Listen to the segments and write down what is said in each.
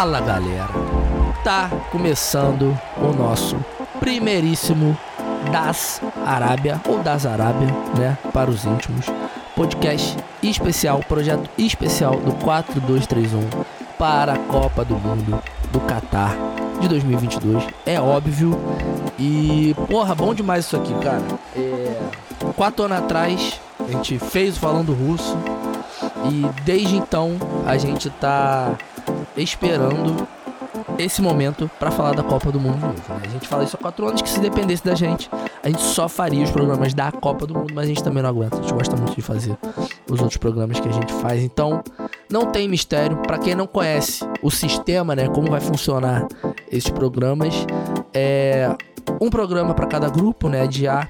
Fala galera, tá começando o nosso primeiríssimo das Arábia ou das Arábia, né, para os íntimos, podcast especial, projeto especial do 4231 para a Copa do Mundo do Catar de 2022, é óbvio. E porra, bom demais isso aqui, cara. É... Quatro anos atrás a gente fez o Falando Russo e desde então a gente tá esperando esse momento para falar da Copa do Mundo. Né? A gente fala isso há quatro anos que se dependesse da gente, a gente só faria os programas da Copa do Mundo, mas a gente também não aguenta. A gente gosta muito de fazer os outros programas que a gente faz. Então, não tem mistério. Para quem não conhece o sistema, né, como vai funcionar esses programas, é um programa para cada grupo, né, de A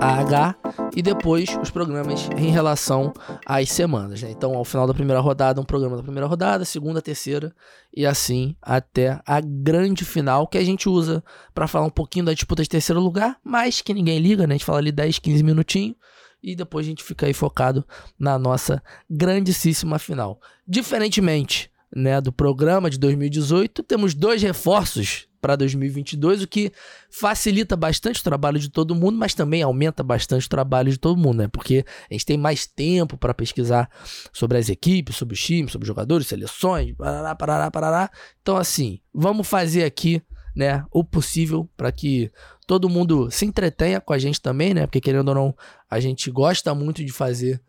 a H e depois os programas em relação às semanas. Né? Então, ao final da primeira rodada, um programa da primeira rodada, segunda, terceira e assim até a grande final que a gente usa para falar um pouquinho da disputa de terceiro lugar, mas que ninguém liga, né? A gente fala ali 10, 15 minutinhos e depois a gente fica aí focado na nossa grandíssima final. Diferentemente né, do programa de 2018, temos dois reforços para 2022, o que facilita bastante o trabalho de todo mundo, mas também aumenta bastante o trabalho de todo mundo, né? Porque a gente tem mais tempo para pesquisar sobre as equipes, sobre os times, sobre os jogadores, seleções, parará, parará, parará. Então, assim, vamos fazer aqui, né, o possível para que todo mundo se entretenha com a gente também, né? Porque querendo ou não, a gente gosta muito de fazer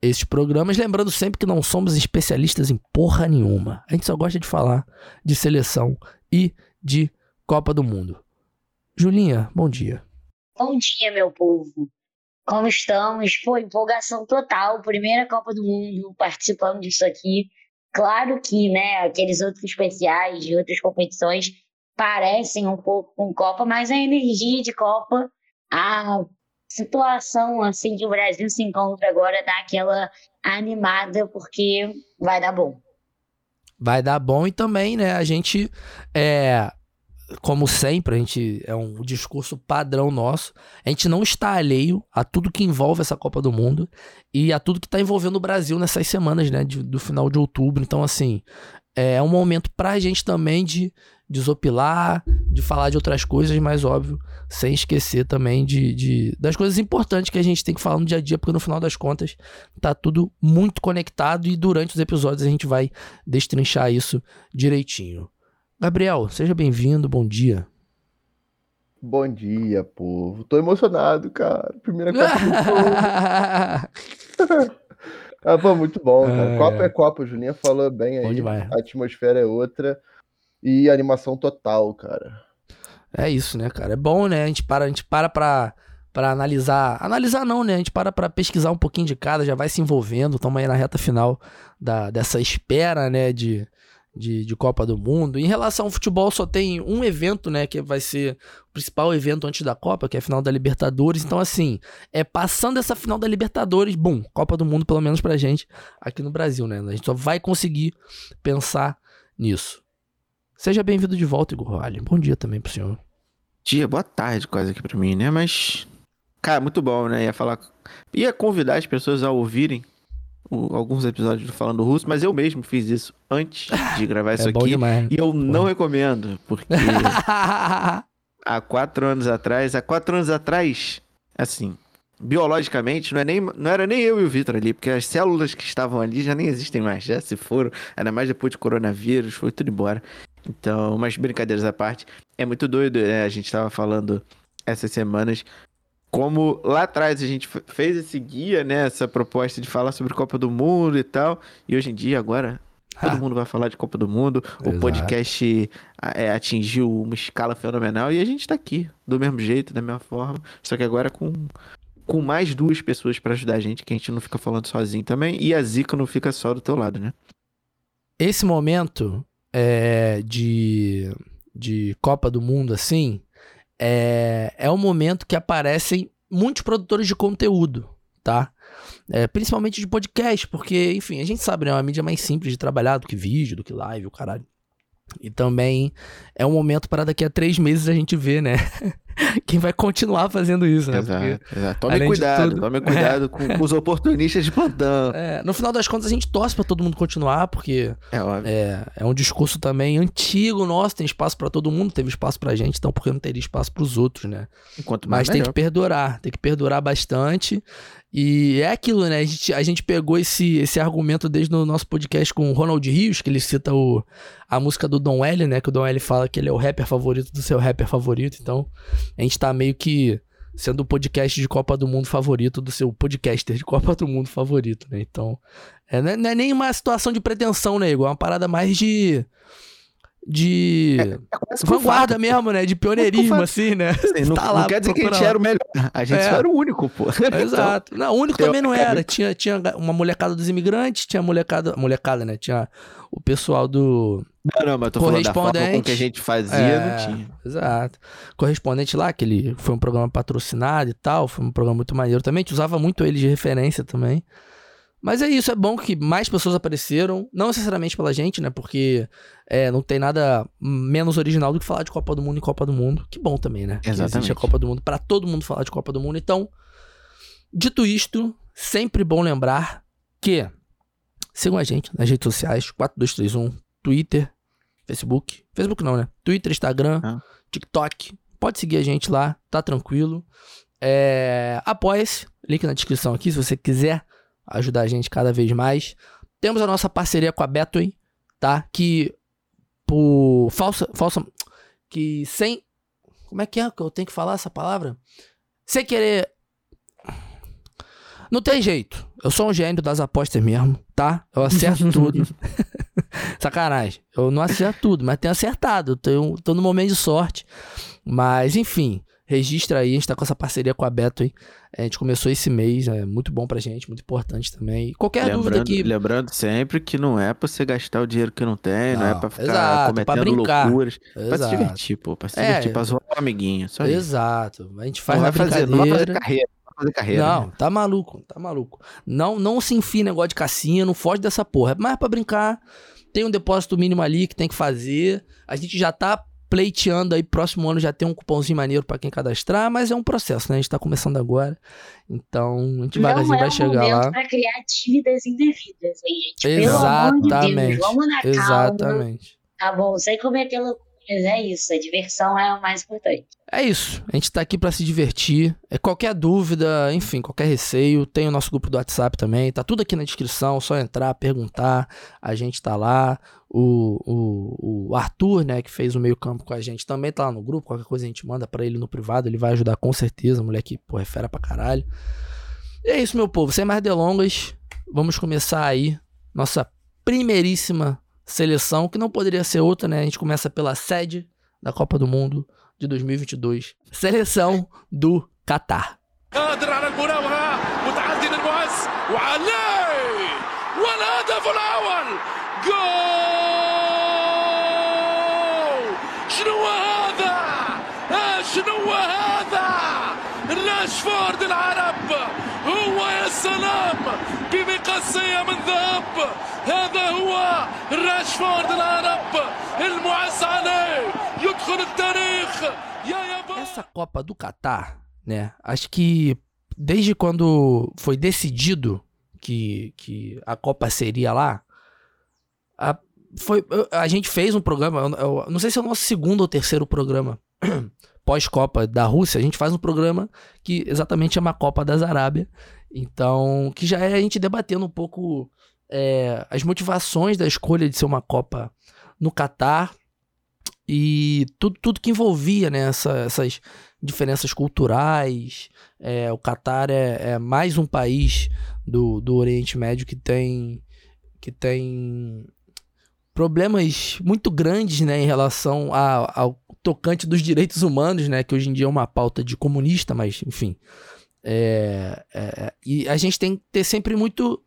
esses programas, lembrando sempre que não somos especialistas em porra nenhuma. A gente só gosta de falar de seleção e de Copa do Mundo. Julinha, bom dia. Bom dia, meu povo. Como estamos? Foi empolgação total. Primeira Copa do Mundo, participando disso aqui. Claro que, né, aqueles outros especiais de outras competições parecem um pouco com Copa, mas a energia de Copa, a situação assim que o Brasil se encontra agora dá aquela animada porque vai dar bom. Vai dar bom e também, né, a gente é como sempre, a gente é um discurso padrão nosso. A gente não está alheio a tudo que envolve essa Copa do Mundo e a tudo que está envolvendo o Brasil nessas semanas, né, de, do final de outubro. Então, assim, é um momento para a gente também de desopilar, de falar de outras coisas, mas óbvio, sem esquecer também de, de, das coisas importantes que a gente tem que falar no dia a dia, porque no final das contas tá tudo muito conectado e durante os episódios a gente vai destrinchar isso direitinho. Gabriel, seja bem-vindo, bom dia. Bom dia, povo. Tô emocionado, cara. Primeira Copa do Ah, pô, muito bom, cara. Copa é. é Copa, o Juninho falou bem aí. A atmosfera é outra e animação total, cara. É isso, né, cara? É bom, né? A gente para, a gente para pra, pra analisar. Analisar não, né? A gente para pra pesquisar um pouquinho de cada, já vai se envolvendo. Estamos aí na reta final da, dessa espera, né? De, de, de, Copa do Mundo. Em relação ao futebol, só tem um evento, né? Que vai ser o principal evento antes da Copa, que é a final da Libertadores. Então, assim, é passando essa final da Libertadores, bum, Copa do Mundo, pelo menos pra gente aqui no Brasil, né? A gente só vai conseguir pensar nisso. Seja bem-vindo de volta, Igor Roalho. Bom dia também pro senhor. Dia, boa tarde quase aqui pra mim, né? Mas, cara, muito bom, né? Ia falar. Ia convidar as pessoas a ouvirem o, alguns episódios do Falando Russo, mas eu mesmo fiz isso antes de gravar isso é aqui. Demais. E eu não recomendo, porque há quatro anos atrás, há quatro anos atrás, assim, biologicamente, não, é nem, não era nem eu e o Vitor ali, porque as células que estavam ali já nem existem mais, já se foram, ainda mais depois de coronavírus, foi tudo embora. Então, mas brincadeiras à parte, é muito doido, né? A gente estava falando essas semanas como lá atrás a gente fez esse guia, né? Essa proposta de falar sobre Copa do Mundo e tal, e hoje em dia agora todo mundo vai falar de Copa do Mundo. O Exato. podcast é, atingiu uma escala fenomenal e a gente tá aqui, do mesmo jeito, da mesma forma. Só que agora com, com mais duas pessoas para ajudar a gente, que a gente não fica falando sozinho também. E a Zica não fica só do teu lado, né? Esse momento é, de, de Copa do Mundo, assim, é, é um momento que aparecem muitos produtores de conteúdo, tá? É, principalmente de podcast, porque, enfim, a gente sabe, né? É uma mídia mais simples de trabalhar do que vídeo, do que live, o caralho. E também é um momento para daqui a três meses a gente ver, né? quem vai continuar fazendo isso, né? Exato, Porque, exato. Tome cuidado, tudo, tome cuidado é. com, com, os oportunistas de plantão. É, no final das contas, a gente torce para todo mundo continuar, porque é, é, é, um discurso também antigo nosso, tem espaço para todo mundo, teve espaço pra gente, então por que não teria espaço para os outros, né? Enquanto mais Mas tem que perdurar, tem que perdurar bastante. E é aquilo, né? A gente, a gente pegou esse, esse argumento desde o nosso podcast com o Ronald Rios, que ele cita o, a música do Don L, né? Que o Don L fala que ele é o rapper favorito do seu rapper favorito. Então, a gente tá meio que sendo o podcast de Copa do Mundo favorito do seu podcaster de Copa do Mundo favorito, né? Então, é, não, é, é nem uma situação de pretensão, né, Igor? É uma parada mais de de é, é vanguarda mesmo, né? De pioneirismo, assim, né? Sim, não, tá não quer dizer que a gente era o melhor. A gente é. só era o único, pô. Exato. Então, não, o único também não era. Tinha, tinha uma molecada dos imigrantes, tinha molecada... Molecada, né? Tinha o pessoal do... Não, não, mas tô forma com que a gente fazia, é, não tinha. Exato. Correspondente lá, que ele foi um programa patrocinado e tal, foi um programa muito maneiro também. A gente usava muito ele de referência também. Mas é isso, é bom que mais pessoas apareceram, não necessariamente pela gente, né? Porque é, não tem nada menos original do que falar de Copa do Mundo e Copa do Mundo. Que bom também, né? Exatamente. Que existe a Copa do Mundo para todo mundo falar de Copa do Mundo. Então, dito isto, sempre bom lembrar que sigam a gente nas redes sociais, 4231, Twitter, Facebook. Facebook não, né? Twitter, Instagram, ah. TikTok. Pode seguir a gente lá, tá tranquilo. É, Apoia-se, link na descrição aqui se você quiser ajudar a gente cada vez mais. Temos a nossa parceria com a Betway, tá? Que por falsa, falsa, que sem, como é que é que eu tenho que falar essa palavra? Sem querer, não tem jeito. Eu sou um gênio das apostas mesmo, tá? Eu acerto tudo. Sacanagem. Eu não acerto tudo, mas tenho acertado. Tenho, tô no momento de sorte. Mas, enfim, registra aí, a gente tá com essa parceria com a Beto aí. A gente começou esse mês, é muito bom pra gente, muito importante também. E qualquer lembrando, dúvida aqui. Lembrando sempre que não é pra você gastar o dinheiro que não tem, não, não é pra ficar exato, cometendo pra brincar. loucuras. Exato. Pra se divertir, pô. Pra se é, divertir, pra zoar o amiguinho. Só exato. Isso. A gente faz não vai fazer, não vai fazer carreira. Fazer carreira, não, né? tá maluco, tá maluco. Não, não se enfia negócio de cassino, foge dessa porra. É mais pra brincar. Tem um depósito mínimo ali que tem que fazer. A gente já tá pleiteando aí, próximo ano já tem um cupomzinho maneiro para quem cadastrar, mas é um processo, né? A gente tá começando agora. Então, a gente devagarzinho é vai chegar lá. Para criar dívidas indevidas, gente. Exatamente. Pelo amor de Deus, vamos na Exatamente. Calma, tá bom, sem cometer loucura mas é isso, a diversão é o mais importante. É isso, a gente tá aqui para se divertir. É qualquer dúvida, enfim, qualquer receio, tem o nosso grupo do WhatsApp também, tá tudo aqui na descrição, só entrar, perguntar, a gente tá lá. O, o, o Arthur, né, que fez o meio campo com a gente, também tá lá no grupo, qualquer coisa a gente manda para ele no privado, ele vai ajudar com certeza, moleque, pô, é fera pra caralho. E é isso, meu povo, sem mais delongas, vamos começar aí nossa primeiríssima seleção, que não poderia ser outra, né? A gente começa pela sede da Copa do Mundo de 2022. Seleção do Catar. راشفورد العرب هو يا سلام بمقاسية من ذهب هذا هو راشفورد العرب المعز عليه يدخل التاريخ يا يابا Essa Copa do Catar, né? Acho que desde quando foi decidido que, que a Copa seria lá, a, foi, a gente fez um programa, eu, eu, não sei se é o nosso segundo ou terceiro programa pós-Copa da Rússia, a gente faz um programa que exatamente chama Copa das Arábia. então, que já é a gente debatendo um pouco é, as motivações da escolha de ser uma Copa no Catar e tudo, tudo que envolvia né, essa, essas diferenças culturais. É, o Catar é, é, mais um país do, do Oriente Médio que tem, que tem problemas muito grandes né, em relação a, ao tocante dos direitos humanos, né? Que hoje em dia é uma pauta de comunista, mas enfim. É, é, e a gente tem que ter sempre muito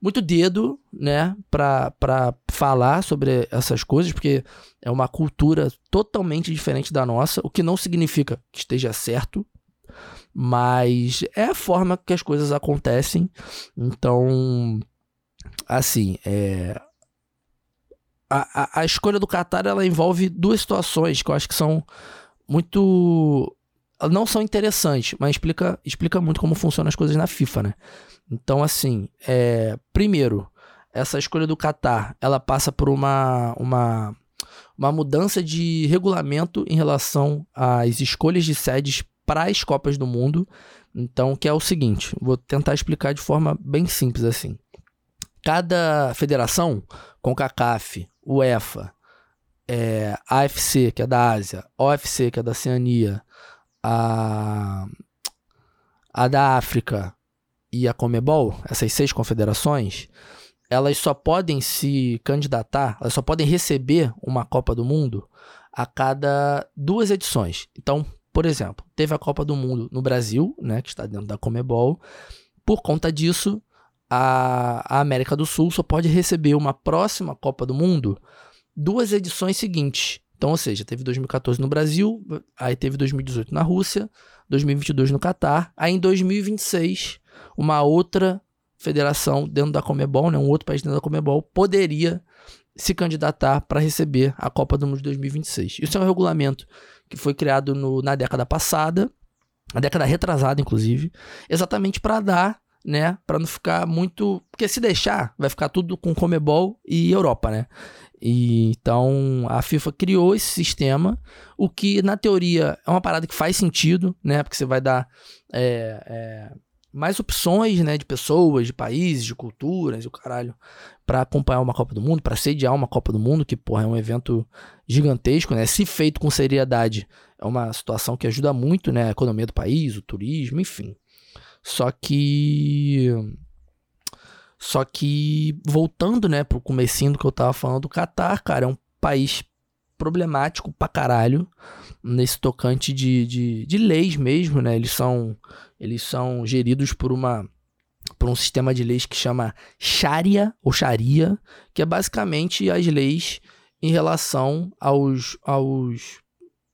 muito dedo, né, para falar sobre essas coisas, porque é uma cultura totalmente diferente da nossa, o que não significa que esteja certo, mas é a forma que as coisas acontecem. Então, assim, é, a, a, a escolha do Qatar ela envolve duas situações que eu acho que são muito não são interessantes, mas explica, explica muito como funcionam as coisas na FIFA, né? Então, assim, é, primeiro, essa escolha do Qatar, ela passa por uma, uma, uma mudança de regulamento em relação às escolhas de sedes para as Copas do Mundo. Então, que é o seguinte, vou tentar explicar de forma bem simples assim. Cada federação, CONCACAF, UEFA, é, AFC, que é da Ásia, OFC, que é da Oceania, a, a da África e a Comebol, essas seis confederações, elas só podem se candidatar, elas só podem receber uma Copa do Mundo a cada duas edições. Então, por exemplo, teve a Copa do Mundo no Brasil, né, que está dentro da Comebol. Por conta disso, a, a América do Sul só pode receber uma próxima Copa do Mundo duas edições seguintes. Então, ou seja, teve 2014 no Brasil, aí teve 2018 na Rússia, 2022 no Catar, aí em 2026 uma outra federação dentro da Comebol, né, um outro país dentro da Comebol, poderia se candidatar para receber a Copa do Mundo de 2026. Isso é um regulamento que foi criado no, na década passada, na década retrasada, inclusive, exatamente para dar, né, para não ficar muito, porque se deixar, vai ficar tudo com Comebol e Europa, né? E, então a FIFA criou esse sistema, o que na teoria é uma parada que faz sentido, né? Porque você vai dar é, é, mais opções, né, de pessoas, de países, de culturas e o caralho, para acompanhar uma Copa do Mundo, para sediar uma Copa do Mundo, que porra, é um evento gigantesco, né? Se feito com seriedade, é uma situação que ajuda muito, né, a economia do país, o turismo, enfim. Só que só que voltando, né, pro comecinho do que eu tava falando do Catar, cara, é um país problemático pra caralho nesse tocante de, de, de leis mesmo, né? Eles são, eles são geridos por uma por um sistema de leis que chama Sharia ou Sharia, que é basicamente as leis em relação aos, aos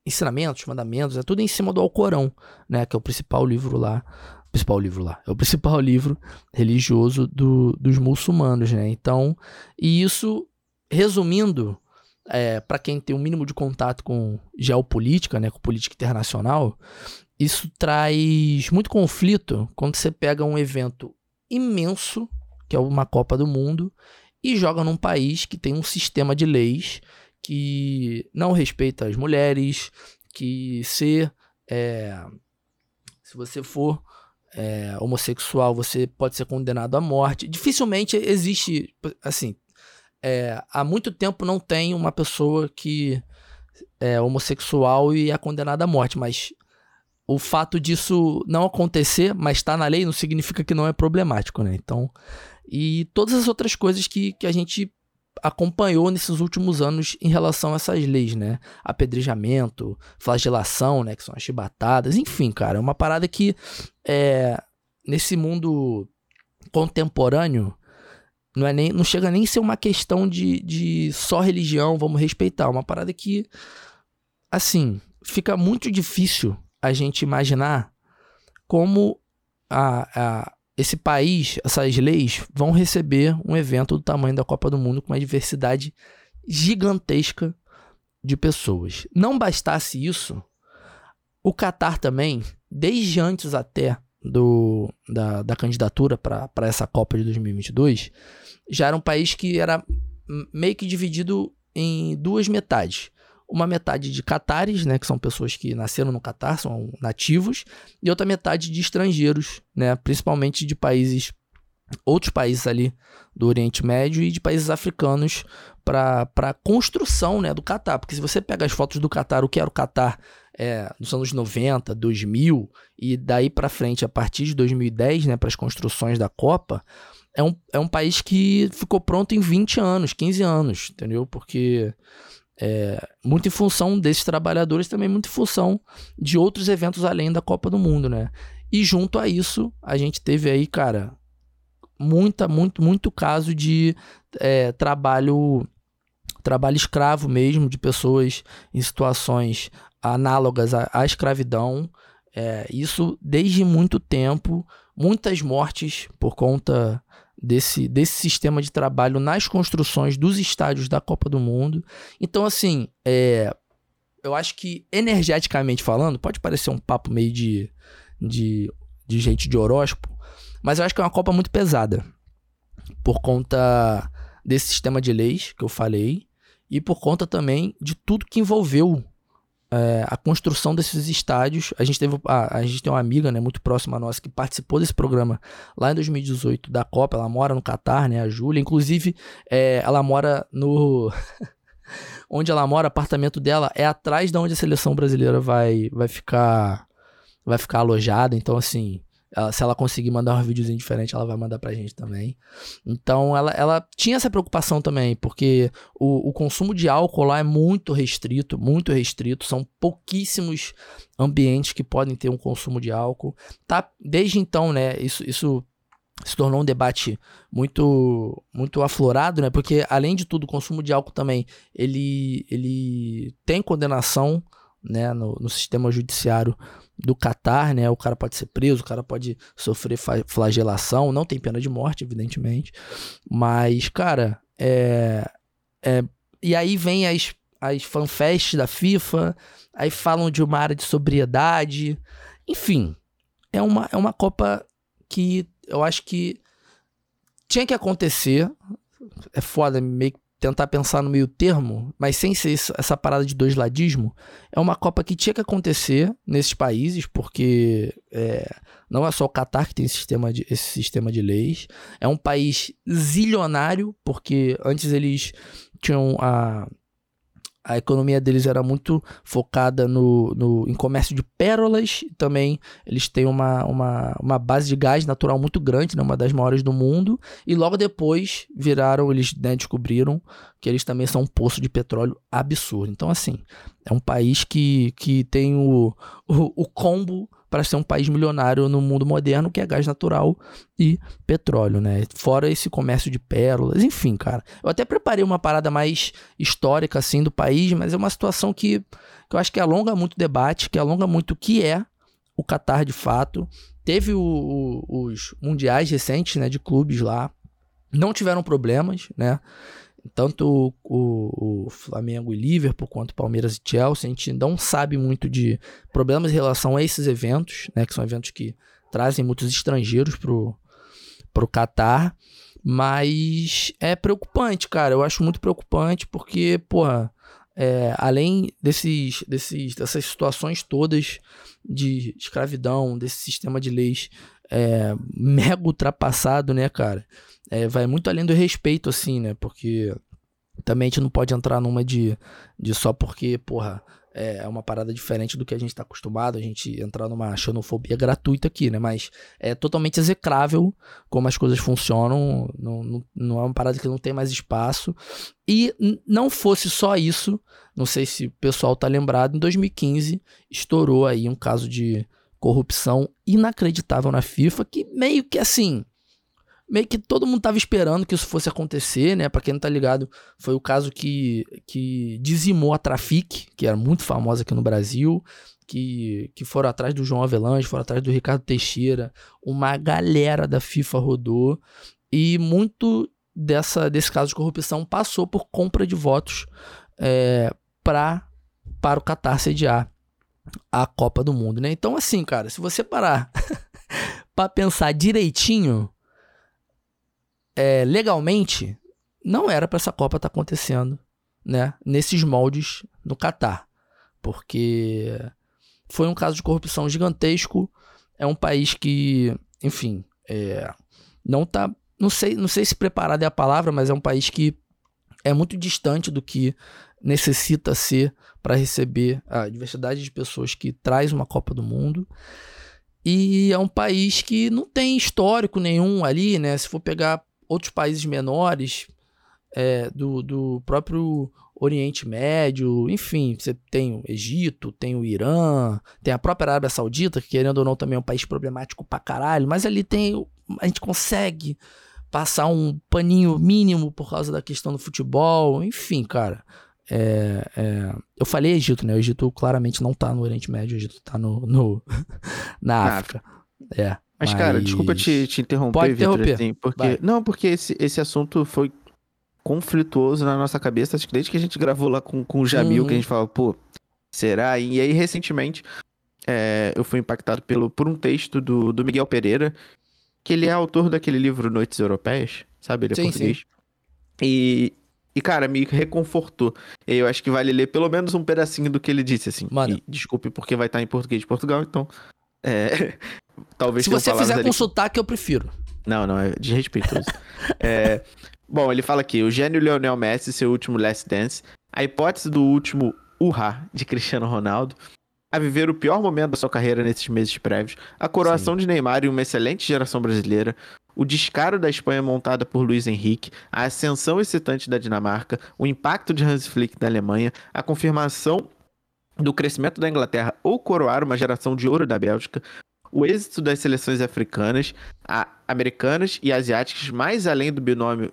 ensinamentos, mandamentos, é tudo em cima do Alcorão, né, que é o principal livro lá, principal livro lá, é o principal livro religioso do, dos muçulmanos, né? Então, e isso, resumindo, é, para quem tem um mínimo de contato com geopolítica, né, com política internacional, isso traz muito conflito quando você pega um evento imenso, que é uma Copa do Mundo, e joga num país que tem um sistema de leis que não respeita as mulheres, que se, é, se você for é, homossexual, você pode ser condenado à morte. Dificilmente existe, assim, é, há muito tempo não tem uma pessoa que é homossexual e é condenada à morte, mas o fato disso não acontecer, mas está na lei, não significa que não é problemático, né? Então, e todas as outras coisas que, que a gente acompanhou nesses últimos anos em relação a essas leis, né? Apedrejamento, flagelação, né? Que são as chibatadas, enfim, cara, é uma parada que é, nesse mundo contemporâneo não, é nem, não chega nem a ser uma questão de, de só religião, vamos respeitar. Uma parada que, assim, fica muito difícil a gente imaginar como a, a, esse país, essas leis, vão receber um evento do tamanho da Copa do Mundo com uma diversidade gigantesca de pessoas. Não bastasse isso, o Catar também, desde antes até do, da, da candidatura para essa Copa de 2022, já era um país que era meio que dividido em duas metades. Uma metade de catares, né, que são pessoas que nasceram no Catar, são nativos, e outra metade de estrangeiros, né, principalmente de países outros países ali do Oriente Médio e de países africanos para a construção né, do Catar. Porque se você pega as fotos do Catar, o que era o Catar é, nos anos 90, 2000 e daí para frente, a partir de 2010, né, para as construções da Copa, é um, é um país que ficou pronto em 20 anos, 15 anos, entendeu? Porque é, muito em função desses trabalhadores, também muito em função de outros eventos além da Copa do Mundo, né? E junto a isso, a gente teve aí, cara, muita, muito, muito caso de é, trabalho trabalho escravo mesmo, de pessoas em situações análogas à, à escravidão. É, isso desde muito tempo, muitas mortes por conta desse, desse sistema de trabalho nas construções dos estádios da Copa do Mundo. Então, assim, é, eu acho que energeticamente falando, pode parecer um papo meio de, de, de gente de horóscopo, mas eu acho que é uma Copa muito pesada. Por conta desse sistema de leis que eu falei e por conta também de tudo que envolveu é, a construção desses estádios. A gente teve a, a, gente tem uma amiga, né, muito próxima nossa que participou desse programa lá em 2018 da Copa. Ela mora no Catar, né, a Júlia. Inclusive, é, ela mora no onde ela mora, o apartamento dela é atrás de onde a seleção brasileira vai vai ficar vai ficar alojada. Então, assim, ela, se ela conseguir mandar um videozinho diferente, ela vai mandar pra gente também. Então, ela, ela tinha essa preocupação também, porque o, o consumo de álcool lá é muito restrito, muito restrito. São pouquíssimos ambientes que podem ter um consumo de álcool. Tá, desde então, né, isso, isso se tornou um debate muito muito aflorado, né? Porque além de tudo, o consumo de álcool também ele, ele tem condenação, né, no, no sistema judiciário do Catar, né? O cara pode ser preso, o cara pode sofrer flagelação, não tem pena de morte, evidentemente. Mas, cara, é. é e aí vem as, as fanfests da FIFA, aí falam de uma área de sobriedade. Enfim, é uma, é uma Copa que eu acho que tinha que acontecer. É foda, meio tentar pensar no meio termo, mas sem ser essa parada de dois ladismo, é uma Copa que tinha que acontecer nesses países, porque é, não é só o Catar que tem esse sistema, de, esse sistema de leis, é um país zilionário, porque antes eles tinham a a economia deles era muito focada no, no, em comércio de pérolas. Também eles têm uma, uma, uma base de gás natural muito grande, né, uma das maiores do mundo. E logo depois viraram, eles né, descobriram que eles também são um poço de petróleo absurdo. Então, assim, é um país que, que tem o, o, o combo para ser um país milionário no mundo moderno, que é gás natural e petróleo, né? Fora esse comércio de pérolas, enfim, cara. Eu até preparei uma parada mais histórica, assim, do país, mas é uma situação que, que eu acho que alonga muito o debate, que alonga muito o que é o Qatar de fato. Teve o, o, os mundiais recentes, né, de clubes lá, não tiveram problemas, né? Tanto o, o, Flamengo e Liverpool quanto Palmeiras e Chelsea, a gente não sabe muito de problemas em relação a esses eventos, né, que são eventos que trazem muitos estrangeiros pro, pro Qatar, mas é preocupante, cara, eu acho muito preocupante porque, porra, é, além desses, desses, dessas situações todas de escravidão, desse sistema de leis é, mega ultrapassado, né, cara? É, vai muito além do respeito, assim, né? Porque também a gente não pode entrar numa de, de só porque, porra, é uma parada diferente do que a gente está acostumado, a gente entrar numa xenofobia gratuita aqui, né? Mas é totalmente execrável como as coisas funcionam, não, não, não é uma parada que não tem mais espaço. E não fosse só isso, não sei se o pessoal tá lembrado, em 2015 estourou aí um caso de corrupção inacreditável na FIFA, que meio que assim meio que todo mundo tava esperando que isso fosse acontecer, né? Pra quem não tá ligado, foi o caso que, que dizimou a Trafic, que era muito famosa aqui no Brasil, que, que foram atrás do João Avelange, foram atrás do Ricardo Teixeira, uma galera da FIFA rodou, e muito dessa, desse caso de corrupção passou por compra de votos é, pra, para o Qatar sediar a Copa do Mundo, né? Então, assim, cara, se você parar para pensar direitinho, é, legalmente, não era para essa Copa estar tá acontecendo, né? Nesses moldes no Catar. Porque foi um caso de corrupção gigantesco. É um país que, enfim, é, não tá. Não sei, não sei se preparado é a palavra, mas é um país que é muito distante do que necessita ser para receber a diversidade de pessoas que traz uma Copa do Mundo. E é um país que não tem histórico nenhum ali, né? Se for pegar outros países menores é, do, do próprio Oriente Médio, enfim, você tem o Egito, tem o Irã, tem a própria Arábia Saudita, que querendo ou não também é um país problemático pra caralho, mas ali tem. A gente consegue passar um paninho mínimo por causa da questão do futebol, enfim, cara. É, é, eu falei Egito, né? O Egito claramente não tá no Oriente Médio, o Egito tá no, no na África. É. Mas, cara, desculpa te, te interromper, Pode interromper. assim, porque... Não, porque esse, esse assunto foi conflituoso na nossa cabeça, acho que desde que a gente gravou lá com, com o Jamil, uhum. que a gente falava, pô, Será? E aí, recentemente, é, eu fui impactado pelo, por um texto do, do Miguel Pereira, que ele é autor daquele livro Noites Europeias, sabe? Ele é sim, português. Sim. E, e, cara, me reconfortou. Eu acho que vale ler pelo menos um pedacinho do que ele disse, assim. Mano. E, desculpe, porque vai estar em português de Portugal, então. É, talvez Se você fizer com sotaque, eu prefiro. Não, não, é desrespeitoso. é, bom, ele fala aqui: o gênio Lionel Messi, seu último Last Dance, a hipótese do último Urra de Cristiano Ronaldo, a viver o pior momento da sua carreira nesses meses prévios, a coroação Sim. de Neymar e uma excelente geração brasileira, o descaro da Espanha montada por Luiz Henrique, a ascensão excitante da Dinamarca, o impacto de Hans Flick da Alemanha, a confirmação do crescimento da Inglaterra ou coroar uma geração de ouro da Bélgica, o êxito das seleções africanas, americanas e asiáticas, mais além do binômio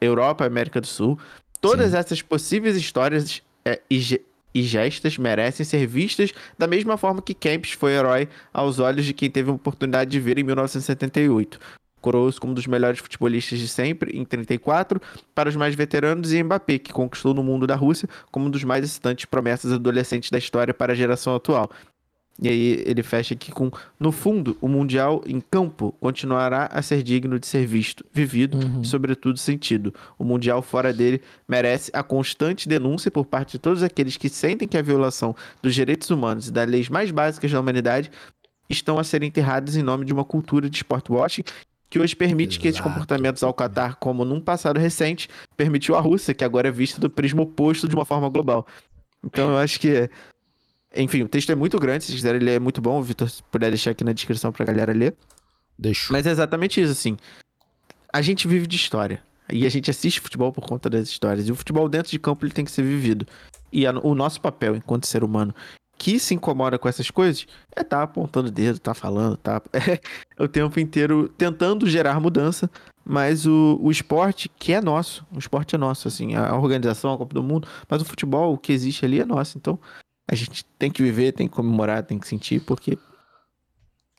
Europa América do Sul, todas Sim. essas possíveis histórias é, e, e gestas merecem ser vistas da mesma forma que Kempis foi herói aos olhos de quem teve a oportunidade de ver em 1978. Coroou-se como um dos melhores futebolistas de sempre, em 34, para os mais veteranos, e Mbappé, que conquistou no mundo da Rússia como um dos mais excitantes promessas adolescentes da história para a geração atual. E aí ele fecha aqui com: no fundo, o Mundial em campo continuará a ser digno de ser visto, vivido uhum. e, sobretudo, sentido. O Mundial fora dele merece a constante denúncia por parte de todos aqueles que sentem que a violação dos direitos humanos e das leis mais básicas da humanidade estão a ser enterradas em nome de uma cultura de sport washing que hoje permite Exato. que esses comportamentos ao Qatar, como num passado recente, permitiu a Rússia, que agora é vista do prisma oposto de uma forma global. Então eu acho que enfim, o texto é muito grande, se quiserem ler, é muito bom. O Vitor, se puder deixar aqui na descrição pra galera ler. Deixa. Mas é exatamente isso, assim. A gente vive de história. E a gente assiste futebol por conta das histórias. E o futebol dentro de campo ele tem que ser vivido. E a, o nosso papel enquanto ser humano que se incomoda com essas coisas é tá apontando o dedo, tá falando, tá é, o tempo inteiro tentando gerar mudança, mas o, o esporte que é nosso, o esporte é nosso, assim, a organização, a Copa do Mundo, mas o futebol, o que existe ali é nosso. Então, a gente tem que viver, tem que comemorar, tem que sentir, porque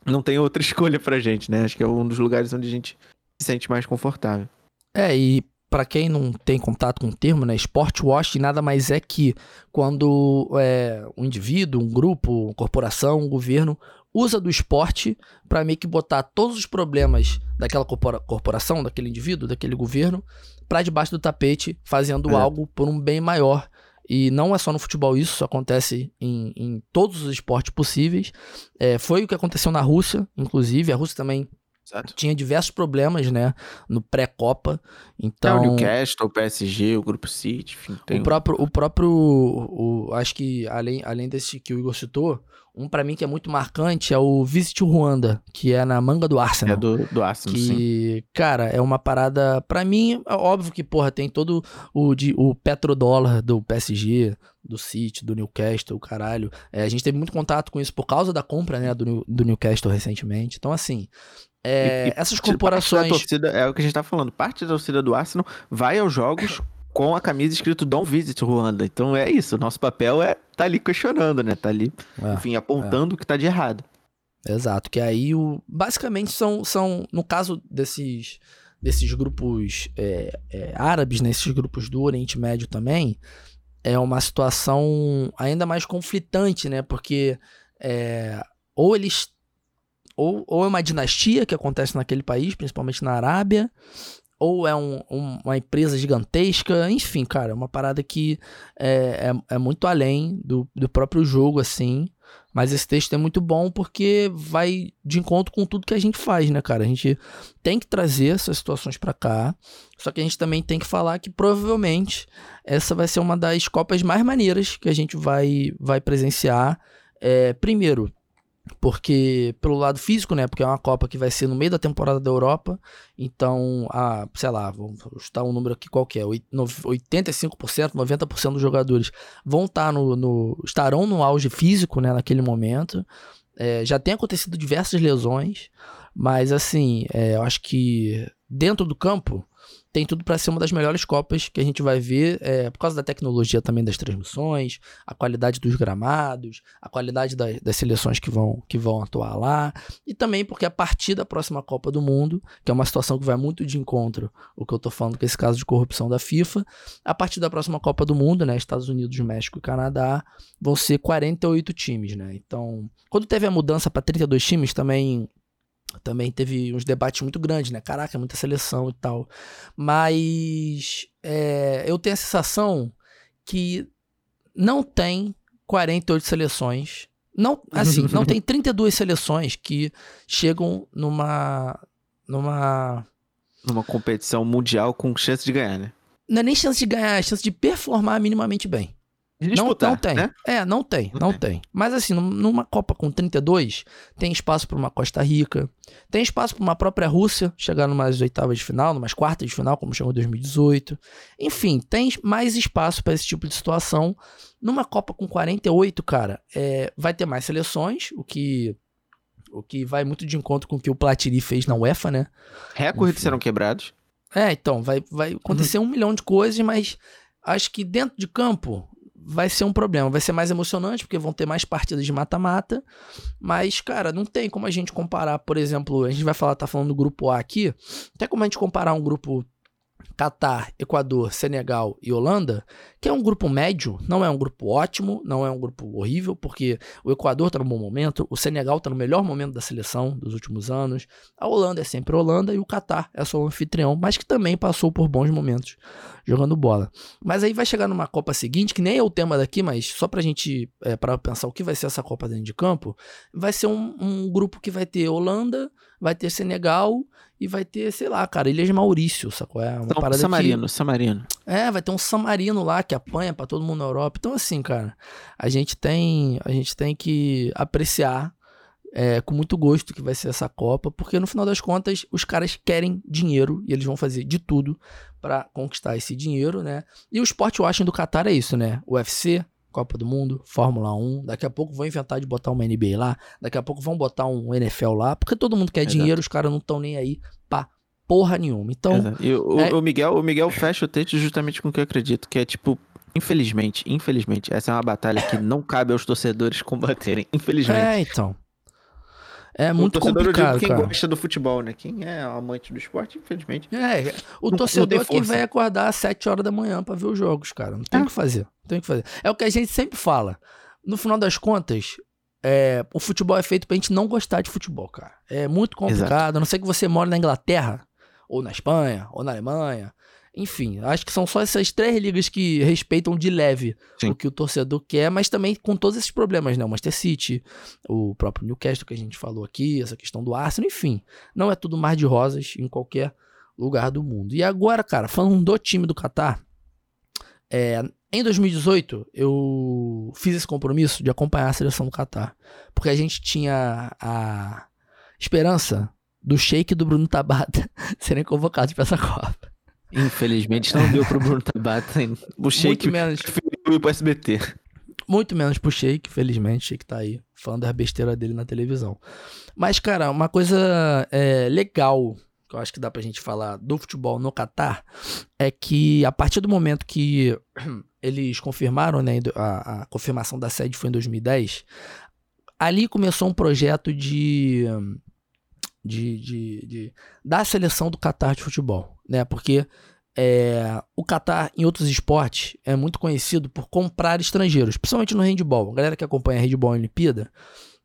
não tem outra escolha pra gente, né? Acho que é um dos lugares onde a gente se sente mais confortável. É, e para quem não tem contato com o termo, né, sport wash nada mais é que quando é, um indivíduo, um grupo, uma corporação, um governo usa do esporte para meio que botar todos os problemas daquela corporação, daquele indivíduo, daquele governo, para debaixo do tapete, fazendo é. algo por um bem maior e não é só no futebol isso, isso acontece em, em todos os esportes possíveis. É, foi o que aconteceu na Rússia, inclusive. A Rússia também Exato. tinha diversos problemas, né? No pré-copa. Então, é o Newcastle, o PSG, o Grupo City, enfim. o próprio, o próprio, o, acho que além, além desse que o Igor citou, um para mim que é muito marcante é o Visit Ruanda, que é na manga do Arsenal. É do, do Arsenal, que, sim. cara, é uma parada. para mim, é óbvio que, porra, tem todo o, de, o petrodólar do PSG, do City, do Newcastle, caralho. É, a gente teve muito contato com isso por causa da compra, né, do, do Newcastle recentemente. Então, assim. É, e, e essas corporações. Torcida, é o que a gente tá falando. Parte da torcida do Arsenal vai aos jogos com a camisa escrito Don't Visit Ruanda. Então é isso, o nosso papel é tá ali questionando, né? Tá ali, é, enfim, apontando é. o que tá de errado. Exato, que aí o basicamente são são no caso desses desses grupos é, é, árabes, nesses né, grupos do Oriente Médio também, é uma situação ainda mais conflitante, né? Porque é, ou eles ou, ou é uma dinastia que acontece naquele país, principalmente na Arábia, ou é um, um, uma empresa gigantesca, enfim, cara, é uma parada que é, é, é, muito além do, do próprio jogo, assim. Mas esse texto é muito bom porque vai de encontro com tudo que a gente faz, né, cara? A gente tem que trazer essas situações para cá, só que a gente também tem que falar que provavelmente essa vai ser uma das Copas mais maneiras que a gente vai, vai presenciar. É, primeiro, porque pelo lado físico, né? Porque é uma Copa que vai ser no meio da temporada da Europa. Então, a, sei lá, vamos chutar um número aqui qualquer, 85%, 90% dos jogadores vão estar tá no, no, estarão no auge físico, né, naquele momento. É, já tem acontecido diversas lesões, mas assim, é, eu acho que dentro do campo, tem tudo para ser uma das melhores Copas que a gente vai ver, é, por causa da tecnologia também das transmissões, a qualidade dos gramados, a qualidade da, das seleções que vão, que vão atuar lá, e também porque a partir da próxima Copa do Mundo, que é uma situação que vai muito de encontro, o que eu tô falando com esse caso de corrupção da FIFA, a partir da próxima Copa do Mundo, né, Estados Unidos, México e Canadá, vão ser 48 times, né? Então, quando teve a mudança para 32 times, também também teve uns debates muito grandes, né? Caraca, muita seleção e tal. Mas é, eu tenho a sensação que não tem 48 seleções. Não, assim, não tem 32 seleções que chegam numa. numa. Numa competição mundial com chance de ganhar, né? Não é nem chance de ganhar, é chance de performar minimamente bem. Disputar, não, não tem. Né? É, não tem, não, não tem. tem. Mas assim, numa Copa com 32, tem espaço para uma Costa Rica, tem espaço para uma própria Rússia chegar numas oitavas de final, numas quartas de final, como chegou em 2018. Enfim, tem mais espaço para esse tipo de situação. Numa Copa com 48, cara, é, vai ter mais seleções, o que o que vai muito de encontro com o que o Platini fez na UEFA, né? Recordes serão quebrados. É, então, vai, vai acontecer uhum. um milhão de coisas, mas acho que dentro de campo vai ser um problema. Vai ser mais emocionante, porque vão ter mais partidas de mata-mata. Mas, cara, não tem como a gente comparar, por exemplo, a gente vai falar, tá falando do grupo A aqui. Até como a gente comparar um grupo Catar, Equador, Senegal e Holanda, que é um grupo médio, não é um grupo ótimo, não é um grupo horrível, porque o Equador está no bom momento, o Senegal está no melhor momento da seleção dos últimos anos, a Holanda é sempre a Holanda e o Catar é só o anfitrião, mas que também passou por bons momentos jogando bola. Mas aí vai chegar numa Copa seguinte, que nem é o tema daqui, mas só pra gente é, para pensar o que vai ser essa Copa dentro de campo, vai ser um, um grupo que vai ter Holanda, vai ter Senegal e vai ter, sei lá, cara, Ilhas Maurício, sacou? É uma então, parada Samarino, que... Samarino. É, vai ter um Samarino lá que apanha para todo mundo na Europa. Então, assim, cara, a gente tem, a gente tem que apreciar é, com muito gosto que vai ser essa Copa, porque no final das contas os caras querem dinheiro e eles vão fazer de tudo para conquistar esse dinheiro, né? E o esporte washing do Qatar é isso, né? O UFC, Copa do Mundo, Fórmula 1. Daqui a pouco vão inventar de botar uma NBA lá. Daqui a pouco vão botar um NFL lá. Porque todo mundo quer Exato. dinheiro, os caras não estão nem aí pra porra nenhuma. Então. Exato. E o, é... o, Miguel, o Miguel fecha o texto justamente com o que eu acredito, que é tipo. Infelizmente, infelizmente, essa é uma batalha que não cabe aos torcedores combaterem. Infelizmente. É, então. É muito complicado, quem cara. gosta do futebol, né? Quem é amante do esporte, infelizmente. É, o não, torcedor não que vai acordar às 7 horas da manhã para ver os jogos, cara. Não tem o é. que fazer. Tem que fazer. É o que a gente sempre fala. No final das contas, é, o futebol é feito pra gente não gostar de futebol, cara. É muito complicado. Exato. A não ser que você mora na Inglaterra, ou na Espanha, ou na Alemanha, enfim, acho que são só essas três ligas que respeitam de leve Sim. o que o torcedor quer, mas também com todos esses problemas, né? O Manchester City, o próprio Newcastle que a gente falou aqui, essa questão do Arsenal, enfim. Não é tudo mar de rosas em qualquer lugar do mundo. E agora, cara, falando do time do Qatar, é, em 2018 eu fiz esse compromisso de acompanhar a seleção do Qatar, porque a gente tinha a esperança do Sheik e do Bruno Tabata serem convocados para essa Copa. Infelizmente não deu pro Bruno Tabata. O Sheik menos. preferiu ir pro SBT. Muito menos pro Sheik, felizmente. O Sheik tá aí falando da besteira dele na televisão. Mas, cara, uma coisa é, legal que eu acho que dá pra gente falar do futebol no Catar é que a partir do momento que eles confirmaram, né, a, a confirmação da sede foi em 2010, ali começou um projeto de de, de, de, da seleção do Qatar de futebol, né? Porque é, o Qatar, em outros esportes, é muito conhecido por comprar estrangeiros, principalmente no handball. A galera que acompanha handball Olimpíada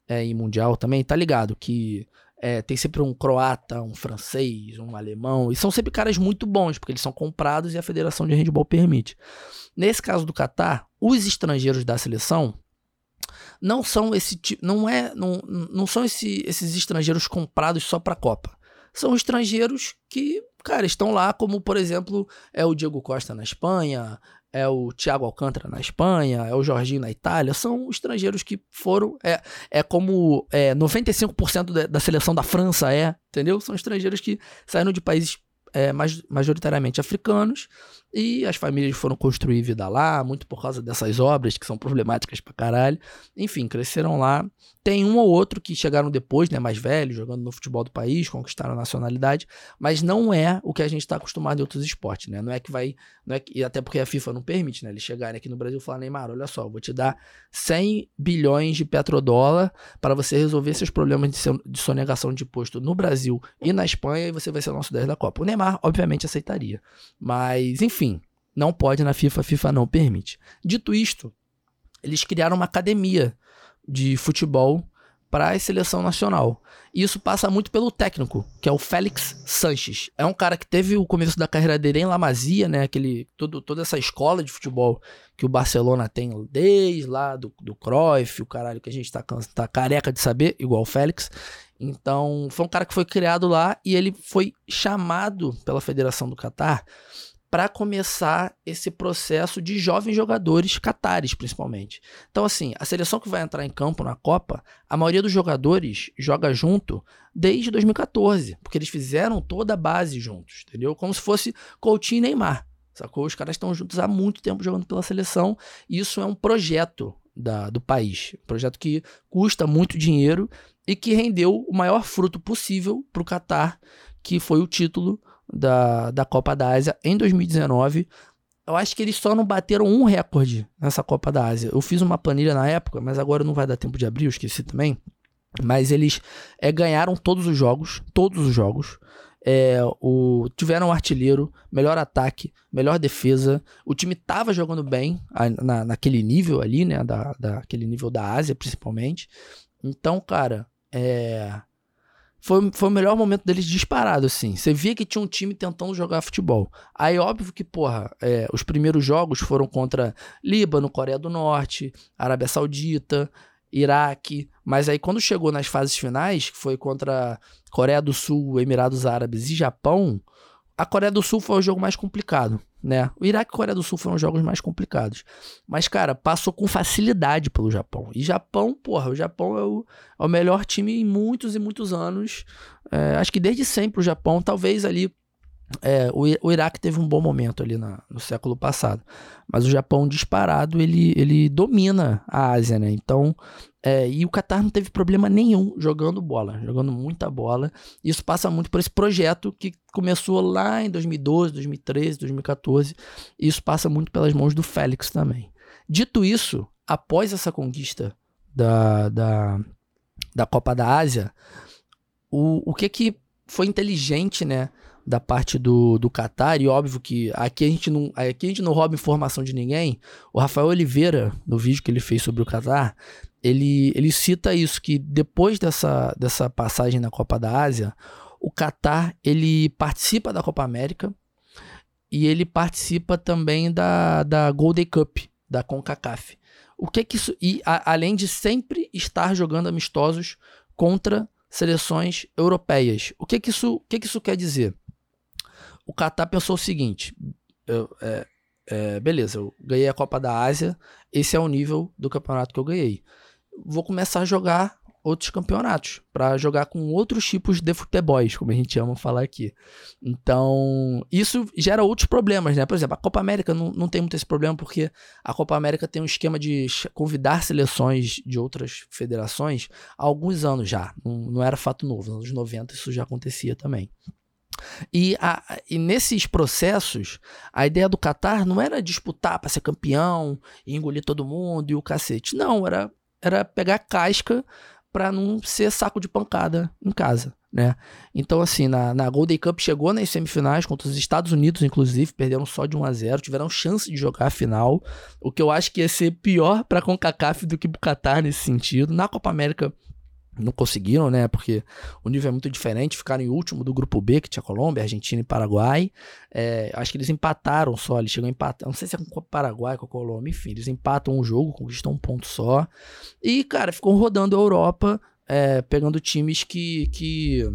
é, e Mundial também tá ligado que é, tem sempre um croata, um francês, um alemão, e são sempre caras muito bons, porque eles são comprados e a Federação de Handball permite. Nesse caso do Qatar, os estrangeiros da seleção não são esse não é não, não são esse, esses estrangeiros comprados só para a Copa. São estrangeiros que, cara, estão lá como, por exemplo, é o Diego Costa na Espanha, é o Thiago Alcântara na Espanha, é o Jorginho na Itália, são estrangeiros que foram, é, é como é, 95% da, da seleção da França é, entendeu? São estrangeiros que saíram de países é, majoritariamente africanos E as famílias foram construir vida lá, muito por causa dessas obras que são problemáticas pra caralho. Enfim, cresceram lá. Tem um ou outro que chegaram depois, né, mais velhos, jogando no futebol do país, conquistaram a nacionalidade, mas não é o que a gente está acostumado em outros esportes, né? Não é que vai, não é que, e até porque a FIFA não permite, né, eles chegarem aqui no Brasil e falar, Neymar, olha só, vou te dar 100 bilhões de petrodólar para você resolver seus problemas de, de sonegação de imposto no Brasil e na Espanha e você vai ser nosso 10 da Copa. O Neymar, obviamente, aceitaria. Mas, enfim, não pode na FIFA, a FIFA não permite. Dito isto, eles criaram uma academia de futebol para a seleção nacional. E isso passa muito pelo técnico, que é o Félix Sanches. É um cara que teve o começo da carreira dele em La Masia, né? Aquele, todo, toda essa escola de futebol que o Barcelona tem desde lá do, do Cruyff, o caralho que a gente tá, tá careca de saber, igual o Félix. Então, foi um cara que foi criado lá e ele foi chamado pela Federação do Catar para começar esse processo de jovens jogadores catares, principalmente. Então, assim, a seleção que vai entrar em campo na Copa, a maioria dos jogadores joga junto desde 2014, porque eles fizeram toda a base juntos, entendeu? Como se fosse Coutinho e Neymar, sacou? Os caras estão juntos há muito tempo jogando pela seleção, e isso é um projeto da, do país, um projeto que custa muito dinheiro e que rendeu o maior fruto possível para o Catar, que foi o título da, da Copa da Ásia em 2019. Eu acho que eles só não bateram um recorde nessa Copa da Ásia. Eu fiz uma planilha na época, mas agora não vai dar tempo de abrir, eu esqueci também. Mas eles é, ganharam todos os jogos, todos os jogos. É, o, tiveram um artilheiro, melhor ataque, melhor defesa. O time tava jogando bem na, naquele nível ali, né? Da, daquele nível da Ásia, principalmente. Então, cara, é, foi, foi o melhor momento deles disparado, assim. Você via que tinha um time tentando jogar futebol. Aí, óbvio que, porra, é, os primeiros jogos foram contra Líbano, Coreia do Norte, Arábia Saudita, Iraque. Mas aí, quando chegou nas fases finais, que foi contra Coreia do Sul, Emirados Árabes e Japão, a Coreia do Sul foi o jogo mais complicado né? O Iraque e Coreia do Sul foram jogos mais complicados. Mas, cara, passou com facilidade pelo Japão. E Japão, porra, o Japão é o, é o melhor time em muitos e muitos anos. É, acho que desde sempre o Japão, talvez ali é, o, o Iraque teve um bom momento ali na, no século passado, mas o Japão disparado ele, ele domina a Ásia, né? Então, é, e o Qatar não teve problema nenhum jogando bola, jogando muita bola. Isso passa muito por esse projeto que começou lá em 2012, 2013, 2014. E isso passa muito pelas mãos do Félix também. Dito isso, após essa conquista da, da, da Copa da Ásia, o, o que que foi inteligente, né? da parte do, do Qatar, e óbvio que aqui a, gente não, aqui a gente não rouba informação de ninguém. O Rafael Oliveira, no vídeo que ele fez sobre o Qatar, ele, ele cita isso, que depois dessa, dessa passagem na Copa da Ásia, o Qatar ele participa da Copa América e ele participa também da, da Golden Cup, da CONCACAF. O que que isso. E a, além de sempre estar jogando amistosos contra seleções europeias. O que que isso, o que que isso quer dizer? o Qatar pensou o seguinte: eu, é, é, beleza, eu ganhei a Copa da Ásia, esse é o nível do campeonato que eu ganhei. Vou começar a jogar outros campeonatos, para jogar com outros tipos de futebols, como a gente ama falar aqui. Então, isso gera outros problemas, né? Por exemplo, a Copa América não, não tem muito esse problema, porque a Copa América tem um esquema de convidar seleções de outras federações há alguns anos já. Não, não era fato novo, nos anos 90 isso já acontecia também. E, a, e nesses processos, a ideia do Qatar não era disputar para ser campeão engolir todo mundo e o cacete. Não, era, era pegar casca para não ser saco de pancada em casa, né? Então, assim, na, na Golden Cup chegou nas semifinais contra os Estados Unidos, inclusive, perderam só de 1 a 0 tiveram chance de jogar a final, o que eu acho que ia ser pior para CONCACAF do que para o Qatar nesse sentido. Na Copa América não conseguiram, né? Porque o nível é muito diferente. Ficaram em último do grupo B, que tinha Colômbia, Argentina e Paraguai. É, acho que eles empataram só. Eles chegam a empatar. Não sei se é com o Paraguai, com a Colômbia. Enfim, eles empatam um jogo, conquistam um ponto só. E, cara, ficam rodando a Europa, é, pegando times que, que,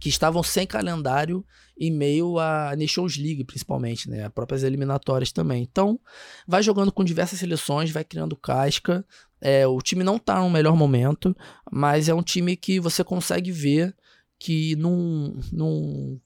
que estavam sem calendário em meio à Nations League, principalmente, né? As próprias eliminatórias também. Então, vai jogando com diversas seleções, vai criando casca. É, o time não tá no melhor momento, mas é um time que você consegue ver que não, não,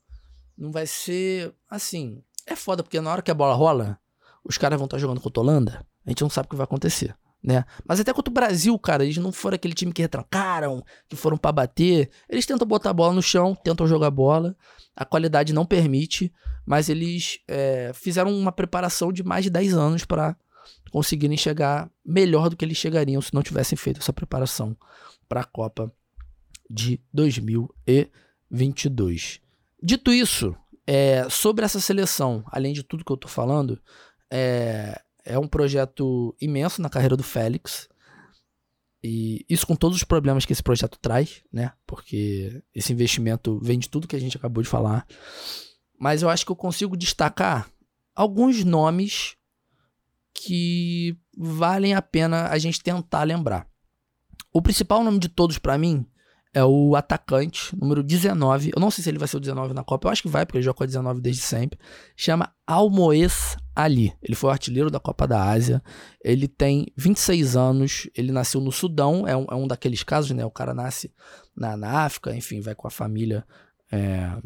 não vai ser assim. é foda, porque na hora que a bola rola, os caras vão estar tá jogando contra a Holanda, a gente não sabe o que vai acontecer né? Mas até contra o Brasil, cara, eles não foram aquele time que retrancaram, que foram para bater. Eles tentam botar a bola no chão, tentam jogar bola. A qualidade não permite, mas eles é, fizeram uma preparação de mais de 10 anos para conseguirem chegar melhor do que eles chegariam se não tivessem feito essa preparação para a Copa de 2022. Dito isso, é, sobre essa seleção, além de tudo que eu tô falando, é, é um projeto imenso na carreira do Félix. E isso com todos os problemas que esse projeto traz, né? Porque esse investimento vem de tudo que a gente acabou de falar. Mas eu acho que eu consigo destacar alguns nomes que valem a pena a gente tentar lembrar. O principal nome de todos para mim é o atacante, número 19. Eu não sei se ele vai ser o 19 na Copa, eu acho que vai, porque ele joga com a 19 desde sempre. Chama Almoez Ali. Ele foi artilheiro da Copa da Ásia. Ele tem 26 anos, ele nasceu no Sudão, é um, é um daqueles casos, né? O cara nasce na, na África, enfim, vai com a família. É,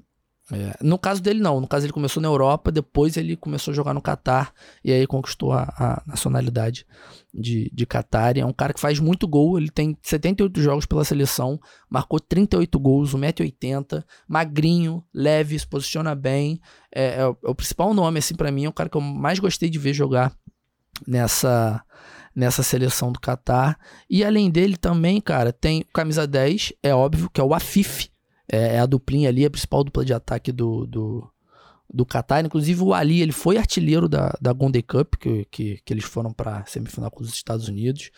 é, no caso dele, não. No caso, ele começou na Europa, depois ele começou a jogar no Catar e aí conquistou a, a nacionalidade de, de Catar. E é um cara que faz muito gol. Ele tem 78 jogos pela seleção, marcou 38 gols, 1,80m, magrinho, leve, se posiciona bem. É, é, o, é o principal nome, assim, para mim. É o cara que eu mais gostei de ver jogar nessa nessa seleção do Catar. E além dele também, cara, tem camisa 10, é óbvio, que é o Afif é, é, a duplinha ali, a principal dupla de ataque do, do, do Qatar. Inclusive o Ali, ele foi artilheiro da, da Golden Cup, que, que, que eles foram para semifinal com os Estados Unidos.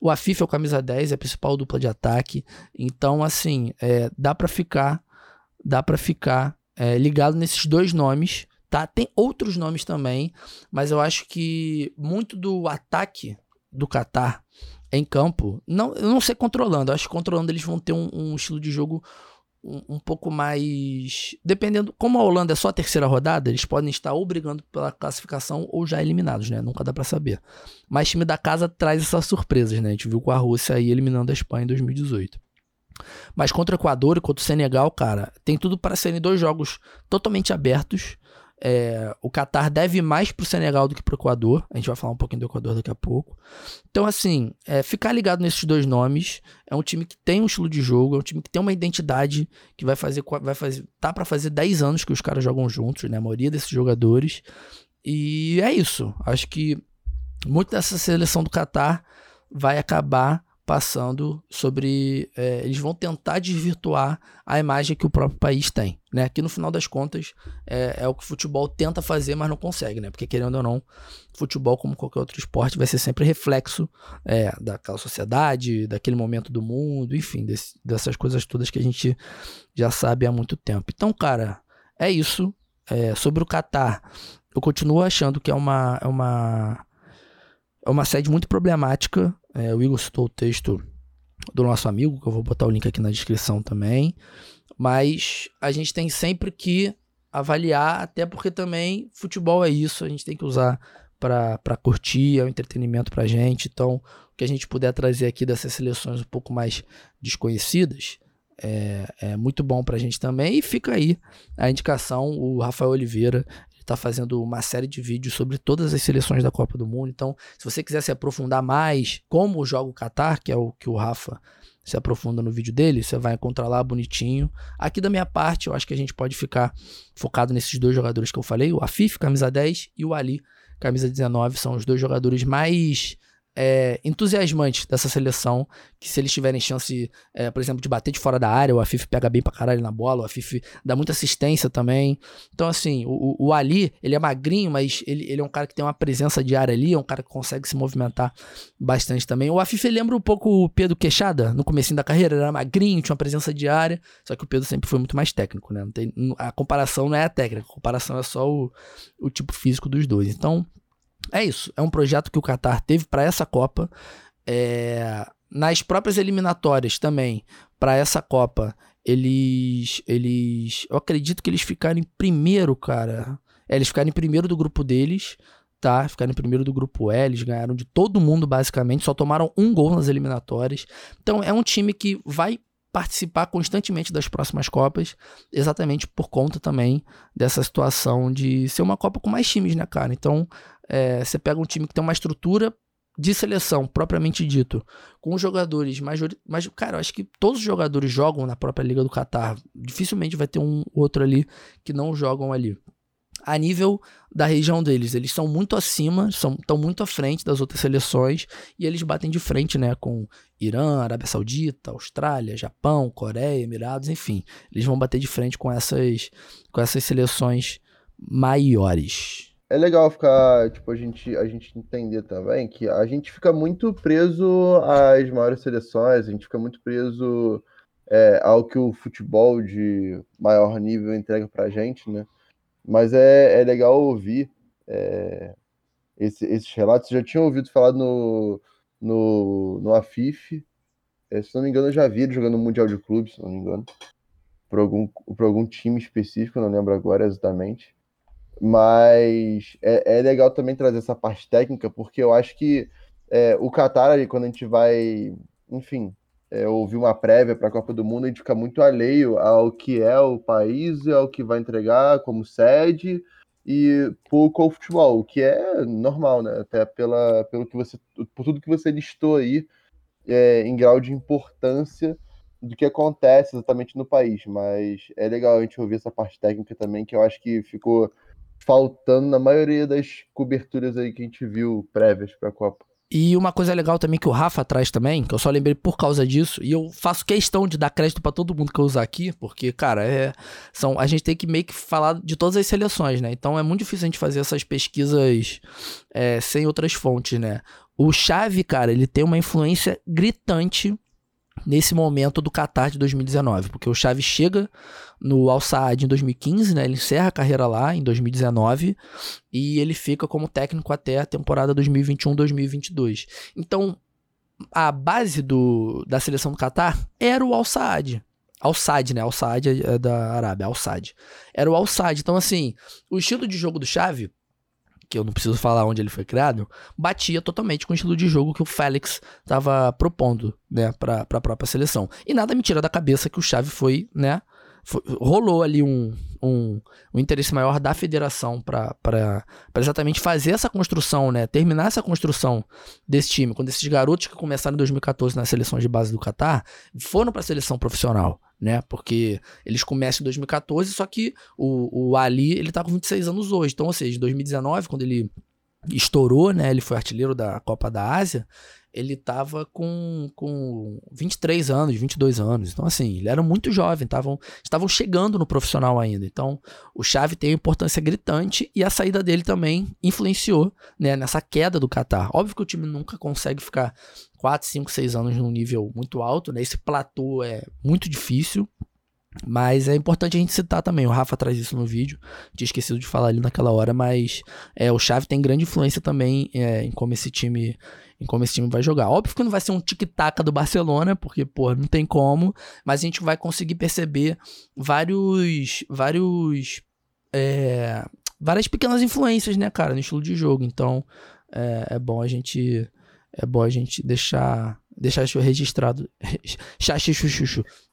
O Afif é o camisa 10, é a principal dupla de ataque. Então, assim, é, dá para ficar, dá para ficar é, ligado nesses dois nomes, tá? Tem outros nomes também, mas eu acho que muito do ataque do Qatar em campo, não, eu não sei controlando, eu acho que controlando eles vão ter um, um estilo de jogo um, um, pouco mais. Dependendo. Como a Holanda é só a terceira rodada, eles podem estar ou brigando pela classificação ou já eliminados, né? Nunca dá para saber. Mas time da casa traz essas surpresas, né? A gente viu com a Rússia aí eliminando a Espanha em 2018. Mas contra o Equador e contra o Senegal, cara, tem tudo para serem dois jogos totalmente abertos. É, o Qatar deve mais pro Senegal do que pro Equador. A gente vai falar um pouquinho do Equador daqui a pouco. Então, assim, é, ficar ligado nesses dois nomes. É um time que tem um estilo de jogo, é um time que tem uma identidade que vai fazer. Vai fazer tá para fazer 10 anos que os caras jogam juntos, né? A maioria desses jogadores. E é isso. Acho que muito dessa seleção do Qatar vai acabar passando sobre. É, eles vão tentar desvirtuar a imagem que o próprio país tem. Né? Que no final das contas é, é, o que o futebol tenta fazer, mas não consegue, né? Porque querendo ou não, futebol, como qualquer outro esporte, vai ser sempre reflexo é, daquela sociedade, daquele momento do mundo, enfim, desse, dessas coisas todas que a gente já sabe há muito tempo. Então, cara, é isso. É, sobre o Qatar, eu continuo achando que é uma. É uma é uma sede muito problemática. É, o Igor citou o texto do nosso amigo, que eu vou botar o link aqui na descrição também. Mas a gente tem sempre que avaliar, até porque também futebol é isso, a gente tem que usar para curtir, é um entretenimento para gente. Então, o que a gente puder trazer aqui dessas seleções um pouco mais desconhecidas é, é muito bom para a gente também. E fica aí a indicação: o Rafael Oliveira está fazendo uma série de vídeos sobre todas as seleções da Copa do Mundo. Então, se você quiser se aprofundar mais como joga o Qatar, que é o que o Rafa se aprofunda no vídeo dele, você vai encontrar lá bonitinho. Aqui da minha parte, eu acho que a gente pode ficar focado nesses dois jogadores que eu falei, o Afif, camisa 10, e o Ali, camisa 19, são os dois jogadores mais é, entusiasmante dessa seleção, que se eles tiverem chance, é, por exemplo, de bater de fora da área, o Afif pega bem pra caralho na bola, o Afif dá muita assistência também. Então, assim, o, o Ali, ele é magrinho, mas ele, ele é um cara que tem uma presença de área ali, é um cara que consegue se movimentar bastante também. O Afif lembra um pouco o Pedro Queixada, no começo da carreira, ele era magrinho, tinha uma presença de área, só que o Pedro sempre foi muito mais técnico, né? Tem, a comparação não é a técnica, a comparação é só o, o tipo físico dos dois. Então, é isso. É um projeto que o Qatar teve para essa Copa. É, nas próprias eliminatórias também, para essa Copa, eles. eles Eu acredito que eles ficaram em primeiro, cara. É, eles ficaram em primeiro do grupo deles. Tá, ficaram em primeiro do grupo E, eles ganharam de todo mundo basicamente, só tomaram um gol nas eliminatórias. Então é um time que vai participar constantemente das próximas Copas, exatamente por conta também dessa situação de ser uma Copa com mais times, né, cara? Então, é, você pega um time que tem uma estrutura de seleção, propriamente dito, com jogadores mas cara, eu acho que todos os jogadores jogam na própria Liga do Catar. Dificilmente vai ter um outro ali que não jogam ali a nível da região deles. Eles são muito acima, são, estão muito à frente das outras seleções e eles batem de frente né, com Irã, Arábia Saudita, Austrália, Japão, Coreia, Emirados, enfim. Eles vão bater de frente com essas, com essas seleções maiores. É legal ficar, tipo, a gente, a gente entender também que a gente fica muito preso às maiores seleções, a gente fica muito preso é, ao que o futebol de maior nível entrega pra gente, né? Mas é, é legal ouvir é, esse, esses relatos. já tinha ouvido falar no, no, no Afif. É, se não me engano, eu já vi ele jogando no Mundial de Clubes, se não me engano. Por algum, por algum time específico, não lembro agora exatamente. Mas é, é legal também trazer essa parte técnica, porque eu acho que é, o Qatar, quando a gente vai, enfim, é, ouvir uma prévia para a Copa do Mundo, a gente fica muito alheio ao que é o país, ao que vai entregar como sede e pouco ao futebol, o que é normal, né? Até pela, pelo que você, por tudo que você listou aí é, em grau de importância do que acontece exatamente no país. Mas é legal a gente ouvir essa parte técnica também, que eu acho que ficou faltando na maioria das coberturas aí que a gente viu prévias para a Copa. E uma coisa legal também que o Rafa traz também, que eu só lembrei por causa disso, e eu faço questão de dar crédito para todo mundo que eu usar aqui, porque, cara, é, são, a gente tem que meio que falar de todas as seleções, né? Então é muito difícil a gente fazer essas pesquisas é, sem outras fontes, né? O Chave, cara, ele tem uma influência gritante nesse momento do Qatar de 2019, porque o Xavi chega no Al Saad em 2015, né? Ele encerra a carreira lá em 2019 e ele fica como técnico até a temporada 2021-2022. Então, a base do, da seleção do Qatar era o Al Saad. Al Saad, né? Al Saad é da Arábia, Al Saad. Era o Al Saad. Então, assim, o estilo de jogo do Xavi que eu não preciso falar onde ele foi criado, batia totalmente com o estilo de jogo que o Félix estava propondo, né, para a própria seleção. E nada me tira da cabeça que o Xavi foi, né, foi, rolou ali um, um, um, interesse maior da federação para exatamente fazer essa construção, né? Terminar essa construção desse time. Quando esses garotos que começaram em 2014 nas seleções de base do Catar foram para a seleção profissional né? Porque eles começam em 2014, só que o, o Ali, ele tá com 26 anos hoje. Então, ou seja, em 2019, quando ele estourou, né? Ele foi artilheiro da Copa da Ásia. Ele tava com, com 23 anos, 22 anos. Então, assim, ele era muito jovem, tavam, estavam chegando no profissional ainda. Então, o Chave tem uma importância gritante e a saída dele também influenciou né, nessa queda do Qatar. Óbvio que o time nunca consegue ficar 4, 5, 6 anos num nível muito alto, né? Esse platô é muito difícil. Mas é importante a gente citar também, o Rafa traz isso no vídeo, tinha esquecido de falar ali naquela hora, mas é, o Xavi tem grande influência também é, em como esse time em como esse time vai jogar. Óbvio que não vai ser um tic-tac do Barcelona, porque, pô, não tem como, mas a gente vai conseguir perceber vários vários é, várias pequenas influências, né, cara, no estilo de jogo. Então, é, é bom a gente é bom a gente deixar deixar isso registrado.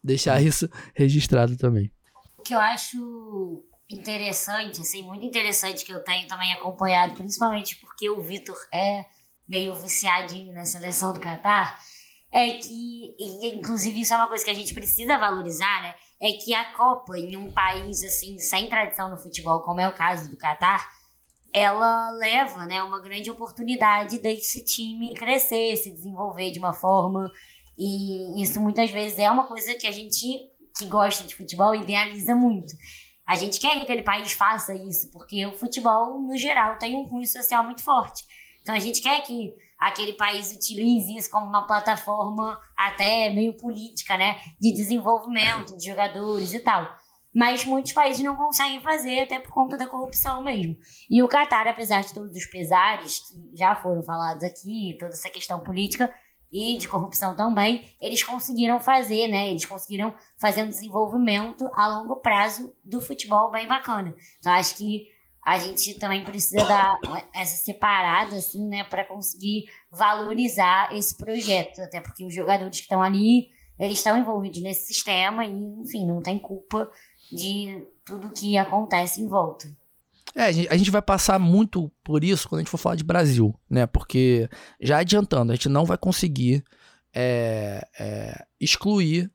deixar isso registrado também. O que eu acho interessante, assim, muito interessante que eu tenho também acompanhado, principalmente porque o Vitor é meio viciadinho na seleção do Catar, é que, inclusive isso é uma coisa que a gente precisa valorizar, né? É que a Copa, em um país assim, sem tradição no futebol, como é o caso do Catar, ela leva né, uma grande oportunidade desse time crescer, se desenvolver de uma forma. E isso muitas vezes é uma coisa que a gente que gosta de futebol idealiza muito. A gente quer que aquele país faça isso, porque o futebol, no geral, tem um cunho social muito forte. Então a gente quer que aquele país utilize isso como uma plataforma até meio política, né? De desenvolvimento de jogadores e tal mas muitos países não conseguem fazer, até por conta da corrupção mesmo. E o Qatar, apesar de todos os pesares que já foram falados aqui, toda essa questão política e de corrupção também, eles conseguiram fazer, né? Eles conseguiram fazer um desenvolvimento a longo prazo do futebol bem bacana. Então, acho que a gente também precisa dar essa separada, assim, né, para conseguir valorizar esse projeto, até porque os jogadores que estão ali eles estão envolvidos nesse sistema e, enfim, não tem culpa de tudo que acontece em volta. É, a gente vai passar muito por isso quando a gente for falar de Brasil, né? Porque, já adiantando, a gente não vai conseguir é, é, excluir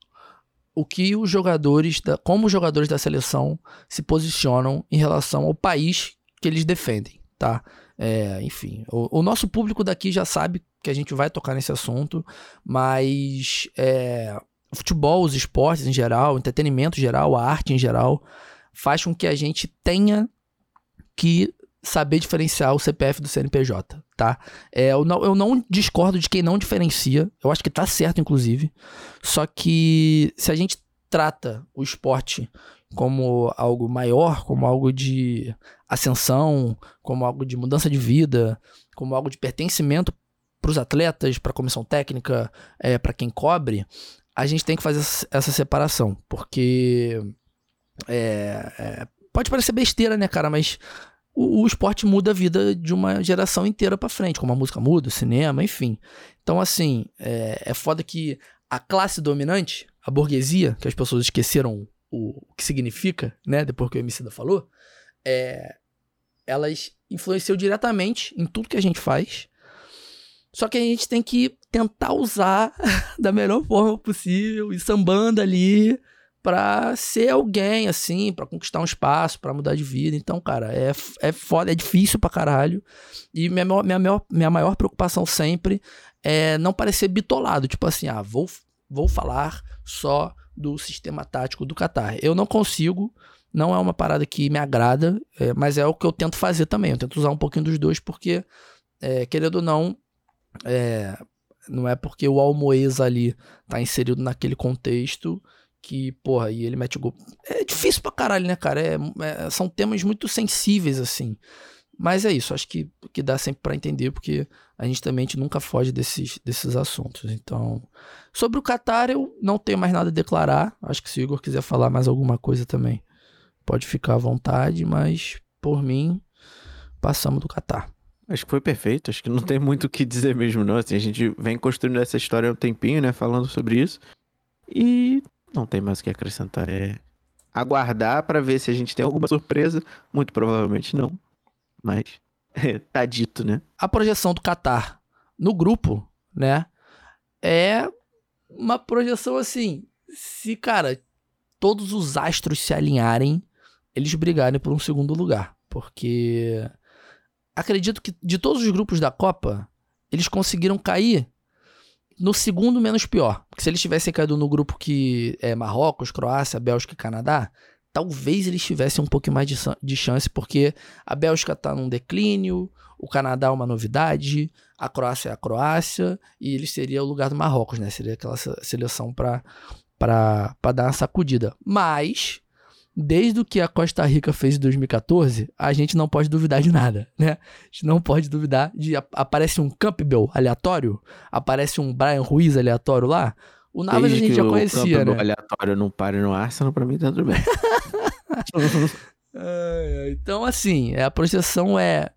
o que os jogadores, da, como os jogadores da seleção se posicionam em relação ao país que eles defendem, tá? É, enfim, o, o, nosso público daqui já sabe que a gente vai tocar nesse assunto, mas é, futebol, os esportes em geral, entretenimento em geral, a arte em geral, faz com que a gente tenha que saber diferenciar o CPF do CNPJ, tá? É, eu, não, eu não discordo de quem não diferencia, eu acho que tá certo, inclusive. Só que se a gente trata o esporte como algo maior, como algo de ascensão, como algo de mudança de vida, como algo de pertencimento para os atletas, para a comissão técnica, é, para quem cobre, a gente tem que fazer essa separação, porque é, é, pode parecer besteira, né, cara, mas o, o esporte muda a vida de uma geração inteira para frente, como a música muda, o cinema, enfim. Então, assim, é, é foda que a classe dominante, a burguesia, que as pessoas esqueceram o, o que significa, né, depois que o Emicida falou, é, elas influenciam diretamente em tudo que a gente faz. Só que a gente tem que tentar usar da melhor forma possível e sambando ali pra ser alguém, assim, para conquistar um espaço, para mudar de vida. Então, cara, é, é foda, é difícil pra caralho. E minha, minha, minha, minha maior preocupação sempre é não parecer bitolado. Tipo assim, ah, vou, vou falar só do sistema tático do Qatar. Eu não consigo, não é uma parada que me agrada, é, mas é o que eu tento fazer também. Eu tento usar um pouquinho dos dois, porque, é, querendo ou não, é, não é porque o Almoeza ali tá inserido naquele contexto que, porra, e ele mete gol. É difícil pra caralho, né, cara? É, é, são temas muito sensíveis, assim. Mas é isso, acho que, que dá sempre para entender, porque a gente também a gente nunca foge desses, desses assuntos. Então, sobre o Qatar, eu não tenho mais nada a declarar. Acho que se o Igor quiser falar mais alguma coisa também, pode ficar à vontade, mas por mim, passamos do Qatar. Acho que foi perfeito, acho que não tem muito o que dizer mesmo, não. Assim, a gente vem construindo essa história há um tempinho, né, falando sobre isso. E não tem mais o que acrescentar. É aguardar para ver se a gente tem alguma surpresa. Muito provavelmente não. Mas é, tá dito, né? A projeção do Qatar no grupo, né? É uma projeção assim. Se, cara, todos os astros se alinharem, eles brigarem por um segundo lugar. Porque acredito que de todos os grupos da Copa, eles conseguiram cair no segundo menos pior. Porque se eles tivessem caído no grupo que é Marrocos, Croácia, Bélgica e Canadá, talvez eles tivessem um pouco mais de, de chance, porque a Bélgica está num declínio, o Canadá é uma novidade, a Croácia é a Croácia, e ele seria o lugar do Marrocos, né? Seria aquela seleção para dar uma sacudida. Mas desde o que a Costa Rica fez em 2014, a gente não pode duvidar de nada, né? A gente não pode duvidar de aparece um Campbell aleatório, aparece um Brian Ruiz aleatório lá. O Navas a gente já conhecia, o né? aleatório não pare no Arsenal, pra mim tá tudo bem. então, assim, a projeção é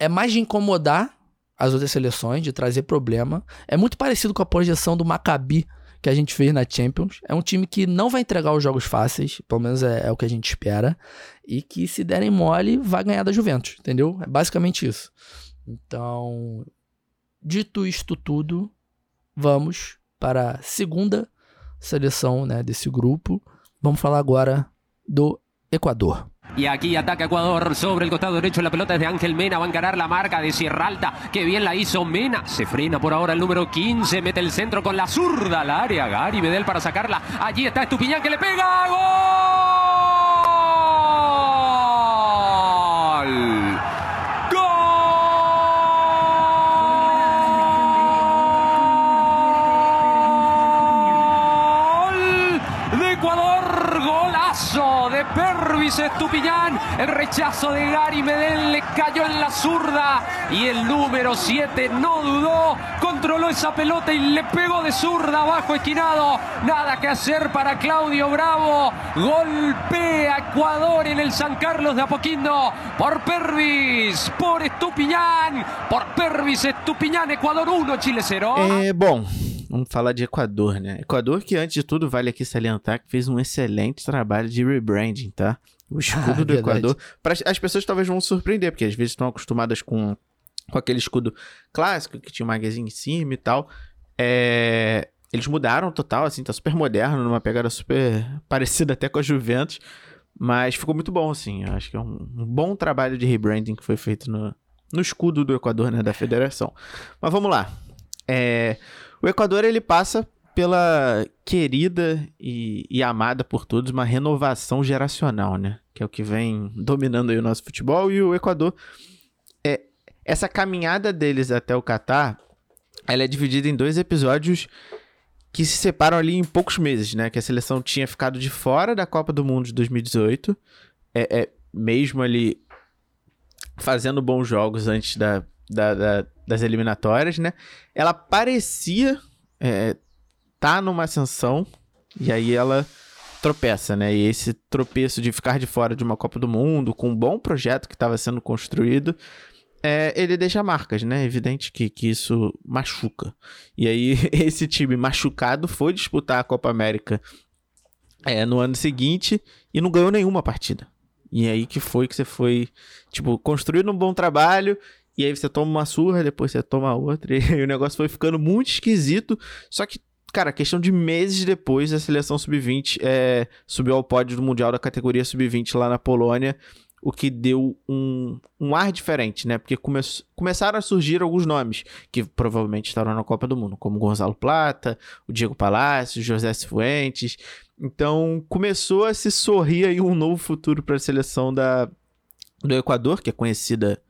é mais de incomodar as outras seleções, de trazer problema. É muito parecido com a projeção do Maccabi que a gente fez na Champions. É um time que não vai entregar os jogos fáceis, pelo menos é, é o que a gente espera, e que se derem mole, vai ganhar da Juventus, entendeu? É basicamente isso. Então, dito isto tudo, vamos para a segunda seleção né, desse grupo. Vamos falar agora do Equador. Y aquí ataca Ecuador sobre el costado derecho. La pelota es de Ángel Mena. Va a encarar la marca de Sierra Alta. Que bien la hizo Mena. Se frena por ahora el número 15. Mete el centro con la zurda al área. Gary Bedel para sacarla. Allí está Estupiñán que le pega. ¡Gol! Pervis Estupiñán. El rechazo de Gary Medel le cayó en la zurda. Y el número 7 no dudó. Controló esa pelota y le pegó de zurda abajo esquinado. Nada que hacer para Claudio Bravo. Golpea Ecuador en el San Carlos de Apoquindo. Por Pervis, por Estupiñán. Por Pervis Estupiñán. Ecuador 1, Chile 0. Eh, bom, Vamos falar de Equador, né? Equador que, antes de tudo, vale aqui salientar que fez um excelente trabalho de rebranding, tá? O escudo ah, do Equador. Pra, as pessoas talvez vão se surpreender, porque às vezes estão acostumadas com, com aquele escudo clássico, que tinha uma águiazinha em cima e tal. É, eles mudaram total, assim, tá super moderno, numa pegada super parecida até com a Juventus. Mas ficou muito bom, assim. Eu acho que é um, um bom trabalho de rebranding que foi feito no, no escudo do Equador, né, da federação. Mas vamos lá. É, o Equador ele passa pela querida e, e, amada por todos uma renovação geracional, né? Que é o que vem dominando aí o nosso futebol e o Equador. É, essa caminhada deles até o Catar, ela é dividida em dois episódios que se separam ali em poucos meses, né? Que a seleção tinha ficado de fora da Copa do Mundo de 2018, é, é mesmo ali fazendo bons jogos antes da, da, da das eliminatórias, né? Ela parecia é, tá numa ascensão e aí ela tropeça, né? E esse tropeço de ficar de fora de uma Copa do Mundo com um bom projeto que estava sendo construído, é, ele deixa marcas, né? É evidente que, que isso machuca. E aí esse time machucado foi disputar a Copa América é, no ano seguinte e não ganhou nenhuma partida. E aí que foi que você foi, tipo, construindo um bom trabalho e aí você toma uma surra, depois você toma outra, e o negócio foi ficando muito esquisito. Só que, cara, questão de meses depois, a seleção sub-20 é, subiu ao pódio do Mundial da categoria sub-20 lá na Polônia, o que deu um, um ar diferente, né? Porque come, começaram a surgir alguns nomes que provavelmente estarão na Copa do Mundo, como Gonzalo Plata, o Diego Palacios, José Fuentes. Então começou a se sorrir aí um novo futuro para a seleção da, do Equador, que é conhecida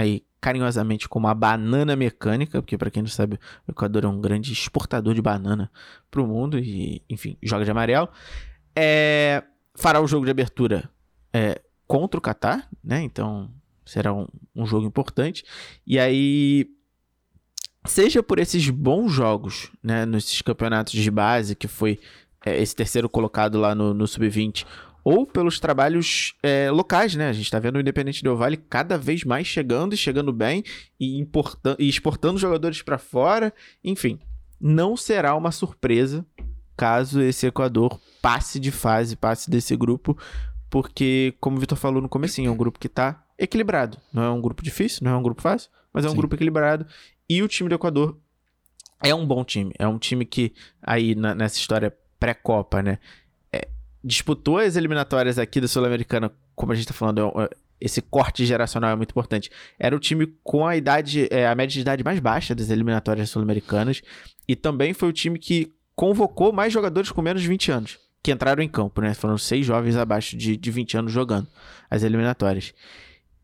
aí carinhosamente como a banana mecânica, porque para quem não sabe, o Equador é um grande exportador de banana para o mundo e, enfim, joga de amarelo. É, fará o jogo de abertura é, contra o Qatar, né? Então será um, um jogo importante. E aí, seja por esses bons jogos, né, nesses campeonatos de base, que foi é, esse terceiro colocado lá no, no Sub-20, ou pelos trabalhos é, locais, né? A gente está vendo o Independente Del Vale cada vez mais chegando e chegando bem e, e exportando jogadores para fora. Enfim, não será uma surpresa caso esse Equador passe de fase, passe desse grupo, porque, como o Vitor falou no comecinho, é um grupo que está equilibrado. Não é um grupo difícil, não é um grupo fácil, mas é um Sim. grupo equilibrado. E o time do Equador é um bom time. É um time que, aí na, nessa história pré-copa, né? Disputou as eliminatórias aqui da Sul-Americana, como a gente tá falando, é esse corte geracional é muito importante. Era o time com a idade, é, a média de idade mais baixa das eliminatórias sul-americanas. E também foi o time que convocou mais jogadores com menos de 20 anos que entraram em campo, né? Foram seis jovens abaixo de, de 20 anos jogando as eliminatórias.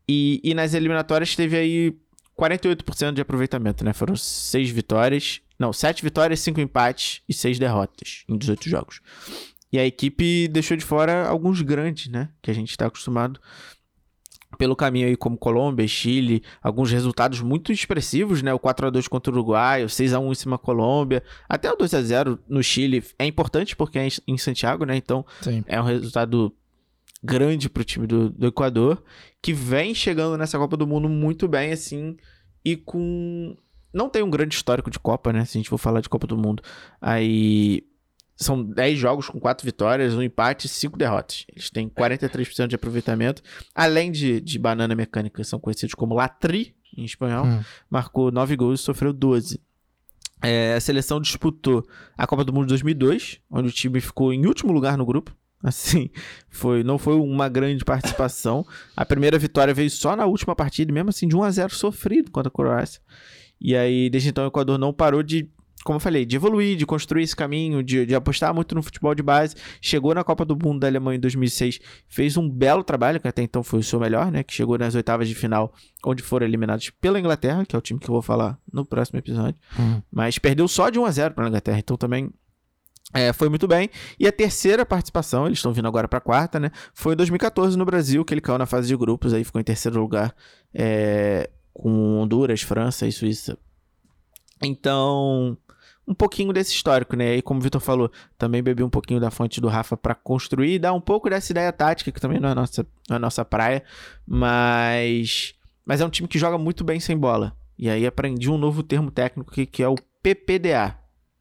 E, e nas eliminatórias teve aí 48% de aproveitamento, né? Foram seis vitórias, não, sete vitórias, cinco empates e seis derrotas em 18 jogos. E a equipe deixou de fora alguns grandes, né? Que a gente está acostumado pelo caminho aí, como Colômbia e Chile, alguns resultados muito expressivos, né? O 4x2 contra o Uruguai, o 6x1 em cima da Colômbia, até o 2x0 no Chile é importante porque é em Santiago, né? Então Sim. é um resultado grande para o time do, do Equador, que vem chegando nessa Copa do Mundo muito bem, assim, e com. Não tem um grande histórico de Copa, né? Se a gente for falar de Copa do Mundo. Aí são 10 jogos com 4 vitórias, um empate e 5 derrotas. Eles têm 43% de aproveitamento. Além de, de banana mecânica, são conhecidos como Latri, em espanhol. Hum. Marcou 9 gols e sofreu 12. É, a seleção disputou a Copa do Mundo de 2002, onde o time ficou em último lugar no grupo. Assim, foi, não foi uma grande participação. A primeira vitória veio só na última partida, mesmo assim, de 1 a 0 sofrido contra a Croácia. E aí, desde então, o Equador não parou de como eu falei, de evoluir, de construir esse caminho, de, de apostar muito no futebol de base. Chegou na Copa do Mundo da Alemanha em 2006, fez um belo trabalho, que até então foi o seu melhor, né? Que chegou nas oitavas de final, onde foram eliminados pela Inglaterra, que é o time que eu vou falar no próximo episódio. Uhum. Mas perdeu só de 1 a 0 para a Inglaterra, então também é, foi muito bem. E a terceira participação, eles estão vindo agora para a quarta, né? Foi em 2014 no Brasil, que ele caiu na fase de grupos, aí ficou em terceiro lugar é, com Honduras, França e Suíça. Então, um pouquinho desse histórico, né? E como o Vitor falou, também bebi um pouquinho da fonte do Rafa para construir e dar um pouco dessa ideia tática, que também não é nossa, não é nossa praia, mas mas é um time que joga muito bem sem bola. E aí aprendi um novo termo técnico que, que é o PPDA,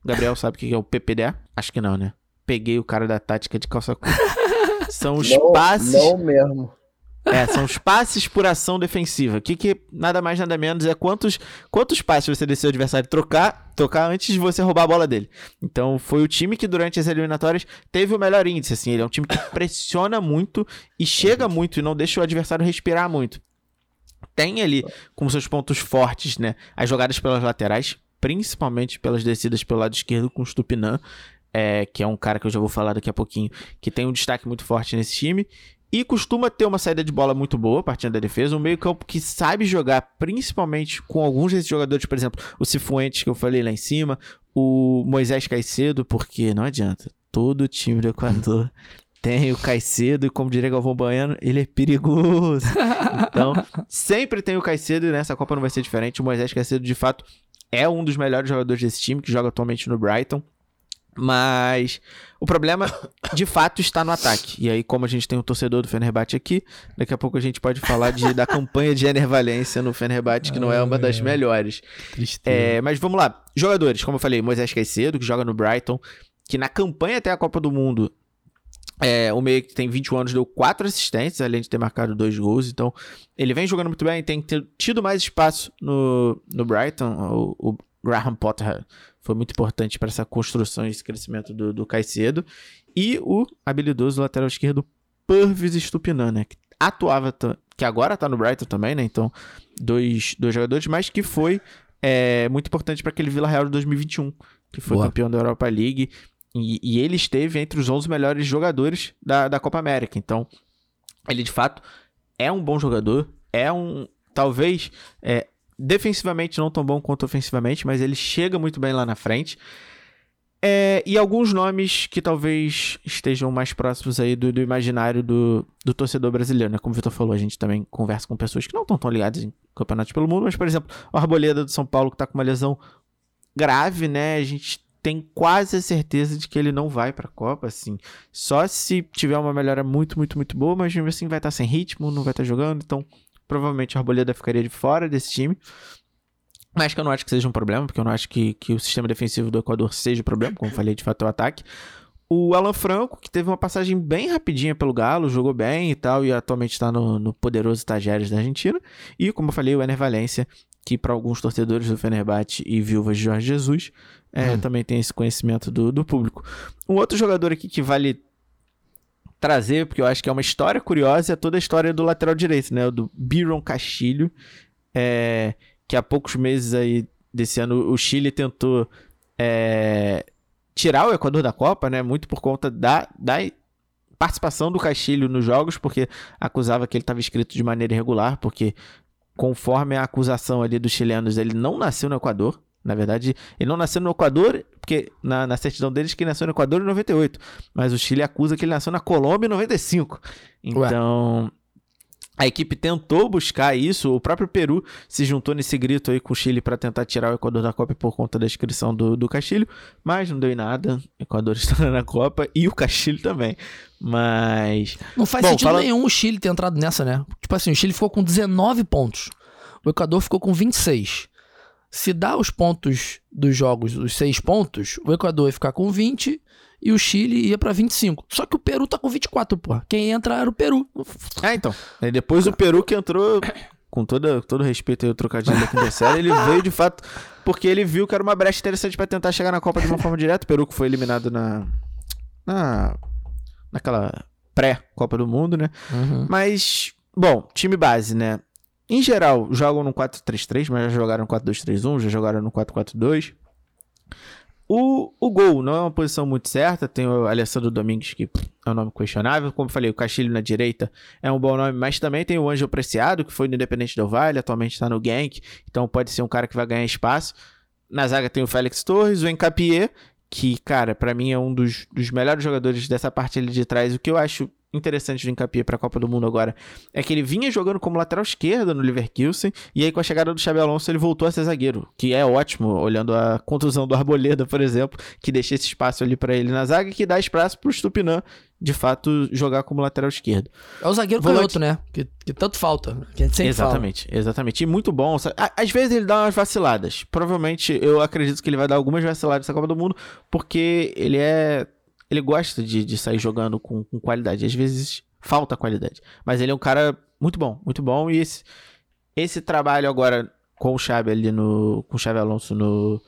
Gabriel sabe o que é o PPD? Acho que não, né? Peguei o cara da tática de calça curta. São os não, passes. Não mesmo. É, são os passes por ação defensiva. Que que nada mais nada menos é quantos quantos passes você deixou o adversário trocar, trocar antes de você roubar a bola dele. Então foi o time que durante as eliminatórias teve o melhor índice, assim, ele é um time que pressiona muito e chega muito e não deixa o adversário respirar muito. Tem ali como seus pontos fortes, né, as jogadas pelas laterais, principalmente pelas descidas pelo lado esquerdo com o Stupinan. É, que é um cara que eu já vou falar daqui a pouquinho, que tem um destaque muito forte nesse time. E costuma ter uma saída de bola muito boa, partindo da defesa. Um meio-campo que sabe jogar, principalmente com alguns desses jogadores, por exemplo, o Cifuentes, que eu falei lá em cima, o Moisés Caicedo, porque não adianta. Todo time do Equador tem o Caicedo, e como diria Galvão Baiano, ele é perigoso. Então, sempre tem o Caicedo e nessa Copa não vai ser diferente. O Moisés Caicedo, de fato, é um dos melhores jogadores desse time, que joga atualmente no Brighton. Mas o problema, de fato, está no ataque. E aí, como a gente tem um torcedor do Fenerbahçe aqui, daqui a pouco a gente pode falar de, da campanha de Enervalência no Fenerbahçe, que não é uma das melhores. É, mas vamos lá. Jogadores, como eu falei, Moisés Caicedo, que joga no Brighton, que na campanha até a Copa do Mundo, é, o meio que tem 21 anos deu quatro assistências, além de ter marcado dois gols. Então, ele vem jogando muito bem, tem tido mais espaço no, no Brighton. O, o Graham Potter foi muito importante para essa construção e esse crescimento do, do Caicedo. E o habilidoso lateral esquerdo Purvis Stupinan, né? Que atuava, que agora tá no Brighton também, né? Então, dois, dois jogadores, mas que foi é, muito importante para aquele Vila Real de 2021, que foi Boa. campeão da Europa League. E, e, ele esteve entre os 11 melhores jogadores da, da Copa América. Então, ele de fato é um bom jogador, é um. Talvez é, defensivamente não tão bom quanto ofensivamente, mas ele chega muito bem lá na frente. É, e alguns nomes que talvez estejam mais próximos aí do, do imaginário do, do, torcedor brasileiro, né? Como o Vitor falou, a gente também conversa com pessoas que não estão tão ligadas em campeonatos pelo mundo, mas, por exemplo, o Arboleda do São Paulo, que está com uma lesão grave, né? A gente tem quase a certeza de que ele não vai para a Copa, assim. Só se tiver uma melhora muito, muito, muito boa, mas mesmo assim vai estar tá sem ritmo, não vai estar tá jogando, então Provavelmente a Arboleda ficaria de fora desse time. Mas que eu não acho que seja um problema, porque eu não acho que, que o sistema defensivo do Equador seja o problema, como falei, de fato é o ataque. O Alan Franco, que teve uma passagem bem rapidinha pelo Galo, jogou bem e tal, e atualmente está no, no poderoso Tajeres da Argentina. E, como eu falei, o Ener Valência, que para alguns torcedores do Fenerbahçe e viúvas de Jorge Jesus, é, hum. também tem esse conhecimento do, do público. Um outro jogador aqui que vale trazer, porque eu acho que é uma história curiosa, é toda a história do lateral direito, né? Do Byron Castilho, é, que há poucos meses aí desse ano o Chile tentou é, tirar o Equador da Copa, né? Muito por conta da, da participação do Castilho nos jogos, porque acusava que ele estava inscrito de maneira irregular, porque conforme a acusação ali dos chilenos, ele não nasceu no Equador, na verdade, ele não nasceu no Equador, porque na, na certidão deles que ele nasceu no Equador em 98. Mas o Chile acusa que ele nasceu na Colômbia em 95. Então, Ué. a equipe tentou buscar isso. O próprio Peru se juntou nesse grito aí com o Chile para tentar tirar o Equador da Copa por conta da inscrição do, do Castilho. Mas não deu em nada. O Equador está na Copa e o Castilho também. Mas. Não faz Bom, sentido fala... nenhum o Chile ter entrado nessa, né? Tipo assim, o Chile ficou com 19 pontos. O Equador ficou com 26. Se dá os pontos dos jogos, os seis pontos, o Equador ia ficar com 20 e o Chile ia para 25. Só que o Peru tá com 24, pô. Quem entra era o Peru. Ah, então. Aí depois o Peru que entrou, com toda, todo respeito aí, o trocadilho da série, ele veio de fato porque ele viu que era uma brecha interessante para tentar chegar na Copa de uma forma direta. O Peru que foi eliminado na. na naquela pré-Copa do Mundo, né? Uhum. Mas, bom, time base, né? Em geral, jogam no 4-3-3, mas já jogaram no 4-2-3-1, já jogaram no 4-4-2. O, o gol não é uma posição muito certa. Tem o Alessandro Domingues, que é um nome questionável. Como falei, o Castilho na direita é um bom nome, mas também tem o Ângelo Preciado, que foi no Independente do Vale, atualmente está no Genk. Então pode ser um cara que vai ganhar espaço. Na zaga tem o Félix Torres, o Encapié, que, cara, para mim é um dos, dos melhores jogadores dessa parte ali de trás. O que eu acho interessante de Encapié para a Copa do Mundo agora é que ele vinha jogando como lateral esquerda no Leverkusen e aí com a chegada do Xabi Alonso ele voltou a ser zagueiro, que é ótimo, olhando a contusão do Arboleda, por exemplo, que deixa esse espaço ali para ele na zaga e que dá espaço para o Stupinan de fato jogar como lateral esquerdo. É o zagueiro Volante... canhoto, né? Que, que tanto falta, que a gente sempre Exatamente, fala. exatamente. E muito bom. Às vezes ele dá umas vaciladas. Provavelmente eu acredito que ele vai dar algumas vaciladas nessa Copa do Mundo, porque ele é ele gosta de, de sair jogando com, com qualidade. Às vezes falta qualidade. Mas ele é um cara muito bom, muito bom. E esse, esse trabalho agora com o Xabi ali no. Com o Xabi Alonso no,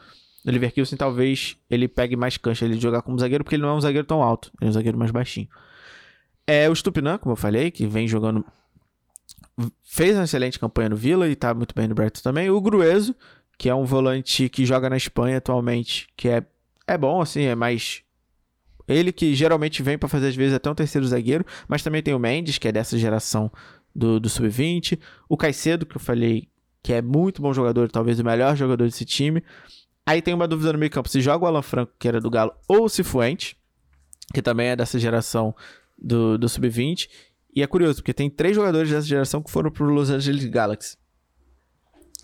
no Leverkusen, talvez ele pegue mais cancha ele de jogar como zagueiro, porque ele não é um zagueiro tão alto, ele é um zagueiro mais baixinho. É o Stupinan, como eu falei, que vem jogando. Fez uma excelente campanha no Villa e tá muito bem no Brighton também. O Grueso, que é um volante que joga na Espanha atualmente, que é, é bom, assim, é mais ele que geralmente vem para fazer às vezes até um terceiro zagueiro, mas também tem o Mendes, que é dessa geração do, do Sub-20. O Caicedo, que eu falei que é muito bom jogador, talvez o melhor jogador desse time. Aí tem uma dúvida no meio campo, se joga o Alan Franco, que era do Galo, ou o Cifuente, que também é dessa geração do, do Sub-20. E é curioso, porque tem três jogadores dessa geração que foram pro Los Angeles Galaxy.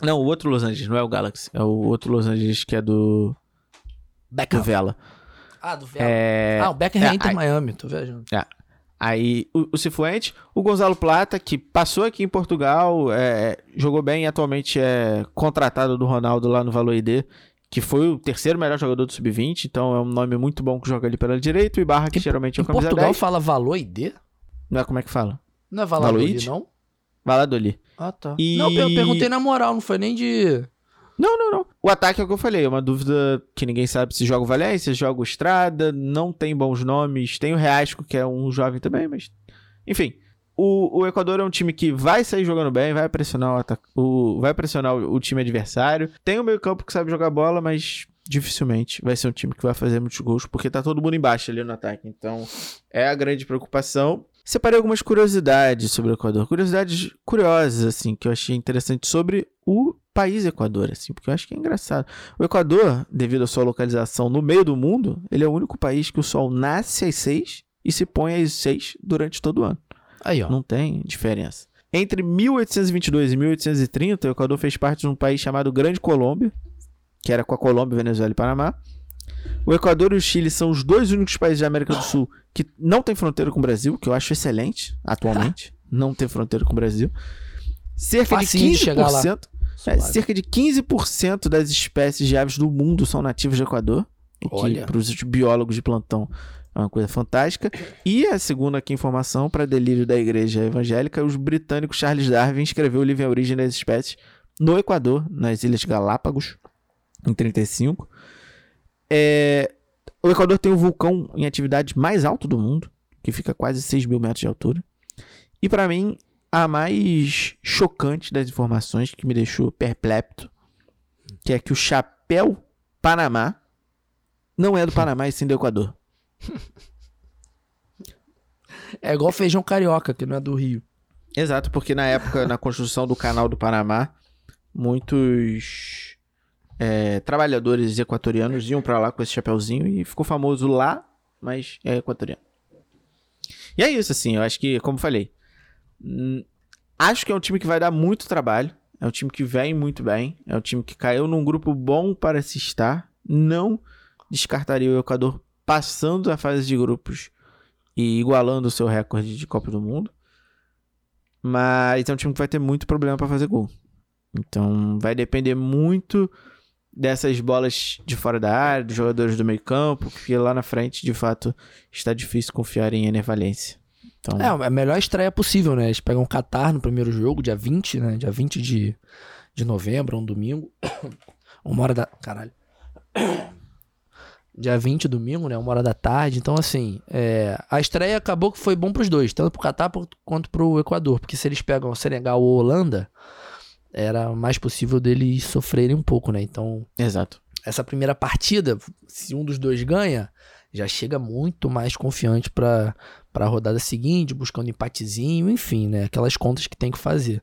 Não, o outro Los Angeles, não é o Galaxy. É o outro Los Angeles que é do... Beckham. Do Vela. Ah, do. É... Ah, o Beckham é, Inter aí... Miami, tô viajando. É. Aí o, o Cifuente, o Gonzalo Plata, que passou aqui em Portugal, é, jogou bem e atualmente é contratado do Ronaldo lá no Valor ID, que foi o terceiro melhor jogador do Sub-20, então é um nome muito bom que joga ali pela direita, e Barra, que em, geralmente é o camisa Portugal 10. fala Valor ID? Não é como é que fala? Não é Valladolid, não? Valladolid. Ah, tá. E... Não, eu perguntei na moral, não foi nem de... Não, não, não. O ataque é o que eu falei, é uma dúvida que ninguém sabe se joga o Valência, joga o Estrada, não tem bons nomes. Tem o Reasco, que é um jovem também, mas. Enfim. O, o Equador é um time que vai sair jogando bem, vai pressionar o, o vai pressionar o, o time adversário. Tem o meio campo que sabe jogar bola, mas dificilmente vai ser um time que vai fazer muitos gols, porque tá todo mundo embaixo ali no ataque. Então, é a grande preocupação. Separei algumas curiosidades sobre o Equador. Curiosidades curiosas, assim, que eu achei interessante sobre o país Equador, assim, porque eu acho que é engraçado. O Equador, devido à sua localização no meio do mundo, ele é o único país que o sol nasce às seis e se põe às seis durante todo o ano. Aí, ó. Não tem diferença. Entre 1822 e 1830, o Equador fez parte de um país chamado Grande Colômbia, que era com a Colômbia, Venezuela e Panamá. O Equador e o Chile são os dois únicos países da América do Sul que não tem fronteira com o Brasil, que eu acho excelente atualmente. não tem fronteira com o Brasil. Cerca Facinho de 15%. De é, cerca de 15% das espécies de aves do mundo são nativas do Equador. O que, para os biólogos de plantão, é uma coisa fantástica. E a segunda aqui informação, para delírio da igreja evangélica, os britânicos Charles Darwin escreveu o livro A Origem das Espécies no Equador, nas Ilhas Galápagos, em 35. É, o Equador tem o vulcão em atividade mais alto do mundo, que fica a quase 6 mil metros de altura. E para mim, a mais chocante das informações que me deixou perplexo, que é que o chapéu Panamá não é do Panamá e sim do Equador. É igual feijão carioca, que não é do Rio. Exato, porque na época, na construção do canal do Panamá, muitos é, trabalhadores equatorianos iam para lá com esse chapéuzinho e ficou famoso lá, mas é equatoriano. E é isso, assim, eu acho que, como falei, acho que é um time que vai dar muito trabalho. É um time que vem muito bem. É um time que caiu num grupo bom para se estar. Não descartaria o Equador passando a fase de grupos e igualando o seu recorde de Copa do Mundo. Mas é um time que vai ter muito problema para fazer gol. Então vai depender muito dessas bolas de fora da área, dos jogadores do meio campo, que lá na frente, de fato, está difícil confiar em Ener. Então... É, a melhor estreia possível, né? Eles pegam o Qatar no primeiro jogo, dia 20, né? Dia 20 de, de novembro, um domingo. Uma hora da. Caralho. Dia 20, domingo, né? Uma hora da tarde. Então, assim, é... a estreia acabou que foi bom pros dois, tanto pro Qatar quanto pro Equador. Porque se eles pegam o Senegal ou Holanda, era mais possível deles sofrerem um pouco, né? Então. Exato. Essa primeira partida, se um dos dois ganha, já chega muito mais confiante para a rodada seguinte, buscando empatezinho, enfim, né? Aquelas contas que tem que fazer.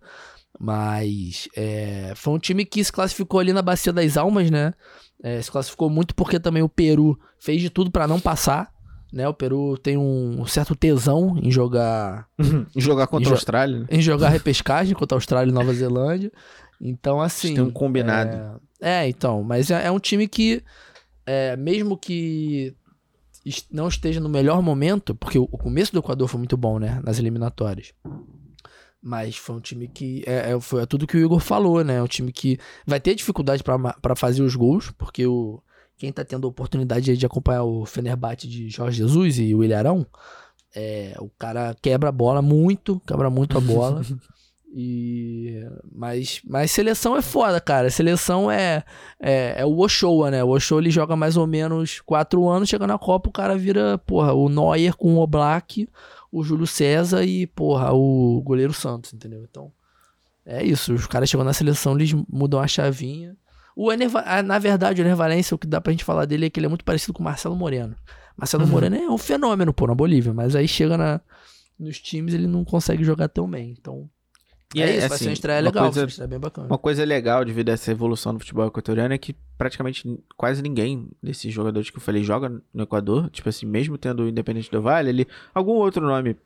Mas é, foi um time que se classificou ali na Bacia das Almas, né? É, se classificou muito porque também o Peru fez de tudo para não passar. né? O Peru tem um certo tesão em jogar. em jogar contra a Austrália. Né? Em jogar repescagem contra a Austrália e Nova Zelândia. Então, assim. Tem um combinado. É, é então. Mas é, é um time que, é, mesmo que não esteja no melhor momento, porque o, começo do Equador foi muito bom, né? Nas eliminatórias. Mas foi um time que. É, é, foi tudo que o Igor falou, né? É um time que vai ter dificuldade para fazer os gols, porque o, quem tá tendo a oportunidade de acompanhar o Fenerbahçe de Jorge Jesus e o Ilharão, é, o cara quebra a bola muito, quebra muito a bola. E mas, mas seleção é foda, cara. Seleção é é, é o Oshoa, né? O Oshoa ele joga mais ou menos quatro anos, chega na Copa, o cara vira, porra, o Neuer com o Oblak, o Júlio César e, porra, o goleiro Santos, entendeu? Então, é isso. Os caras chegam na seleção, eles mudam a chavinha. O Ener, na verdade, o Ener Valência, o que dá pra gente falar dele é que ele é muito parecido com o Marcelo Moreno. Marcelo uhum. Moreno é um fenômeno, pô, na Bolívia, mas aí chega na, nos times ele não consegue jogar tão bem. Então, e é, é isso, assim, vai ser uma estreia legal, coisa, bem bacana. Uma coisa legal devido a essa evolução do futebol equatoriano é que praticamente quase ninguém desses jogadores que eu falei joga no Equador. Tipo assim, mesmo tendo o Independente do Vale, ele, algum outro nome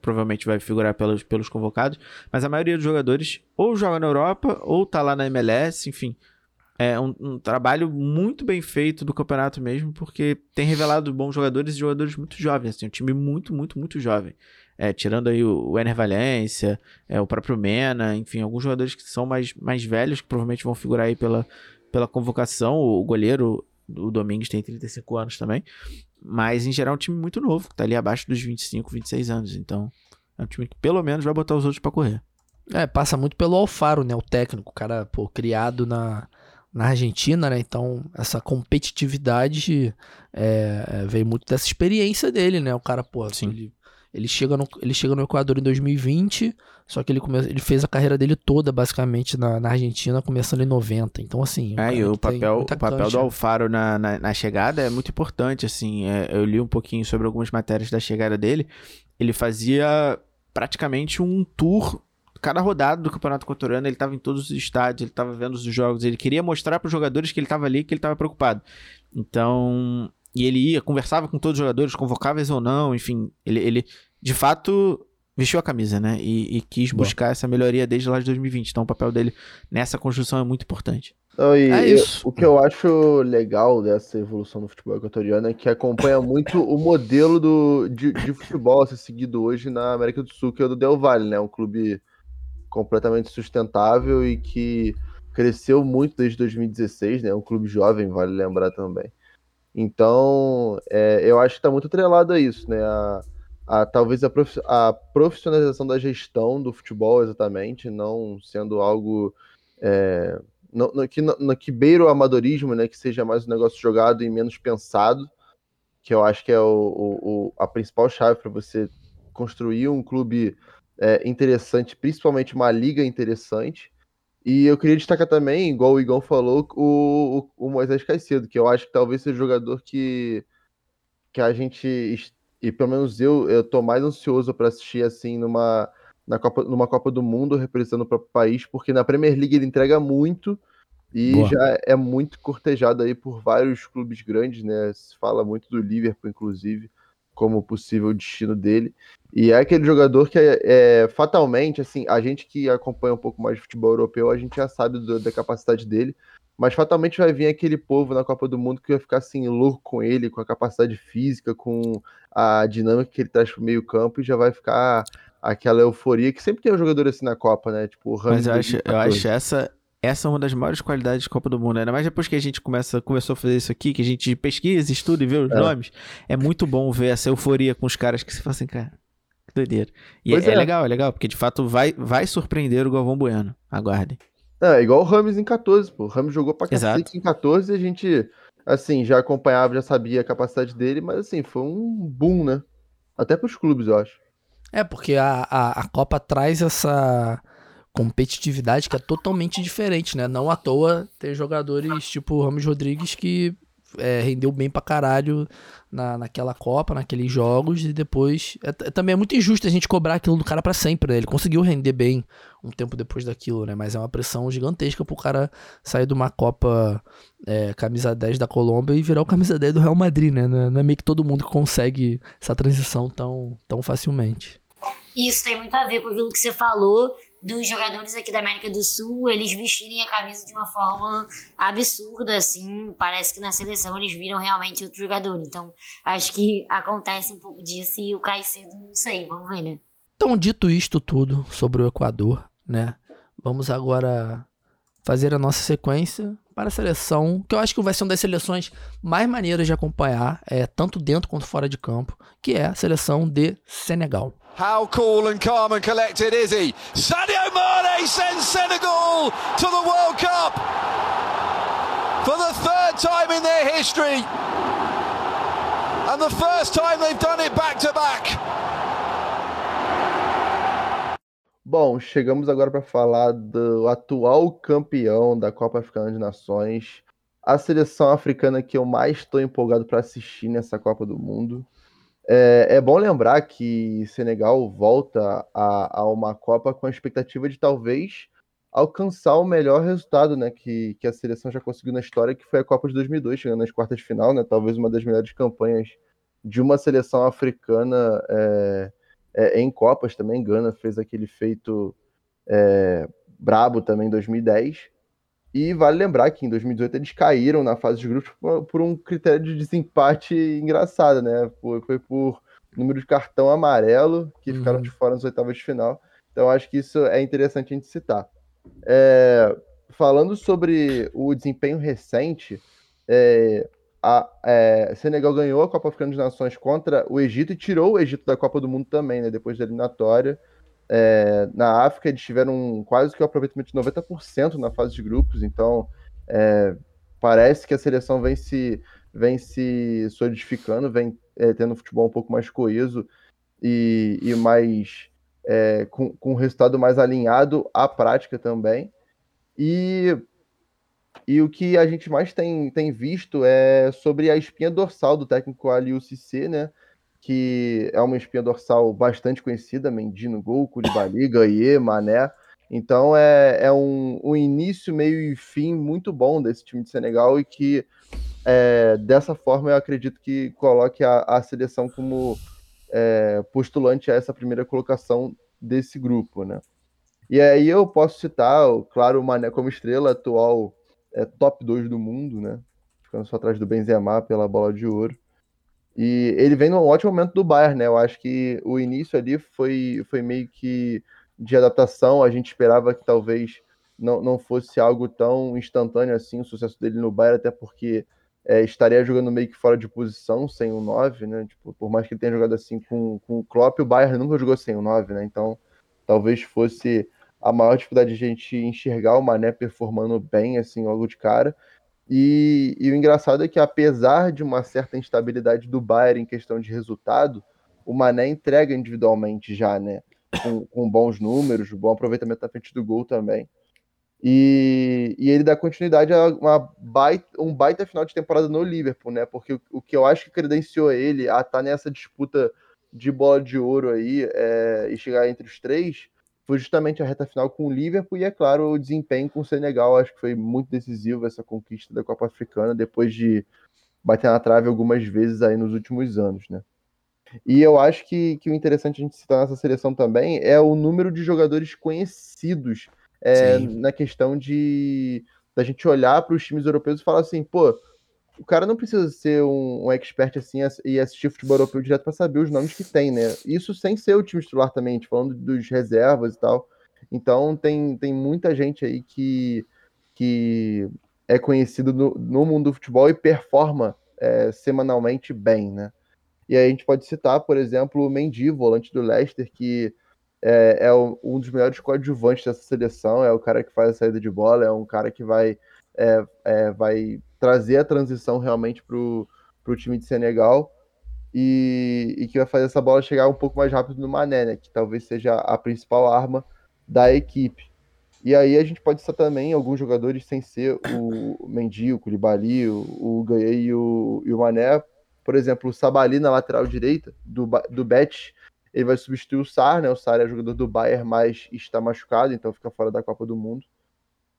provavelmente vai figurar pelos, pelos convocados, mas a maioria dos jogadores ou joga na Europa ou tá lá na MLS, enfim. É um, um, trabalho muito bem feito do campeonato mesmo, porque tem revelado bons jogadores e jogadores muito jovens, assim, um time muito, muito, muito jovem. É, tirando aí o, o Ener Valência, é, o próprio Mena, enfim, alguns jogadores que são mais, mais velhos, que provavelmente vão figurar aí pela, pela convocação. O goleiro, o Domingues, tem 35 anos também. Mas, em geral, é um time muito novo, que tá ali abaixo dos 25, 26 anos. Então, é um time que pelo menos vai botar os outros para correr. É, passa muito pelo Alfaro, né? O técnico, o cara, pô, criado na, na Argentina, né? Então, essa competitividade é, é veio muito dessa experiência dele, né? O cara, pô, Sim. ele ele chega no, ele chega no Equador em 2020, só que ele, come, ele fez a carreira dele toda, basicamente, na, na Argentina, começando em 90. Então, assim. É, e o papel, o papel do Alfaro na, na, na, chegada é muito importante, assim. É, eu li um pouquinho sobre algumas matérias da chegada dele. Ele fazia praticamente um tour cada rodada do Campeonato Equatoriano, ele estava em todos os estádios, ele estava vendo os jogos, ele queria mostrar para os jogadores que ele estava ali, que ele estava preocupado. Então, e ele ia, conversava com todos os jogadores, convocáveis ou não, enfim, ele, ele de fato vestiu a camisa, né? E, e quis Boa. buscar essa melhoria desde lá de 2020. Então o papel dele nessa construção é muito importante. Não, é isso. o que eu acho legal dessa evolução do futebol equatoriano é que acompanha muito o modelo do, de, de, futebol a ser seguido hoje na América do Sul, que é o do Del Valle, né? Um clube completamente sustentável e que cresceu muito desde 2016, né? Um clube jovem, vale lembrar também. Então, é, eu acho que está muito atrelado a isso, né? A, a talvez a, prof, a, profissionalização da gestão do futebol, exatamente, não sendo algo é, no, no, que, no, que beira o amadorismo, né? Que seja mais um negócio jogado e menos pensado, que eu acho que é o, o, o a principal chave para você construir um clube é, interessante, principalmente uma liga interessante. E eu queria destacar também, igual o Igão falou, o, o, Moisés Caicedo, que eu acho que talvez seja o jogador que, que a gente, e pelo menos eu, eu tô mais ansioso para assistir assim numa, na Copa, numa Copa do Mundo representando o próprio país, porque na Premier League ele entrega muito e Boa. já é muito cortejado aí por vários clubes grandes, né? Se fala muito do Liverpool, inclusive como possível destino dele. E é aquele jogador que é, é, fatalmente, assim, a gente que acompanha um pouco mais de futebol europeu, a gente já sabe do, da capacidade dele, mas fatalmente vai vir aquele povo na Copa do Mundo que vai ficar assim louco com ele, com a capacidade física, com a dinâmica que ele traz pro meio campo e já vai ficar aquela euforia que sempre tem um jogador assim na Copa, né? Tipo, o Mas eu acho, eu acho essa essa é uma das maiores qualidades de Copa do Mundo, ainda mais depois que a gente começa, começou a fazer isso aqui, que a gente pesquisa, estuda e vê os é. nomes. É muito bom ver essa euforia com os caras que se fala assim, cara, que doideira. E é, é, é, legal, é legal, porque de fato vai, vai surpreender o Galvão Bueno. Aguardem. É, igual o Rames em 14, pô. O Rames jogou pra cacete em 14 e a gente, assim, já acompanhava, já sabia a capacidade dele, mas assim, foi um boom, né? Até pros clubes, eu acho. É, porque a, a, a Copa traz essa competitividade que é totalmente diferente, né? Não à toa ter jogadores tipo Ramos Rodrigues que é, rendeu bem pra caralho na, naquela Copa, naqueles jogos, e depois. É, também é muito injusto a gente cobrar aquilo do cara para sempre, né? Ele conseguiu render bem um tempo depois daquilo, né? Mas é uma pressão gigantesca pro cara sair de uma Copa é, camisa 10 da Colômbia e virar o camisa 10 do Real Madrid, né? Não é, não é meio que todo mundo que consegue essa transição tão, tão facilmente. Isso tem muito a ver com aquilo que você falou dos jogadores aqui da América do Sul, eles vestirem a camisa de uma forma absurda, assim, parece que na seleção eles viram realmente outro jogador. Então, acho que acontece um pouco disso e o Caicedo, não sei, vamos ver, né? Então, dito isto tudo sobre o Equador, né? Vamos agora fazer a nossa sequência para a seleção, que eu acho que vai ser uma das seleções mais maneiras de acompanhar, é, tanto dentro quanto fora de campo, que é a seleção de Senegal. How cool and calm and collected is he? Sadio Mane sends Senegal to the World Cup for the third time in their history. And the first time they've done it back to back. Bom, chegamos agora para falar do atual campeão da Copa Africana de Nações, a seleção africana que eu mais estou empolgado para assistir nessa Copa do Mundo. É, é, bom lembrar que Senegal volta a, a, uma Copa com a expectativa de talvez alcançar o melhor resultado né, que, que a seleção já conseguiu na história, que foi a Copa de 2002, chegando nas quartas de final, né, talvez uma das melhores campanhas de uma seleção africana é, é, em Copas também. Gana fez aquele feito é, brabo também em 2010. E vale lembrar que em 2018 eles caíram na fase de grupos por, por um critério de desempate engraçado, né? Foi, foi por número de cartão amarelo que uhum. ficaram de fora nas oitavas de final. Então acho que isso é interessante a gente citar. É, falando sobre o desempenho recente, é, a é, Senegal ganhou a Copa Africana de Nações contra o Egito e tirou o Egito da Copa do Mundo também, né? Depois da eliminatória. É, na África, eles tiveram quase que o um aproveitamento de 90% na fase de grupos, então é, parece que a seleção vem se, vem se solidificando, vem é, tendo um futebol um pouco mais coeso e, e mais é, com, com um resultado mais alinhado à prática também. E, e o que a gente mais tem, tem visto é sobre a espinha dorsal do técnico Aliou Cissé, né? Que é uma espinha dorsal bastante conhecida, Mendy no gol, Koulibaly, Gaie, Mané. Então é, é um, um, início, meio e fim muito bom desse time de Senegal e que é, dessa forma eu acredito que coloque a, a seleção como é, postulante a essa primeira colocação desse grupo, né? E aí eu posso citar, claro, o Mané como estrela atual é, top 2 do mundo, né? Ficando só atrás do Benzema pela bola de ouro. E ele vem num ótimo momento do Bayern, né? Eu acho que o início ali foi, foi meio que de adaptação. A gente esperava que talvez não, não fosse algo tão instantâneo assim o sucesso dele no Bayern, até porque é, estaria jogando meio que fora de posição, sem um 9, né? Tipo, por mais que ele tenha jogado assim com, com o Klopp, o Bayern nunca jogou sem um 9, né? Então talvez fosse a maior dificuldade de a gente enxergar o Mané performando bem, assim, logo de cara. E, e, o engraçado é que, apesar de uma certa instabilidade do Bayern em questão de resultado, o Mané entrega individualmente já, né? Com, com bons números, bom aproveitamento na frente do gol também. E, e, ele dá continuidade a uma baita, um baita final de temporada no Liverpool, né? Porque o, o que eu acho que credenciou ele a estar tá nessa disputa de bola de ouro aí é, e chegar entre os três foi justamente a reta final com o Liverpool e, é claro, o desempenho com o Senegal. Acho que foi muito decisivo essa conquista da Copa Africana, depois de bater na trave algumas vezes aí nos últimos anos, né? E eu acho que, que o interessante a gente citar nessa seleção também é o número de jogadores conhecidos é, na questão de da gente olhar para os times europeus e falar assim, pô, o cara não precisa ser um, um expert assim e assistir futebol europeu direto para saber os nomes que tem, né? Isso sem ser o time titular também, falando dos reservas e tal. Então tem, tem muita gente aí que, que é conhecido no, no mundo do futebol e performa é, semanalmente bem, né? E aí a gente pode citar, por exemplo, o Mendy, volante do Leicester, que é, é um dos melhores coadjuvantes dessa seleção, é o cara que faz a saída de bola, é um cara que vai, é, é vai trazer a transição realmente para o time de Senegal e, e, que vai fazer essa bola chegar um pouco mais rápido no Mané, né, que talvez seja a principal arma da equipe. E aí a gente pode citar também alguns jogadores sem ser o Mendy, o Koulibaly, o, o e o, e o Mané. Por exemplo, o Sabali na lateral direita do, do Bet, ele vai substituir o Sar, né? O Sar é jogador do Bayern, mas está machucado, então fica fora da Copa do Mundo.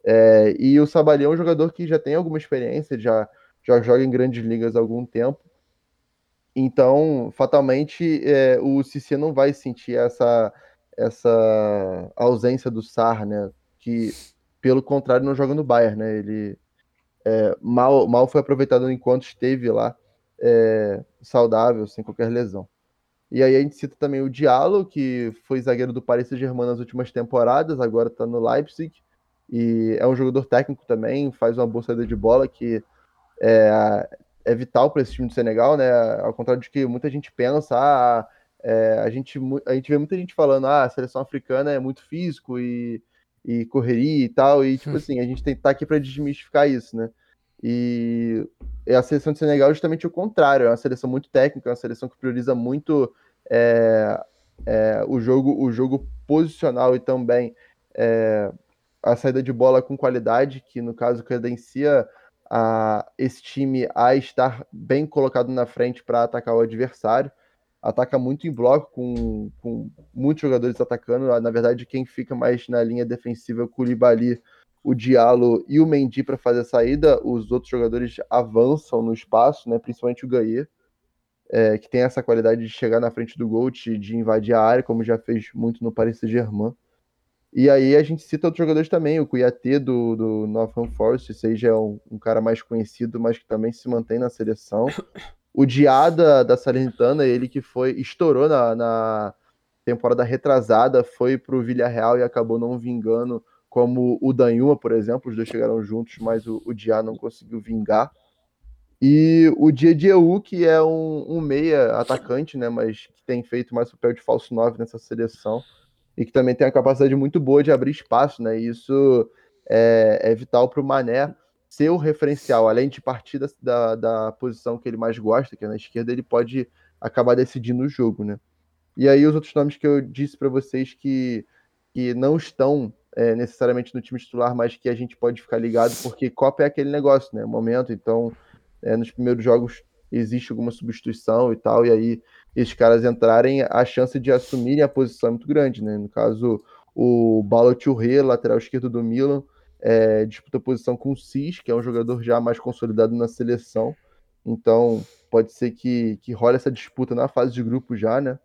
É, e o Sabali é um jogador que já tem alguma experiência, já, já joga em grandes ligas há algum tempo. Então, fatalmente, é, o Cici não vai sentir essa, essa ausência do Sar, né? Que, pelo contrário, não joga no Bayern, né? Ele é, mal, mal foi aproveitado enquanto esteve lá é, saudável, sem qualquer lesão. E aí a gente cita também o Diallo, que foi zagueiro do Paris Saint-Germain nas últimas temporadas, agora está no Leipzig, e é um jogador técnico também, faz uma boa saída de bola que é, é vital para esse time do Senegal, né? Ao contrário de que muita gente pensa, ah, é, a, gente, a gente vê muita gente falando, ah, a seleção africana é muito físico e, e correria e tal, e tipo hum. assim, a gente tem que estar tá aqui para desmistificar isso, né? E a seleção de Senegal é justamente o contrário, é uma seleção muito técnica, é uma seleção que prioriza muito é, é, o jogo o jogo posicional e também é, a saída de bola com qualidade, que no caso credencia a, esse time a estar bem colocado na frente para atacar o adversário. Ataca muito em bloco, com, com muitos jogadores atacando. Na verdade, quem fica mais na linha defensiva é o Koulibaly, o Diallo e o Mendy para fazer a saída. Os outros jogadores avançam no espaço, né? principalmente o Gaia, é, que tem essa qualidade de chegar na frente do gol, de, de invadir a área, como já fez muito no Paris Saint-Germain. E aí a gente cita outros jogadores também, o Cuiatê do, do Northern Forest, seja um, um cara mais conhecido, mas que também se mantém na seleção. O Diada da Salernitana, ele que foi estourou na, na temporada retrasada, foi para o Villarreal e acabou não vingando, como o Danhuma, por exemplo, os dois chegaram juntos, mas o, o Diá não conseguiu vingar. E o Diedieu, que é um, um meia atacante, né, mas que tem feito mais papel de falso 9 nessa seleção e que também tem a capacidade muito boa de abrir espaço, né? E isso é, é vital para o Mané ser o referencial, além de partir da, da posição que ele mais gosta, que é na esquerda, ele pode acabar decidindo o jogo, né? E aí os outros nomes que eu disse para vocês que, que não estão é, necessariamente no time titular, mas que a gente pode ficar ligado, porque Copa é aquele negócio, né? Momento, então é, nos primeiros jogos existe alguma substituição e tal, e aí esses caras entrarem, a chance de assumirem a posição é muito grande, né? No caso, o Balo Touré, lateral esquerdo do Milan, é, disputa posição com o Cis, que é um jogador já mais consolidado na seleção. Então, pode ser que, que role essa disputa na fase de grupo já, né?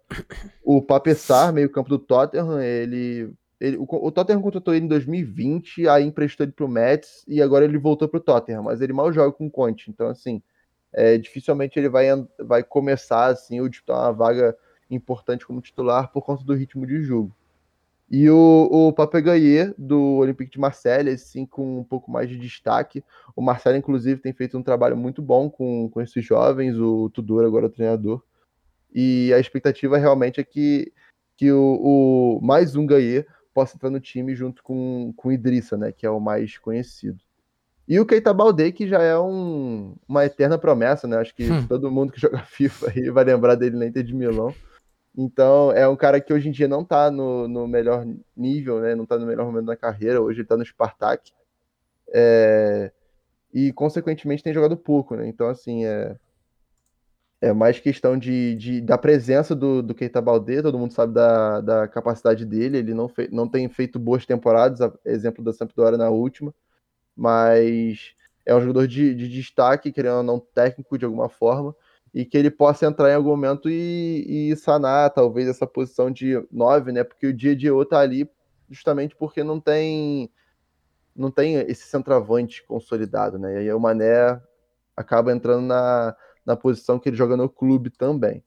O Papessar, meio campo do Tottenham, ele, ele o, o, Tottenham contratou ele em 2020, aí emprestou ele pro Mets e agora ele voltou pro Tottenham, mas ele mal joga com o Conte. Então, assim, é, dificilmente ele vai, vai começar assim ou disputar uma vaga importante como titular por conta do ritmo de jogo. E o, o Papegaier, do Olympique de Marseille, sim, com um pouco mais de destaque. O Marcelo, inclusive, tem feito um trabalho muito bom com, com esses jovens, o Tudor agora o treinador. E a expectativa realmente é que, que o, o mais um Gaia possa entrar no time junto com, com o Idrissa, né, que é o mais conhecido. E o Keita Balde, que já é um, uma eterna promessa, né? Acho que hum. todo mundo que joga FIFA aí vai lembrar dele na Inter de Milão. Então, é um cara que hoje em dia não tá no, no melhor nível, né? Não tá no melhor momento da carreira. Hoje ele tá no Spartak. É... E, consequentemente, tem jogado pouco, né? Então, assim, é, é mais questão de, de, da presença do, do Keita Balde, todo mundo sabe da, da capacidade dele, ele não, fe, não tem feito boas temporadas, exemplo da Sampdoria na última, mas é um jogador de, de destaque, querendo ou não, técnico de alguma forma, e que ele possa entrar em algum momento e, e sanar, talvez, essa posição de 9, né? Porque o dia de tá ali justamente porque não tem não tem esse centroavante consolidado, né? E aí o Mané acaba entrando na, na posição que ele joga no clube também.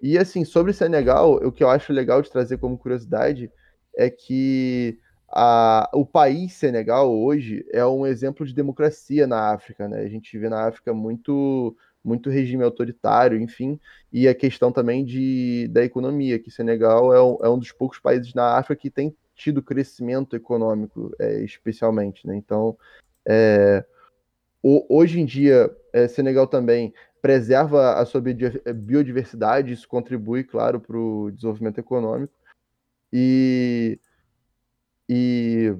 E assim, sobre o Senegal, o que eu acho legal de trazer como curiosidade é que a, o país Senegal hoje é um exemplo de democracia na África, né? A gente vê na África muito muito regime autoritário, enfim, e a questão também de, da economia, que Senegal é um, é um dos poucos países na África que tem tido crescimento econômico, é, especialmente, né? Então, é, o, hoje em dia, é, Senegal também preserva a sua biodiversidade, isso contribui, claro, para o desenvolvimento econômico, e e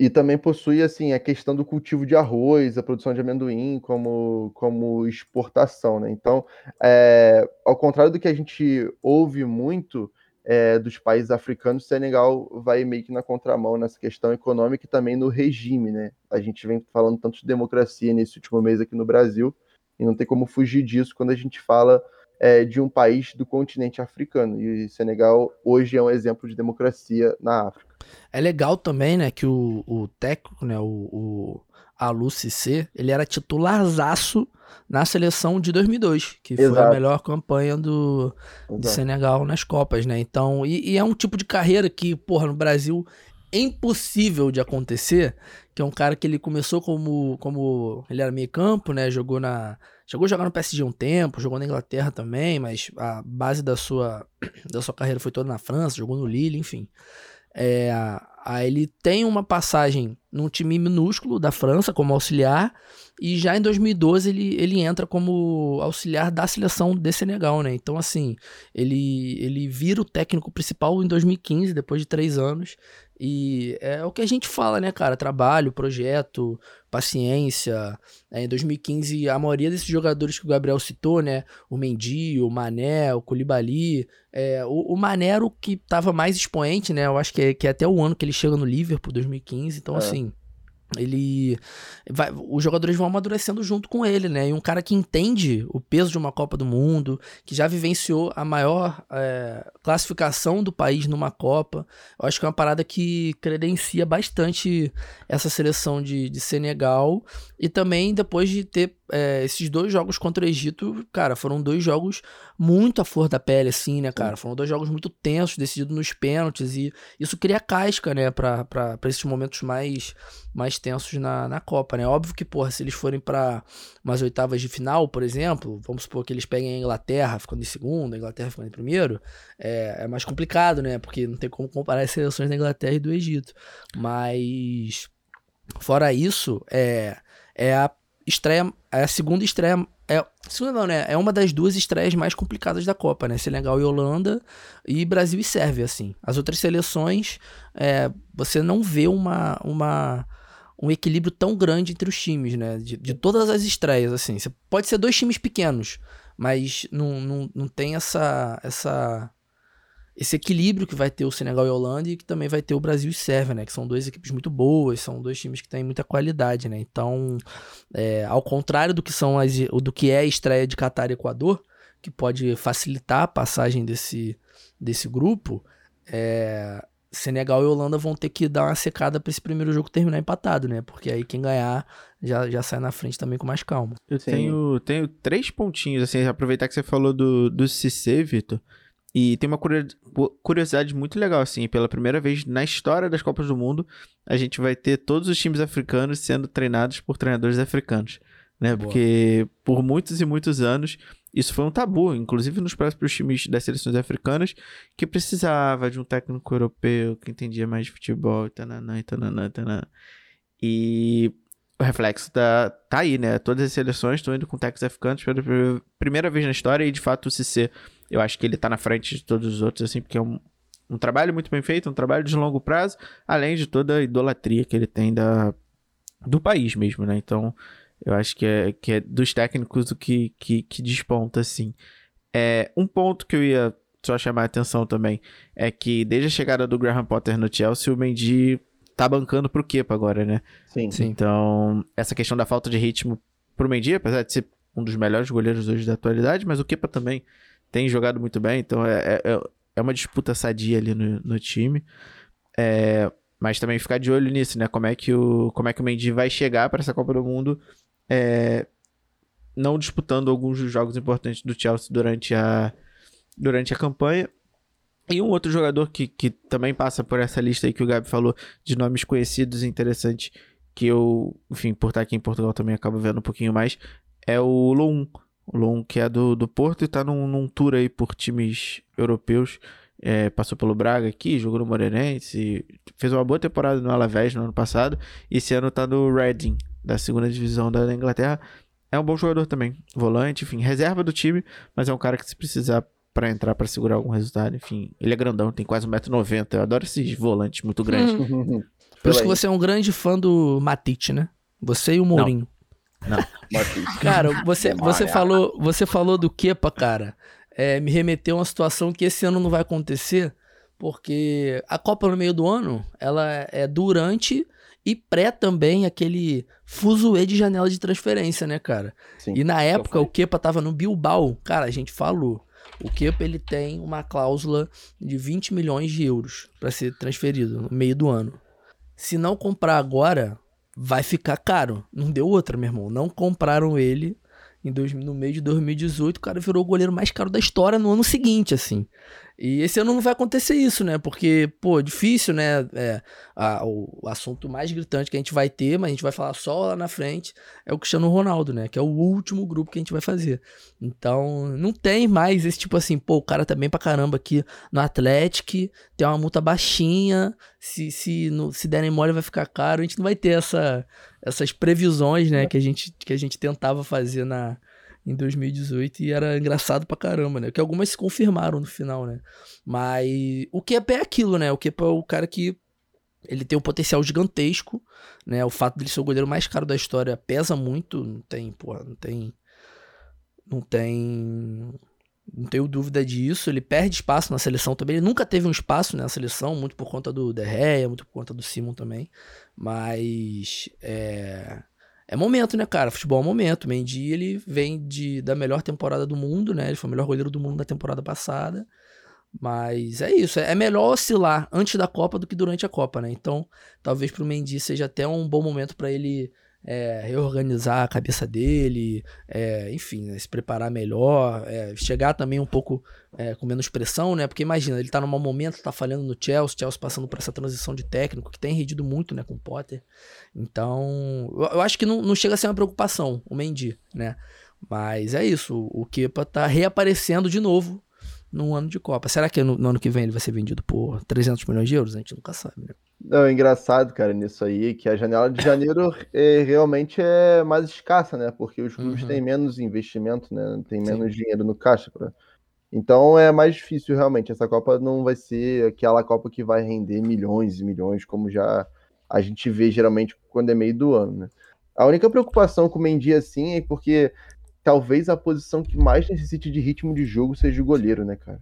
e também possui assim a questão do cultivo de arroz, a produção de amendoim como, como exportação, né? Então, é, ao contrário do que a gente ouve muito é, dos países africanos, o Senegal vai meio que na contramão nessa questão econômica e também no regime, né? A gente vem falando tanto de democracia nesse último mês aqui no Brasil e não tem como fugir disso quando a gente fala é, de um país do continente africano. E Senegal hoje é um exemplo de democracia na África. É legal também, né, que o, o técnico, né, o, o Alu Cissé, ele era titularzaço na seleção de 2002, que Exato. foi a melhor campanha do, do Senegal nas Copas, né? Então, e, e, é um tipo de carreira que, porra, no Brasil é impossível de acontecer, que é um cara que ele começou como, como ele era meio campo, né? Jogou na chegou a jogar no PSG um tempo, jogou na Inglaterra também, mas a base da sua da sua carreira foi toda na França, jogou no Lille, enfim. É, Aí ele tem uma passagem num time minúsculo da França como auxiliar e já em 2012 ele, ele entra como auxiliar da seleção de Senegal, né? Então assim, ele, ele vira o técnico principal em 2015, depois de três anos e é o que a gente fala, né, cara? Trabalho, projeto, paciência. É, em 2015, a maioria desses jogadores que o Gabriel citou, né? O Mendy, o Mané, o Koulibaly. É, o, o Mané era o que tava mais expoente, né? Eu acho que é, que é até o ano que ele chega no Liverpool, 2015. Então, é. assim ele vai, os jogadores vão amadurecendo junto com ele, né? E um cara que entende o peso de uma Copa do Mundo, que já vivenciou a maior é, classificação do país numa Copa, eu acho que é uma parada que credencia bastante essa seleção de, de Senegal e também depois de ter é, esses dois jogos contra o Egito, cara, foram dois jogos muito à flor da pele, assim, né, cara? Foram dois jogos muito tensos, decididos nos pênaltis, e isso cria casca, né, pra esses momentos mais, mais tensos na, na Copa, né? Óbvio que, porra, se eles forem para umas oitavas de final, por exemplo, vamos supor que eles peguem a Inglaterra ficando em segundo, a Inglaterra ficando em primeiro, é, é mais complicado, né? Porque não tem como comparar as seleções da Inglaterra e do Egito. Mas, fora isso, é, é a estreia, é a segunda estreia, é, segunda não, né? É uma das duas estreias mais complicadas da Copa, né? Senegal e Holanda e Brasil e Sérvia, assim. As outras seleções, é, você não vê uma, uma, um equilíbrio tão grande entre os times, né? De, de todas as estreias, assim. Você pode ser dois times pequenos, mas não, não, não tem essa, essa esse equilíbrio que vai ter o Senegal e a Holanda e que também vai ter o Brasil e Sérvia, né? Que são duas equipes muito boas, são dois times que têm muita qualidade, né? Então, é, ao contrário do que são as, do que é a estreia de Catar e Equador, que pode facilitar a passagem desse, desse grupo, é, Senegal e Holanda vão ter que dar uma secada para esse primeiro jogo terminar empatado, né? Porque aí quem ganhar já, já sai na frente também com mais calma. Eu tenho, tenho três pontinhos, assim, aproveitar que você falou do, do Cissé, Vitor. E tem uma curiosidade muito legal, assim, pela primeira vez na história das Copas do Mundo, a gente vai ter todos os times africanos sendo treinados por treinadores africanos, né? Boa. Porque por muitos e muitos anos isso foi um tabu, inclusive nos próprios times das seleções africanas, que precisava de um técnico europeu que entendia mais de futebol, e tananã, e tananã, tananã. E o reflexo tá, tá aí, né? Todas as seleções estão indo com técnicos africanos pela primeira vez na história e de fato o CC eu acho que ele tá na frente de todos os outros, assim, porque é um, um trabalho muito bem feito, um trabalho de longo prazo, além de toda a idolatria que ele tem da, do país mesmo, né? Então, eu acho que é, que é dos técnicos o que, que, que desponta, assim. É, um ponto que eu ia só chamar a atenção também é que desde a chegada do Graham Potter no Chelsea, o Mendy tá bancando pro Kepa agora, né? Sim. Sim. Então, essa questão da falta de ritmo pro Mendy, apesar de ser um dos melhores goleiros hoje da atualidade, mas o Kepa também tem jogado muito bem, então é, é, é, é uma disputa sadia ali no, no time. É, mas também ficar de olho nisso, né? Como é que o, como é que o Mendy vai chegar para essa Copa do Mundo é, não disputando alguns dos jogos importantes do Chelsea durante a, durante a campanha. E um outro jogador que, que também passa por essa lista aí que o Gabi falou de nomes conhecidos e interessantes, que eu, enfim, por estar aqui em Portugal também acabo vendo um pouquinho mais, é o Lum. O Lon, que é do, do Porto e tá num, num tour aí por times europeus. É, passou pelo Braga aqui, jogou no Moreirense, fez uma boa temporada no Alavés no ano passado. E esse ano tá no Reading, da segunda divisão da Inglaterra. É um bom jogador também, volante, enfim, reserva do time, mas é um cara que se precisar para entrar para segurar algum resultado, enfim, ele é grandão, tem quase 1,90m. Eu adoro esses volantes muito grandes. Por isso que você é um grande fã do Matite, né? Você e o Mourinho. Não. Matite. Cara, você, você, falou, você falou do Kepa, cara. É, me remeteu a uma situação que esse ano não vai acontecer, porque a Copa no meio do ano, ela é durante e pré também aquele fuzuê de janela de transferência, né, cara? Sim, e na época o Kepa tava no Bilbao. Cara, a gente falou. O Kepa ele tem uma cláusula de 20 milhões de euros para ser transferido no meio do ano. Se não comprar agora, vai ficar caro. Não deu outra, meu irmão. Não compraram ele em dois, no meio de 2018, o cara virou o goleiro mais caro da história no ano seguinte, assim. E esse ano não vai acontecer isso, né? Porque, pô, difícil, né? É, a, o, assunto mais gritante que a gente vai ter, mas a gente vai falar só lá na frente, é o Cristiano Ronaldo, né? Que é o último grupo que a gente vai fazer. Então, não tem mais esse tipo assim, pô, o cara tá bem pra caramba aqui no Atlético, tem uma multa baixinha, se, se, no, se derem mole vai ficar caro. A gente não vai ter essa, essas previsões, né? Que a gente, que a gente tentava fazer na em 2018 e era engraçado pra caramba, né? Que algumas se confirmaram no final, né? Mas o Kepa é aquilo, né? O Kepa é o cara que ele tem um potencial gigantesco, né? O fato dele ser o goleiro mais caro da história pesa muito, não tem, porra, não tem não tem não tenho dúvida disso, ele perde espaço na seleção também, ele nunca teve um espaço na seleção, muito por conta do De Gea, muito por conta do Simon também, mas é é momento, né, cara? Futebol é momento. Mendy, ele vem de, da melhor temporada do mundo, né? Ele foi o melhor goleiro do mundo na temporada passada. Mas é isso, é melhor oscilar antes da Copa do que durante a Copa, né? Então, talvez pro Mendy seja até um bom momento para ele é, reorganizar a cabeça dele, é, enfim, né, se preparar melhor, é, chegar também um pouco é, com menos pressão, né? Porque imagina, ele tá num mau momento, tá falhando no Chelsea, Chelsea passando por essa transição de técnico, que tem rendido muito, né, com o Potter. Então, eu, eu acho que não, não chega a ser uma preocupação o Mendy, né? Mas é isso, o Kepa tá reaparecendo de novo no ano de Copa. Será que no, no, ano que vem ele vai ser vendido por 300 milhões de euros? A gente nunca sabe, né? Não, é engraçado, cara, nisso aí, que a janela de janeiro é, realmente é mais escassa, né? Porque os clubes uhum. têm menos investimento, né? Tem menos Sim. dinheiro no caixa. Pra... Então é mais difícil, realmente. Essa Copa não vai ser aquela Copa que vai render milhões e milhões, como já a gente vê geralmente quando é meio do ano, né? A única preocupação com o Mendy, assim, é porque talvez a posição que mais necessite de ritmo de jogo seja o goleiro, né, cara?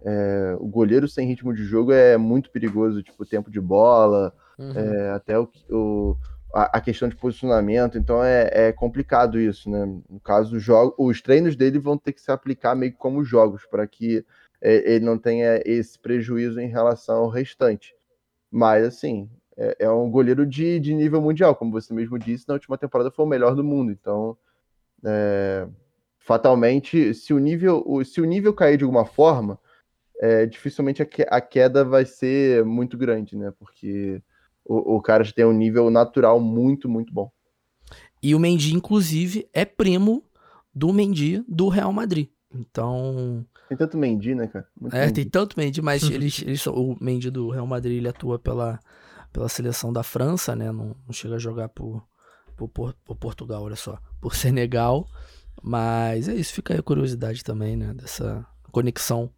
É, o goleiro sem ritmo de jogo é muito perigoso, tipo, tempo de bola, uhum. é, até o, o a, a, questão de posicionamento, então é, é, complicado isso, né? No caso, jogo, os treinos dele vão ter que se aplicar meio que como jogos, para que é, ele não tenha esse prejuízo em relação ao restante. Mas, assim, é, é, um goleiro de, de nível mundial, como você mesmo disse, na última temporada foi o melhor do mundo, então é, fatalmente, se o nível, se o nível cair de alguma forma, é, dificilmente a, que, a, queda vai ser muito grande, né? Porque o, o cara já tem um nível natural muito, muito bom. E o Mendy, inclusive, é primo do Mendy do Real Madrid. Então. Tem tanto Mendy, né, cara? Muito é, Mendy. tem tanto Mendy, mas eles, eles, o Mendy do Real Madrid ele atua pela, pela seleção da França, né? Não, não chega a jogar por, por, por, por Portugal, olha só, por Senegal. Mas é isso, fica aí a curiosidade também, né? Dessa conexão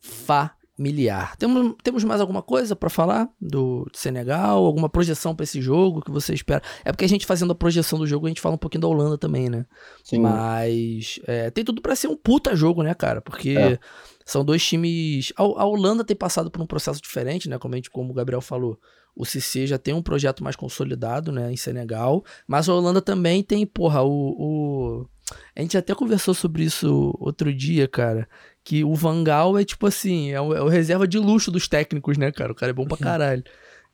familiar. Temos, temos mais alguma coisa para falar do Senegal? Alguma projeção para esse jogo que você espera? É porque a gente fazendo a projeção do jogo, a gente fala um pouquinho da Holanda também, né? Sim. Mas é, tem tudo para ser um puta jogo, né, cara? Porque é. são dois times. A, a Holanda tem passado por um processo diferente, né? Como, a gente, como o Gabriel falou o CC já tem um projeto mais consolidado, né, em Senegal, mas a Holanda também tem, porra, o, o... A gente até conversou sobre isso outro dia, cara, que o Vangal é tipo assim, é o, é o, reserva de luxo dos técnicos, né, cara? O cara é bom pra caralho.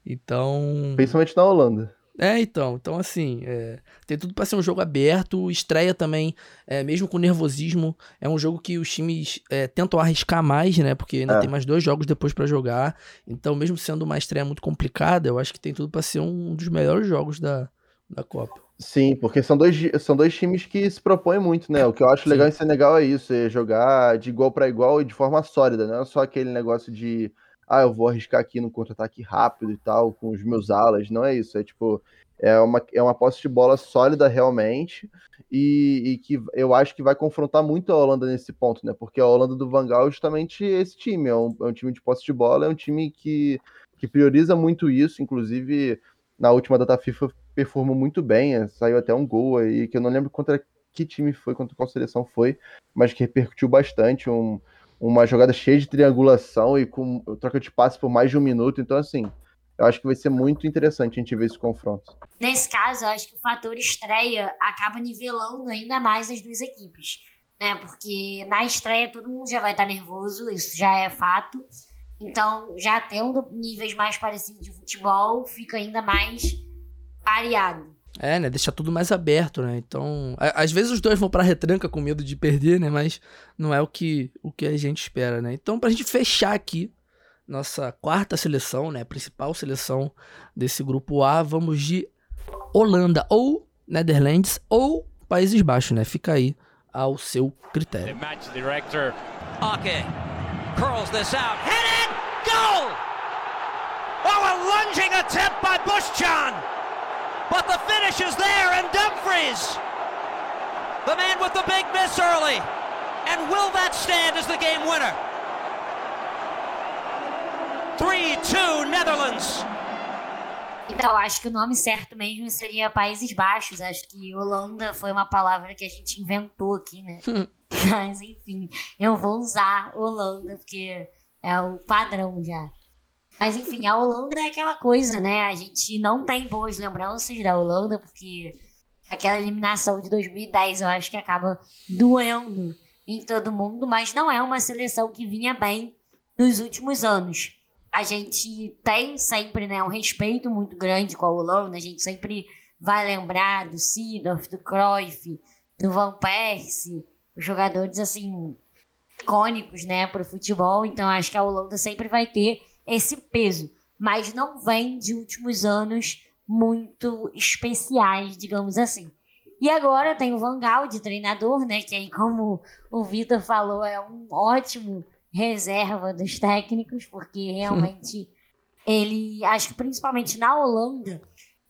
Então... Principalmente na Holanda. É, então. Então, assim, é, tem tudo para ser um jogo aberto. Estreia também, é, mesmo com nervosismo, é um jogo que os times é, tentam arriscar mais, né? Porque ainda é. tem mais dois jogos depois para jogar. Então, mesmo sendo uma estreia muito complicada, eu acho que tem tudo para ser um dos melhores jogos da, da Copa. Sim, porque são dois, são dois times que se propõem muito, né? O que eu acho Sim. legal em Senegal é isso, é jogar de igual para igual e de forma sólida, não é só aquele negócio de ah, eu vou arriscar aqui no contra-ataque rápido e tal, com os meus alas. Não é isso. É tipo, é uma, é uma posse de bola sólida realmente. E, e, que eu acho que vai confrontar muito a Holanda nesse ponto, né? Porque a Holanda do Van Gaal é justamente esse time. É um, é um time de posse de bola, é um time que, que prioriza muito isso, inclusive na última data FIFA performou muito bem, é, saiu até um gol aí, que eu não lembro contra que time foi, contra qual seleção foi, mas que repercutiu bastante, um, uma jogada cheia de triangulação e com troca de passe por mais de um minuto, então assim, eu acho que vai ser muito interessante a gente ver esse confronto. Nesse caso, eu acho que o fator estreia acaba nivelando ainda mais as duas equipes, né? Porque na estreia todo mundo já vai estar nervoso, isso já é fato. Então, já tendo níveis mais parecidos de futebol, fica ainda mais variado. É, né? Deixa tudo mais aberto, né? Então, às vezes os dois vão pra retranca com medo de perder, né? Mas não é o que, o que a gente espera, né? Então, pra gente fechar aqui nossa quarta seleção, né? Principal seleção desse grupo A, vamos de Holanda ou Netherlands ou Países Baixos, né? Fica aí ao seu critério. Ake curls this out, headed, goal! Oh, a lunging attempt by! But the finish is there, and Dumfries, the man with the big miss early. And will that stand as the game winner? 3-2 Netherlands. Então, acho que o nome certo mesmo seria Países Baixos. Acho que Holanda foi uma palavra que a gente inventou aqui, né? Mas, enfim, eu vou usar Holanda, porque é o padrão já. Mas, enfim, a Holanda é aquela coisa, né? A gente não tem boas lembranças da Holanda, porque aquela eliminação de 2010 eu acho que acaba doendo em todo mundo, mas não é uma seleção que vinha bem nos últimos anos a gente tem sempre né, um respeito muito grande com a Holanda, a gente sempre vai lembrar do Seedorf, do Cruyff, do Van Persie, jogadores assim icônicos né, para o futebol, então acho que a Holanda sempre vai ter esse peso, mas não vem de últimos anos muito especiais, digamos assim. E agora tem o Van Gaal de treinador, né, que aí como o Vitor falou, é um ótimo reserva dos técnicos, porque realmente ele, acho que principalmente na Holanda,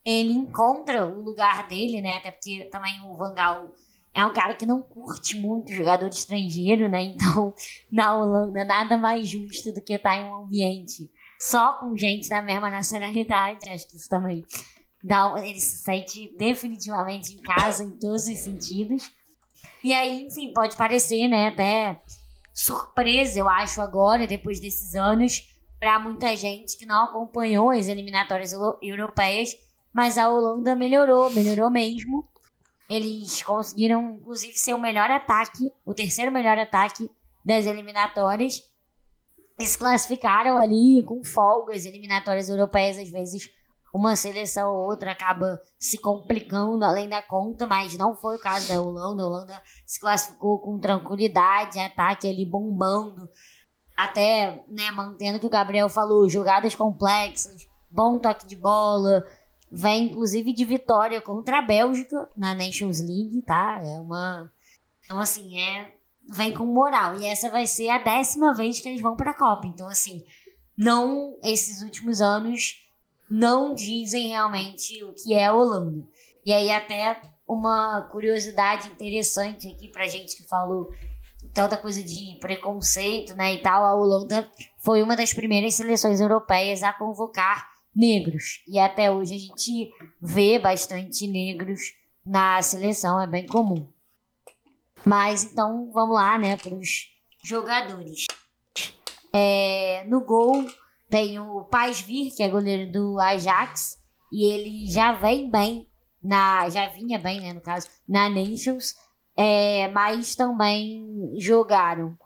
ele encontra o lugar dele, né? Até porque também o Van Gaal é um cara que não curte muito jogador estrangeiro, né? Então, na Holanda, nada mais justo do que estar em um ambiente só com gente da mesma nacionalidade. Acho que isso também dá, ele se sente definitivamente em casa em todos os sentidos. E aí, enfim, pode parecer, né, até surpresa, eu acho, agora, depois desses anos, para muita gente que não acompanhou as eliminatórias europeias, mas a Holanda melhorou, melhorou mesmo. Eles conseguiram, inclusive, ser o melhor ataque, o terceiro melhor ataque das eliminatórias. Eles classificaram ali com folgas eliminatórias europeias, às vezes uma seleção ou outra acaba se complicando além da conta, mas não foi o caso da Holanda. A Holanda se classificou com tranquilidade, ataque ali bombando, até né, mantendo o que o Gabriel falou, jogadas complexas, bom toque de bola, vem inclusive de vitória contra a Bélgica na Nations League, tá? É uma. Então, assim, é. Vem com moral. E essa vai ser a décima vez que eles vão para a Copa. Então, assim, não esses últimos anos não dizem realmente o que é a Holanda. E aí até uma curiosidade interessante aqui pra gente que falou tanta coisa de preconceito, né, e tal, a Holanda foi uma das primeiras seleções europeias a convocar negros. E até hoje a gente vê bastante negros na seleção, é bem comum. Mas então vamos lá, né, para os jogadores. É, no gol, tem o Vir, que é goleiro do Ajax, e ele já vem bem, na, já vinha bem, né, no caso, na Nations, é, mas também jogaram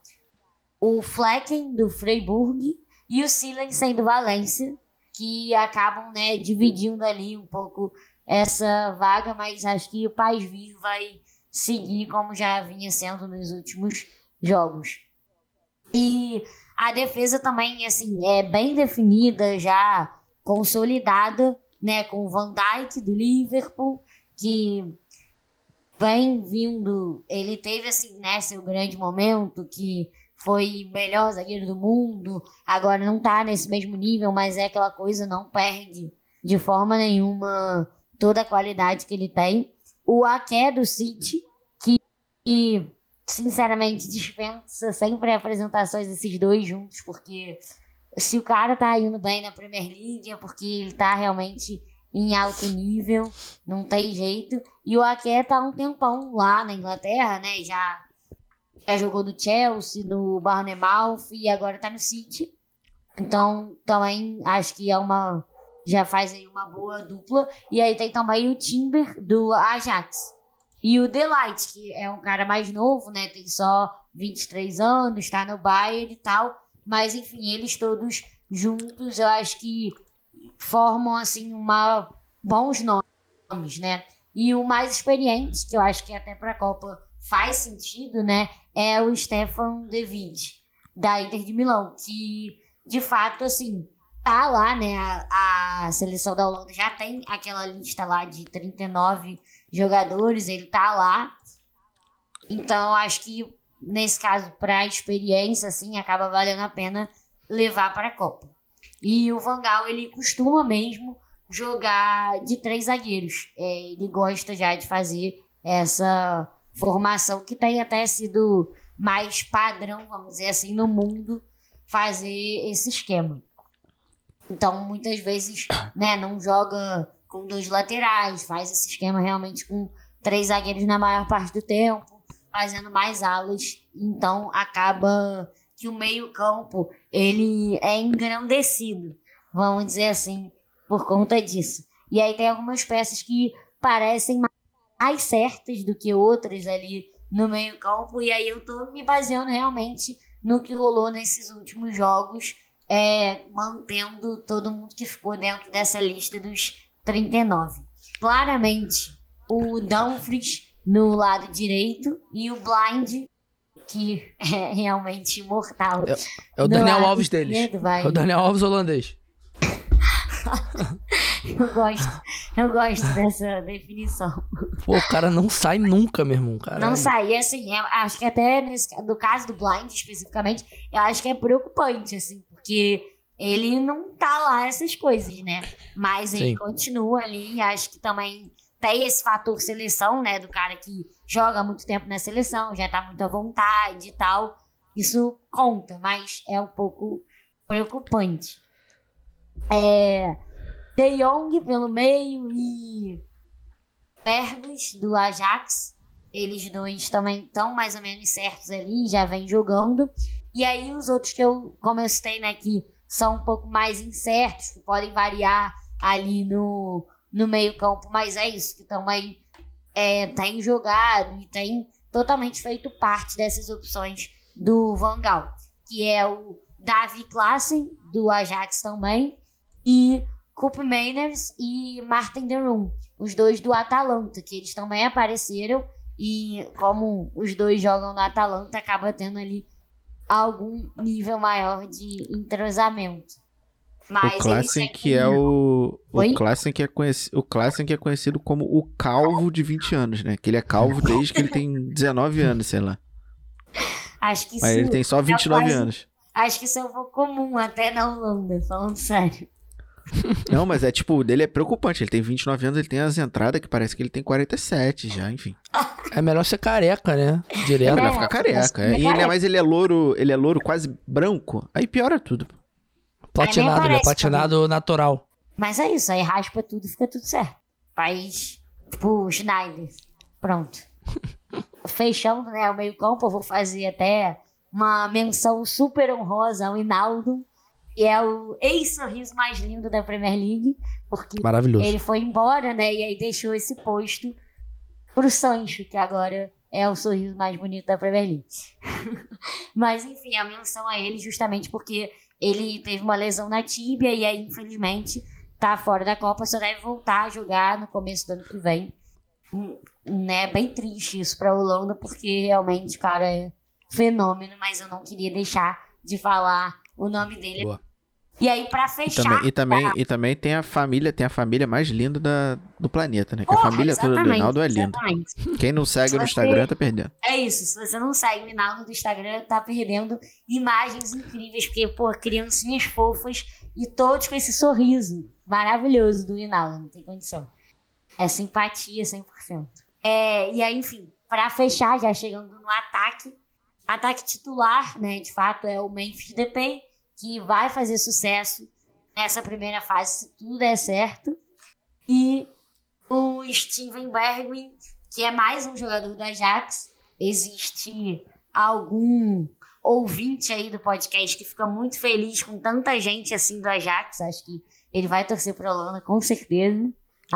o Flecken, do Freiburg, e o Silensen, do Valência, que acabam né, dividindo ali um pouco essa vaga, mas acho que o Vir vai seguir como já vinha sendo nos últimos jogos. E a defesa também, assim, é bem definida, já consolidada, né? Com o Van Dijk do Liverpool, que vem vindo. Ele teve, assim, né, seu grande momento, que foi melhor zagueiro do mundo, agora não tá nesse mesmo nível, mas é aquela coisa, não perde de forma nenhuma toda a qualidade que ele tem. O Aké do City, que, que sinceramente, dispensa sempre apresentações desses dois juntos, porque se o cara tá indo bem na Premier League é porque ele tá realmente em alto nível, não tem jeito. E o Ake tá um tempão lá na Inglaterra, né? Já, já jogou no Chelsea, no Bournemouth e agora tá no City. Então, também acho que é uma. Já faz aí uma boa dupla. E aí tem também o Timber do Ajax. E o Delight, que é um cara mais novo, né? Tem só 23 anos, tá no Bayern e tal. Mas, enfim, eles todos juntos, eu acho que formam, assim, uma bons nomes, né? E o mais experiente, que eu acho que até para a Copa faz sentido, né? É o Stefan De Vrij, da Inter de Milão, que de fato, assim, tá lá, né? A, a, seleção da Holanda já tem aquela lista lá de 39 jogadores, ele tá lá. Então, acho que nesse caso, para experiência, assim, acaba valendo a pena levar para a Copa. E o Vangal, ele costuma mesmo jogar de três zagueiros. É, ele gosta já de fazer essa formação que tem até sido mais padrão, vamos dizer assim, no mundo, fazer esse esquema. Então, muitas vezes, né, não joga com dois laterais, faz esse esquema realmente com três zagueiros na maior parte do tempo, fazendo mais alas. Então, acaba que o meio-campo ele é engrandecido, vamos dizer assim, por conta disso. E aí tem algumas peças que parecem mais certas do que outras ali no meio-campo, e aí eu tô me baseando realmente no que rolou nesses últimos jogos, é, mantendo todo mundo que ficou dentro dessa lista dos 39. Claramente, o Dumfries no lado direito e o Blind, que é realmente imortal. É, é o Daniel Alves deles. É o Daniel Alves holandês. eu gosto, eu gosto dessa definição. Pô, o cara não sai nunca, meu irmão. Caralho. Não sai, e assim, eu acho que até nesse, no caso do Blind especificamente, eu acho que é preocupante, assim, porque ele não tá lá essas coisas, né? Mas ele Sim. continua ali, acho que também tem esse fator seleção, né? Do cara que joga muito tempo na seleção, já tá muito à vontade e tal. Isso conta, mas é um pouco preocupante. É, De Jong pelo meio e Pervis do Ajax. Eles dois também estão mais ou menos certos ali, já vem jogando. E aí os outros que eu, como eu né, que são um pouco mais incertos, que podem variar ali no, no meio campo, mas é isso, que também é, tem jogado e tem totalmente feito parte dessas opções do Vangal, que é o Davi Klassen, do Ajax também, e Coop Mainers e Martin de Roon, os dois do Atalanta, que eles também apareceram e como os dois jogam no Atalanta, acaba tendo ali algum nível maior de entrosamento. Mas o Klassen que é o o Klassen que é conhecido, o que é conhecido como o calvo de 20 anos, né? Que ele é calvo desde que ele tem 19 anos, sei lá. Acho que Mas ele tem só 29 é quase, anos. Acho que isso é um pouco comum até na Holanda, falando sério. Não, mas é tipo, dele é preocupante. Ele tem 29 anos, ele tem as entradas que parece que ele tem 47 já, enfim. É melhor ser careca, né? Direto. É, vai ficar careca. É. E ele é, mas ele é louro, ele é louro quase branco. Aí piora tudo. Platinado, ele é platinado natural. Mas é isso, aí raspa tudo e fica tudo certo. Faz, tipo, Schneider. Pronto. Fechando, né, o meio campo, eu vou fazer até uma menção super honrosa ao Hinaldo que é o ex-sorriso mais lindo da Premier League, porque Maravilhoso. ele foi embora, né? E aí deixou esse posto pro Sancho, que agora é o sorriso mais bonito da Premier League. Mas enfim, a menção a ele justamente porque ele teve uma lesão na tíbia e aí, infelizmente, tá fora da Copa, só deve voltar a jogar no começo do ano que vem. Hum, né, bem triste isso pra Holanda, porque realmente, cara, é fenômeno, mas eu não queria deixar de falar o nome dele. Boa. E aí, pra fechar. E também, e também, e também tem a família, tem a família mais linda da, do planeta, né? Que a família toda do Rinaldo é linda. Quem não segue no Instagram tá perdendo. É isso, se você não segue o Rinaldo no Instagram, tá perdendo imagens incríveis, porque, pô, criancinhas fofas e todos com esse sorriso maravilhoso do Rinaldo, não tem condição. É simpatia 100%. É, e aí, enfim, pra fechar, já chegando no ataque, ataque titular, né? De fato, é o Memphis Depay que vai fazer sucesso nessa primeira fase, se tudo der certo. E o Steven Bergwijn, que é mais um jogador do Ajax. Existe algum ouvinte aí do podcast que fica muito feliz com tanta gente assim do Ajax. Acho que ele vai torcer para a Holanda, com certeza.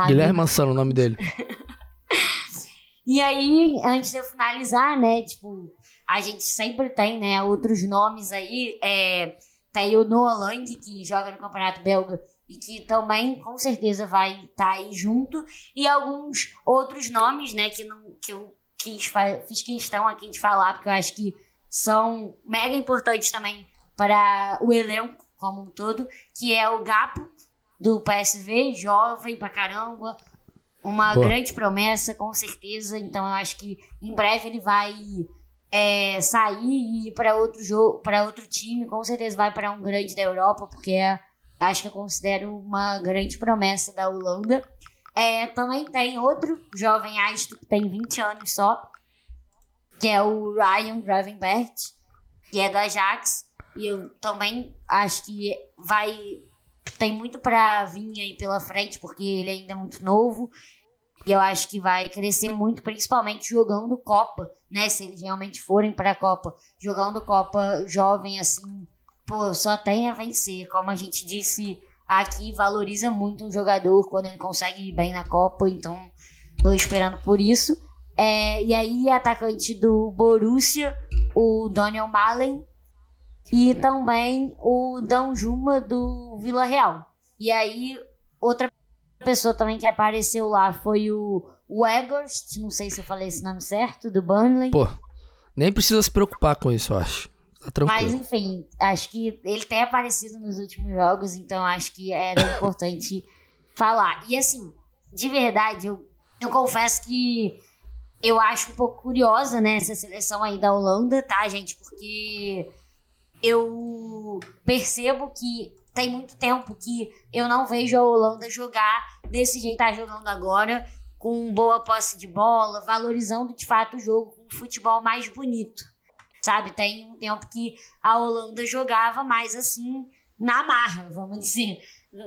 Guilherme Mansano, o nome dele. e aí, antes de eu finalizar, né, tipo, a gente sempre tem, né, outros nomes aí. É, tem o Noah Lang, que joga no Campeonato Belga e que também com certeza vai estar tá aí junto. E alguns outros nomes, né, que, não, que eu quis, fiz questão aqui de falar, porque eu acho que são mega importantes também para o elenco como um todo, que é o Gapo, do PSV, jovem pra caramba, uma Boa. grande promessa, com certeza. Então eu acho que em breve ele vai é, sair e ir para outro jogo, para outro time, com certeza vai para um grande da Europa, porque é, acho que eu considero uma grande promessa da Holanda. É, também tem outro jovem astro que tem 20 anos só, que é o Ryan Gravenberg, que é da Ajax. E eu também acho que vai tem muito para vir aí pela frente, porque ele ainda é muito novo. E eu acho que vai crescer muito, principalmente jogando Copa, né? Se eles realmente forem para a Copa, jogando Copa jovem assim, pô, só tem a vencer. Como a gente disse aqui, valoriza muito um jogador quando ele consegue ir bem na Copa, então tô esperando por isso. É, e aí, atacante do Borussia, o Daniel Malen, e também o Danjuma do Vila Real. E aí, outra pessoa também que apareceu lá foi o, o Egorst, não sei se eu falei esse nome certo, do Burnley. Pô, nem precisa se preocupar com isso, eu acho. Tá tranquilo. Mas enfim, acho que ele tem aparecido nos últimos jogos, então acho que era importante falar. E assim, de verdade, eu, eu confesso que eu acho um pouco curiosa, né, essa seleção aí da Holanda, tá, gente? Porque eu percebo que tem muito tempo que eu não vejo a Holanda jogar desse jeito que tá jogando agora, com boa posse de bola, valorizando de fato o jogo com um futebol mais bonito. Sabe, tem um tempo que a Holanda jogava mais assim na marra, vamos dizer,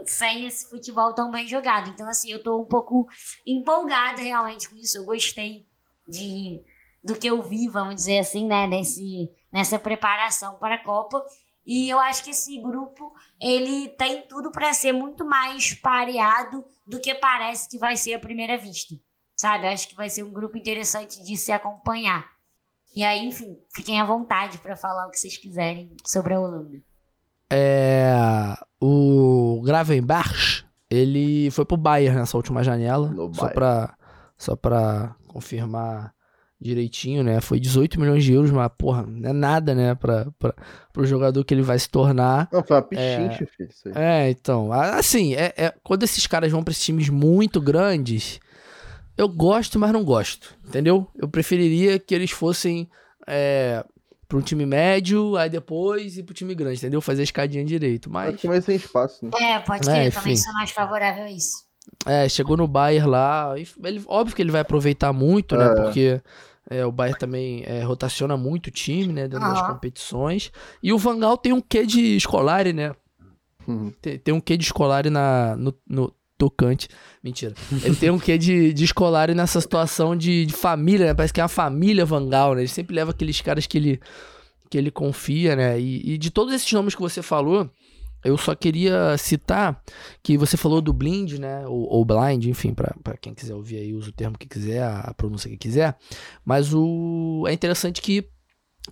sem esse futebol tão bem jogado. Então, assim, eu tô um pouco empolgada realmente com isso. Eu gostei de do que eu vi, vamos dizer assim, né, nesse nessa preparação para a Copa. E eu acho que esse grupo ele tem tudo para ser muito mais pareado do que parece que vai ser à primeira vista. Sabe? Eu acho que vai ser um grupo interessante de se acompanhar. E aí, enfim, fiquem à vontade para falar o que vocês quiserem sobre a Holanda. É, o Gravenbach, ele foi pro Bayern nessa última janela, no só para só para confirmar direitinho, né? Foi 18 milhões de euros, mas, porra, não é nada, né? Pra, pra, pro jogador que ele vai se tornar. Não, foi uma pichincha, é, filho. Isso aí. É, então. Assim, é, é, quando esses caras vão pra esses times muito grandes, eu gosto, mas não gosto. Entendeu? Eu preferiria que eles fossem. É, para um time médio, aí depois ir pro time grande, entendeu? Fazer a escadinha direito. Mas. Acho mais sem espaço, né? É, pode ser, é, também sou mais favorável a isso. É, chegou no Bayern lá. Ele, óbvio que ele vai aproveitar muito, né? É. Porque é, o Bayern também é, rotaciona muito o time, né? Dentro das competições. E o Vangal tem um quê de escolar, né? Uhum. Tem, tem, um quê de escolar na, no, no tocante. Mentira. Ele tem um quê de, de escolar nessa situação de, de, família, né? Parece que é uma família Vangal, né? Ele sempre leva aqueles caras que ele, que ele confia, né? E, e de todos esses nomes que você falou, eu só queria citar que você falou do blind, né? Ou, ou blind, enfim, para quem quiser ouvir aí, usa o termo que quiser, a pronúncia que quiser. Mas o é interessante que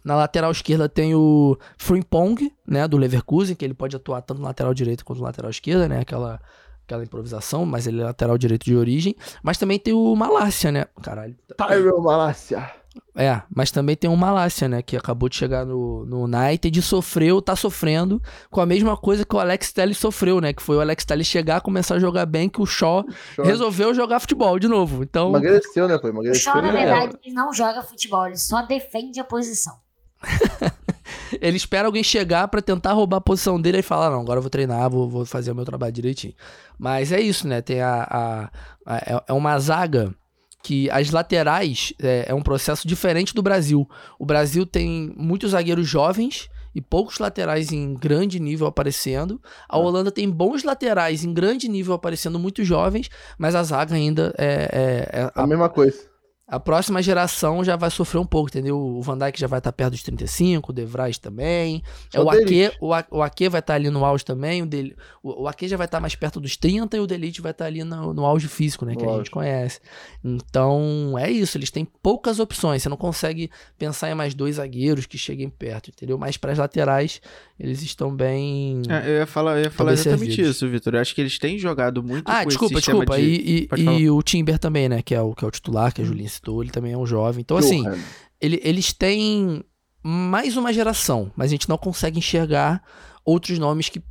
na lateral esquerda tem o Frimpong, né? Do Leverkusen, que ele pode atuar tanto no lateral direito quanto no lateral esquerda, né? Aquela, aquela improvisação, mas ele é lateral direito de origem. Mas também tem o Malásia, né? Caralho. Tyrell Malásia. É, mas também tem o Malásia, né? Que acabou de chegar no, no United e sofreu, tá sofrendo com a mesma coisa que o Alex Telles sofreu, né? Que foi o Alex Telles chegar, começar a jogar bem, que o Shaw, Shaw. resolveu jogar futebol de novo. Então... Emagreceu, né? Pô? Emagreceu. O Shaw, na verdade, ele não joga futebol, ele só defende a posição. ele espera alguém chegar para tentar roubar a posição dele e falar: não, agora eu vou treinar, vou, vou fazer o meu trabalho direitinho. Mas é isso, né? Tem a. a, a é, é uma zaga que as laterais é, é, um processo diferente do Brasil. O Brasil tem muitos zagueiros jovens e poucos laterais em grande nível aparecendo. A é. Holanda tem bons laterais em grande nível aparecendo, muito jovens, mas a zaga ainda é. é, é a, a mesma coisa. A próxima geração já vai sofrer um pouco, entendeu? O Van Dijk já vai estar perto dos 35, o De também. É, o, Ake, o, o Ake vai estar ali no auge também. O, De, o, o Ake já vai estar mais perto dos 30 e o Delite vai estar ali no, no auge físico, né? Que a gente conhece. Então, é isso. Eles têm poucas opções. Você não consegue pensar em mais dois zagueiros que cheguem perto, entendeu? Mas para as laterais, eles estão bem. É, eu ia falar, eu ia falar exatamente servidos. isso, Vitor. Eu acho que eles têm jogado muito Ah, desculpa, desculpa. De... E, e, e o Timber também, né? Que é o, que é o titular, que a Julinha Ele também é um jovem. Então, assim, ele, eles têm mais uma geração, mas a gente não consegue enxergar outros nomes que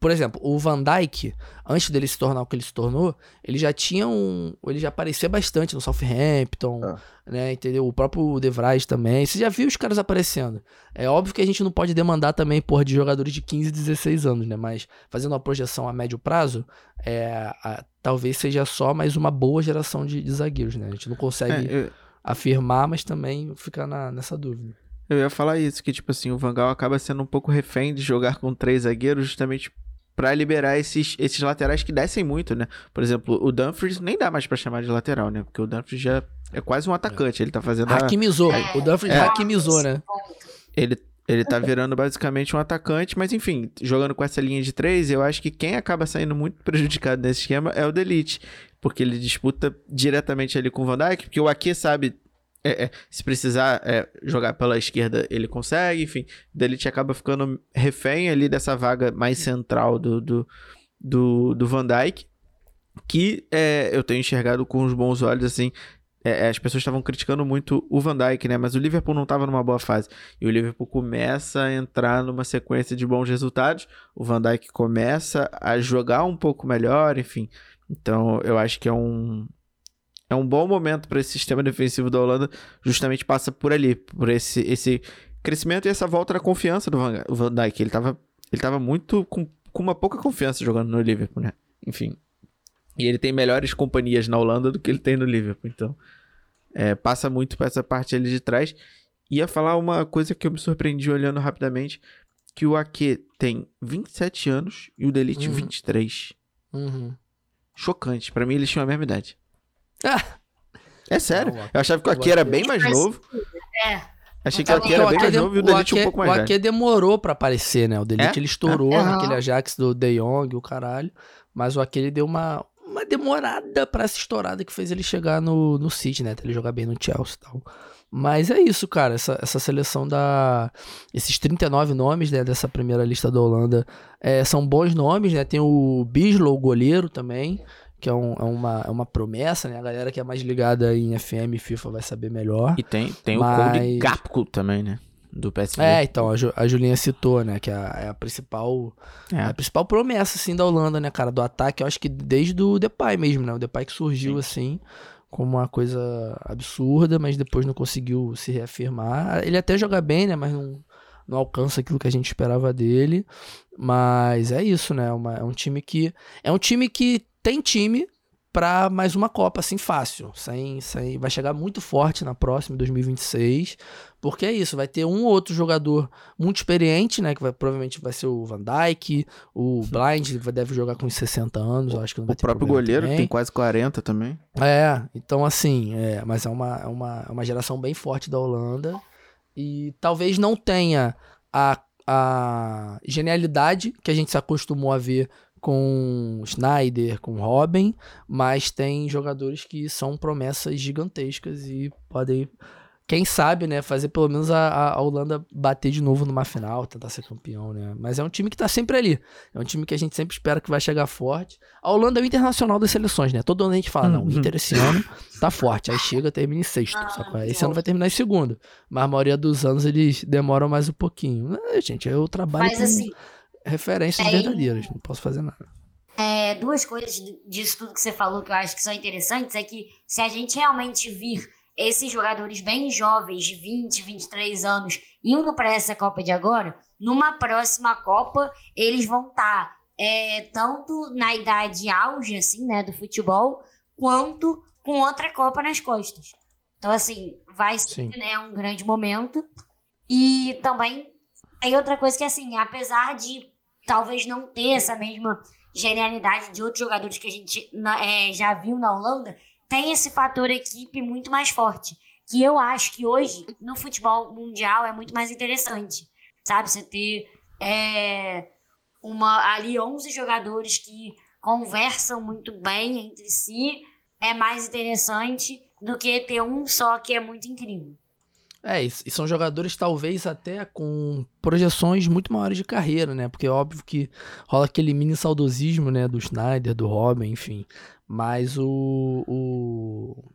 por exemplo, o Van Dyke, antes dele se tornar o que ele se tornou, ele já tinha um. Ele já aparecia bastante no Southampton, ah. né? Entendeu? O próprio De Vrij também. Você já viu os caras aparecendo. É óbvio que a gente não pode demandar também, porra, de jogadores de 15, 16 anos, né? Mas fazendo uma projeção a médio prazo, é, a, talvez seja só mais uma boa geração de, de zagueiros, né? A gente não consegue é, eu... afirmar, mas também fica na, nessa dúvida. Eu ia falar isso, que tipo assim, o Vangal acaba sendo um pouco refém de jogar com três zagueiros, justamente para liberar esses, esses laterais que descem muito, né? Por exemplo, o Dumfries nem dá mais para chamar de lateral, né? Porque o Dumfries já é quase um atacante, ele tá fazendo Hakimizou, a... o Dumfries é. Hakimizou, né? Ele ele tá virando basicamente um atacante, mas enfim, jogando com essa linha de três, eu acho que quem acaba saindo muito prejudicado nesse esquema é o Delite, porque ele disputa diretamente ali com o Van Dijk, porque o Ake sabe é, é, se precisar é, jogar pela esquerda, ele consegue, enfim. Daí ele acaba ficando refém ali dessa vaga mais central do, do, do, do Van Dijk, que é, eu tenho enxergado com os bons olhos, assim. É, é, as pessoas estavam criticando muito o Van Dijk, né? Mas o Liverpool não estava numa boa fase. E o Liverpool começa a entrar numa sequência de bons resultados. O Van Dijk começa a jogar um pouco melhor, enfim. Então eu acho que é um, é um bom momento para esse sistema defensivo da Holanda, justamente passa por ali, por esse, esse crescimento e essa volta da confiança do Van, Van Dijk. Ele estava ele tava muito com, com uma pouca confiança jogando no Liverpool, né? Enfim. E ele tem melhores companhias na Holanda do que ele tem no Liverpool, então é, passa muito para essa parte ali de trás. Ia falar uma coisa que eu me surpreendi olhando rapidamente, que o Ake tem 27 anos e o Delite uhum. 23. Uhum. Chocante. Para mim eles tinham a mesma idade. É sério. Eu achava que o Aki era bem mais novo. É. Achei que o Aki era bem mais novo e o Delete um pouco mais velho. O Aki demorou pra aparecer, né? O Delete é? ele estourou é. naquele Ajax do De Jong, o caralho. Mas o Aki ele deu uma, uma demorada pra essa estourada que fez ele chegar no, no City, né? Até ele jogar bem no Chelsea e tal. Mas é isso, cara. Essa, essa seleção da. Esses 39 nomes, né? Dessa primeira lista da Holanda é, são bons nomes, né? Tem o Bislow, o goleiro também que é, um, é, uma, é uma promessa, né? A galera que é mais ligada em FM e FIFA vai saber melhor. E tem, tem mas... o Code Gapco também, né? Do PSV. É, então, a, Ju, a Julinha citou, né? Que é a, é a principal é. a principal promessa, assim, da Holanda, né, cara? Do ataque, eu acho que desde o Depay mesmo, né? O Depay que surgiu, Sim. assim, como uma coisa absurda, mas depois não conseguiu se reafirmar. Ele até joga bem, né? Mas não, não alcança aquilo que a gente esperava dele. Mas é isso, né? Uma, é um time que... É um time que tem time para mais uma Copa, assim, fácil. Sem, sem, vai chegar muito forte na próxima, 2026. Porque é isso, vai ter um ou outro jogador muito experiente, né? Que vai, provavelmente vai ser o Van Dijk, o Blind deve jogar com uns 60 anos, acho que não vai o próprio goleiro também. tem quase 40 também. É, então assim, é, mas é uma, é, uma, é uma geração bem forte da Holanda. E talvez não tenha a, a genialidade que a gente se acostumou a ver com Schneider, com Robin, mas tem jogadores que são promessas gigantescas e podem, quem sabe, né, fazer pelo menos a, a Holanda bater de novo numa final, tentar ser campeão, né? Mas é um time que tá sempre ali. É um time que a gente sempre espera que vai chegar forte. A Holanda é o internacional das seleções, né? Todo ano a gente fala, não, o Inter esse ano tá forte. Aí chega, termina em sexto. Ah, esse ano vai terminar em segundo. Mas a maioria dos anos eles demoram mais um pouquinho. É, gente, eu trabalho Mas, com... assim referências é, verdadeiras, não posso fazer nada. É, duas coisas disso tudo que você falou que eu acho que são interessantes é que se a gente realmente vir esses jogadores bem jovens, de 20, 23 anos, indo para essa Copa de agora, numa próxima Copa, eles vão estar tá, é, tanto na idade auge, assim, né, do futebol, quanto com outra Copa nas costas. Então, assim, vai ser né, um grande momento. E também Aí outra coisa que, assim, apesar de talvez não ter essa mesma genialidade de outros jogadores que a gente é, já viu na Holanda, tem esse fator equipe muito mais forte. Que eu acho que hoje, no futebol mundial, é muito mais interessante. Sabe? Você ter é, uma, ali 11 jogadores que conversam muito bem entre si é mais interessante do que ter um só que é muito incrível. É, e são jogadores talvez até com projeções muito maiores de carreira, né? Porque é óbvio que rola aquele mini saudosismo, né? Do Snyder, do Robin, enfim. Mas o, o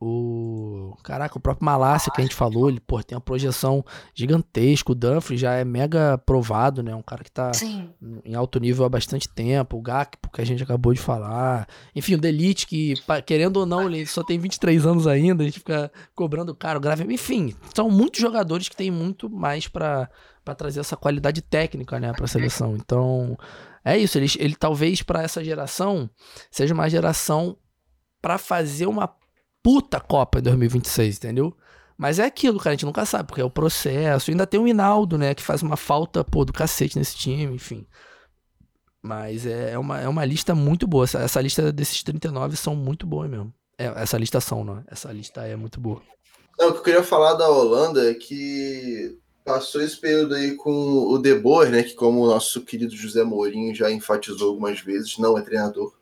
o. Caraca, o próprio Malásia que a gente falou, ele, pô, tem uma projeção gigantesca. O Dunphy já é mega provado, né? Um cara que tá Sim. em alto nível há bastante tempo. O Gakpo, que a gente acabou de falar. Enfim, o Delite, que, querendo ou não, ele só tem 23 anos ainda. A gente fica cobrando caro, grave. Enfim, são muitos jogadores que têm muito mais para trazer essa qualidade técnica, né, pra seleção. Então, é isso. Ele, ele talvez para essa geração seja uma geração para fazer uma puta Copa em 2026, entendeu? Mas é aquilo, cara, a gente nunca sabe, porque é o processo. ainda tem o Hinaldo, né, que faz uma falta, pô, do cacete nesse time, enfim. Mas é, é uma, é uma lista muito boa. Essa, essa lista desses 39 são muito boas mesmo. É, essa lista são, não. Essa lista é muito boa. Não, o que eu queria falar da Holanda é que passou esse período aí com o De Boer, né? Que como o nosso querido José Mourinho já enfatizou algumas vezes, não é treinador.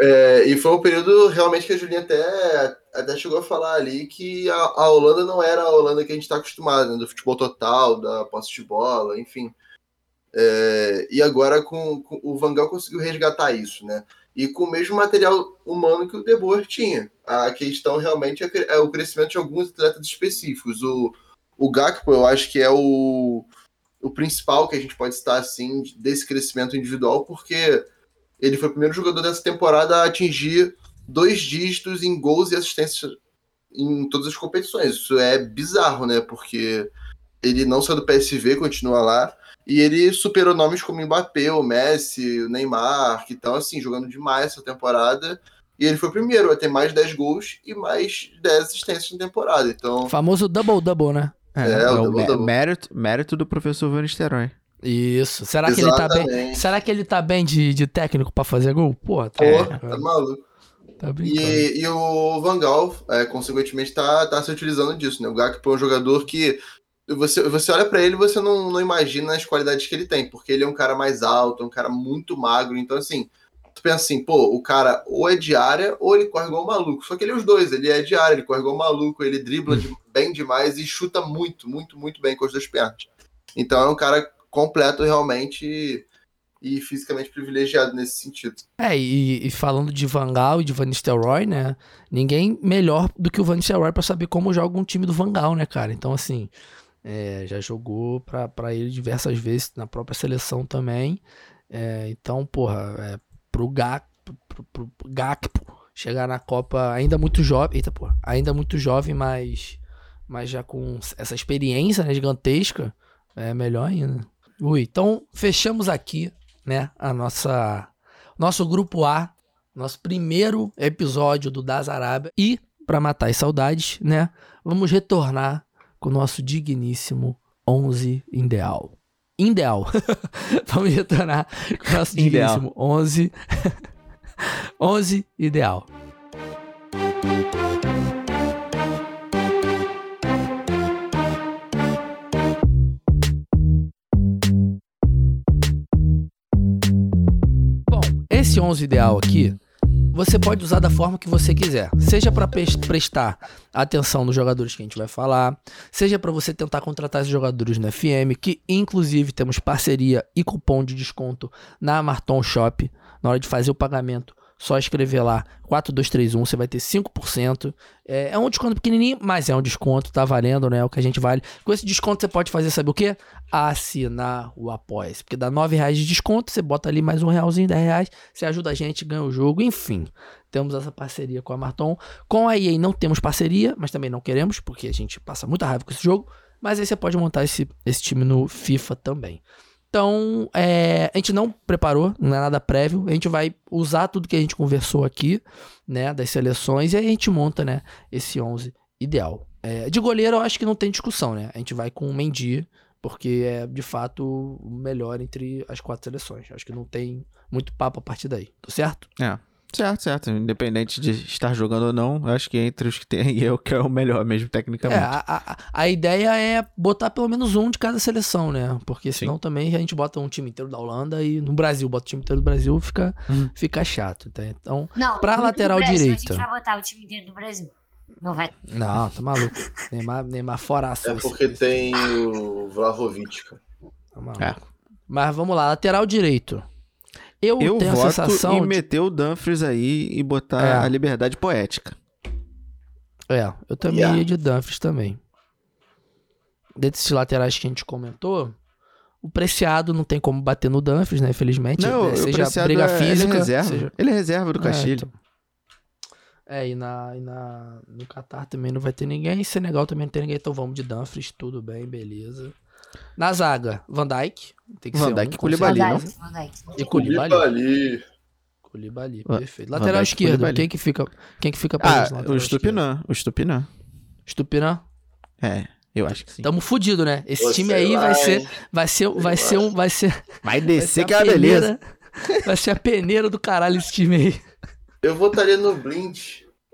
É, e foi um período realmente que a Julinha até, até chegou a falar ali que a, a Holanda não era a Holanda que a gente está acostumado, né, do futebol total, da posse de bola, enfim. É, e agora com, com, o Van Gaal conseguiu resgatar isso, né? E com o mesmo material humano que o De Boer tinha. A questão realmente é, é o crescimento de alguns atletas específicos. O, o Gakpo, eu acho que é o, o principal que a gente pode estar assim desse crescimento individual, porque ele foi o primeiro jogador dessa temporada a atingir dois dígitos em gols e assistências em todas as competições. Isso é bizarro, né? Porque ele não saiu do PSV, continua lá, e ele superou nomes como Mbappé, o Messi, o Neymar, que estão assim, jogando demais essa temporada. E ele foi o primeiro a ter mais 10 gols e mais 10 assistências na temporada. Então. famoso double-double, né? É, é, é o, double -double. Mérito, mérito do professor Van Nistelrooy. Isso. Será que ele tá bem? Será que ele tá bem de, de técnico para fazer gol? Pô, tá, Pô, tá maluco. Tá e, e o Van Gaal, é, consequentemente, tá, tá se utilizando disso, né? O Gakpo é um jogador que você, você olha para ele você não, não imagina as qualidades que ele tem, porque ele é um cara mais alto, um cara muito magro, então assim, tu pensa assim, pô, o cara ou é de área ou ele corre igual um maluco. Só que ele é os dois, ele é de área, ele corre igual um maluco, ele dribla de, bem demais e chuta muito, muito, muito bem com as duas pernas. Então é um cara completo realmente e fisicamente privilegiado nesse sentido. É, e, e, falando de Van Gaal e de Van Nistelrooy, né? Ninguém melhor do que o Van Nistelrooy para saber como joga um time do Van Gaal, né, cara? Então, assim, é, já jogou para ele diversas vezes na própria seleção também. É, então, porra, é, pro, Gak, pro, pro, pro Gakpo chegar na Copa ainda muito jovem, eita, porra, ainda muito jovem, mas, mas já com essa experiência né, gigantesca, é melhor ainda. Ui, então fechamos aqui, né, a nossa nosso grupo A, nosso primeiro episódio do Das Arábia e para matar as saudades, né, vamos retornar com o nosso digníssimo 11 ideal. Ideal. vamos retornar com o nosso digníssimo 11 11 ideal. Esse 11 ideal aqui, você pode usar da forma que você quiser. Seja para prestar atenção nos jogadores que a gente vai falar, seja para você tentar contratar esses jogadores no FM, que inclusive temos parceria e cupom de desconto na Marton Shop na hora de fazer o pagamento só escrever lá 4231, você vai ter 5%. É, é um desconto pequenininho, mas é um desconto, tá valendo, né? É o que a gente vale. Com esse desconto você pode fazer, sabe o quê? Assinar o apoia Porque dá 9 reais de desconto, você bota ali mais um realzinho, 10 reais, você ajuda a gente, ganha o jogo, enfim. Temos essa parceria com a Marton. Com a EA não temos parceria, mas também não queremos, porque a gente passa muita raiva com esse jogo. Mas aí você pode montar esse, esse time no FIFA também. Então, é, a gente não preparou, não é nada prévio. A gente vai usar tudo que a gente conversou aqui, né, das seleções, e aí a gente monta, né, esse 11 ideal. É, de goleiro, eu acho que não tem discussão, né? A gente vai com o Mendy, porque é de fato o melhor entre as quatro seleções. Acho que não tem muito papo a partir daí. Tô certo? É. Certo, certo. Independente de estar jogando ou não, acho que entre os que tem eu que é o melhor mesmo, tecnicamente. É, a, a, a, ideia é botar pelo menos um de cada seleção, né? Porque senão Sim. também a gente bota um time inteiro da Holanda e no Brasil, bota o time inteiro do Brasil, fica, hum. fica chato. Tá? Então, não, pra lateral Brasil, direita. A gente vai botar o time inteiro do Brasil. Não vai. Não, tá maluco. Neymar, Neymar fora É porque esse, tem o Vlahovic, cara. Tá maluco. É. Mas vamos lá, lateral direito. Eu, eu tenho voto a sensação. em de... meter o Dumfries aí e botar é. a liberdade poética. É, eu também yeah. ia de Dumfries também. Desses laterais que a gente comentou, o Preciado não tem como bater no Dumfries, né? Infelizmente. Não, é, seja briga é, física. Ele é reserva. Seja... Ele é reserva do Castilho. É, então... é, e, na, e na, no Qatar também não vai ter ninguém. Em Senegal também não tem ninguém. Então vamos de Dumfries, tudo bem, beleza. Na zaga, Van Dijk. Tem que Van ser Dijk um, Koulibaly, não? E Koulibaly. Koulibaly, perfeito. Lateral esquerdo, quem que fica, quem que fica pra ah, o Stupinan, o Stupinan. Stupinan? É, eu acho que sim. Tamo fudido, né? Esse Você time aí vai, vai ser vai ser vai ser um vai ser vai descer vai que é a beleza. Vai ser a peneira do caralho esse time aí. Eu votaria no Blind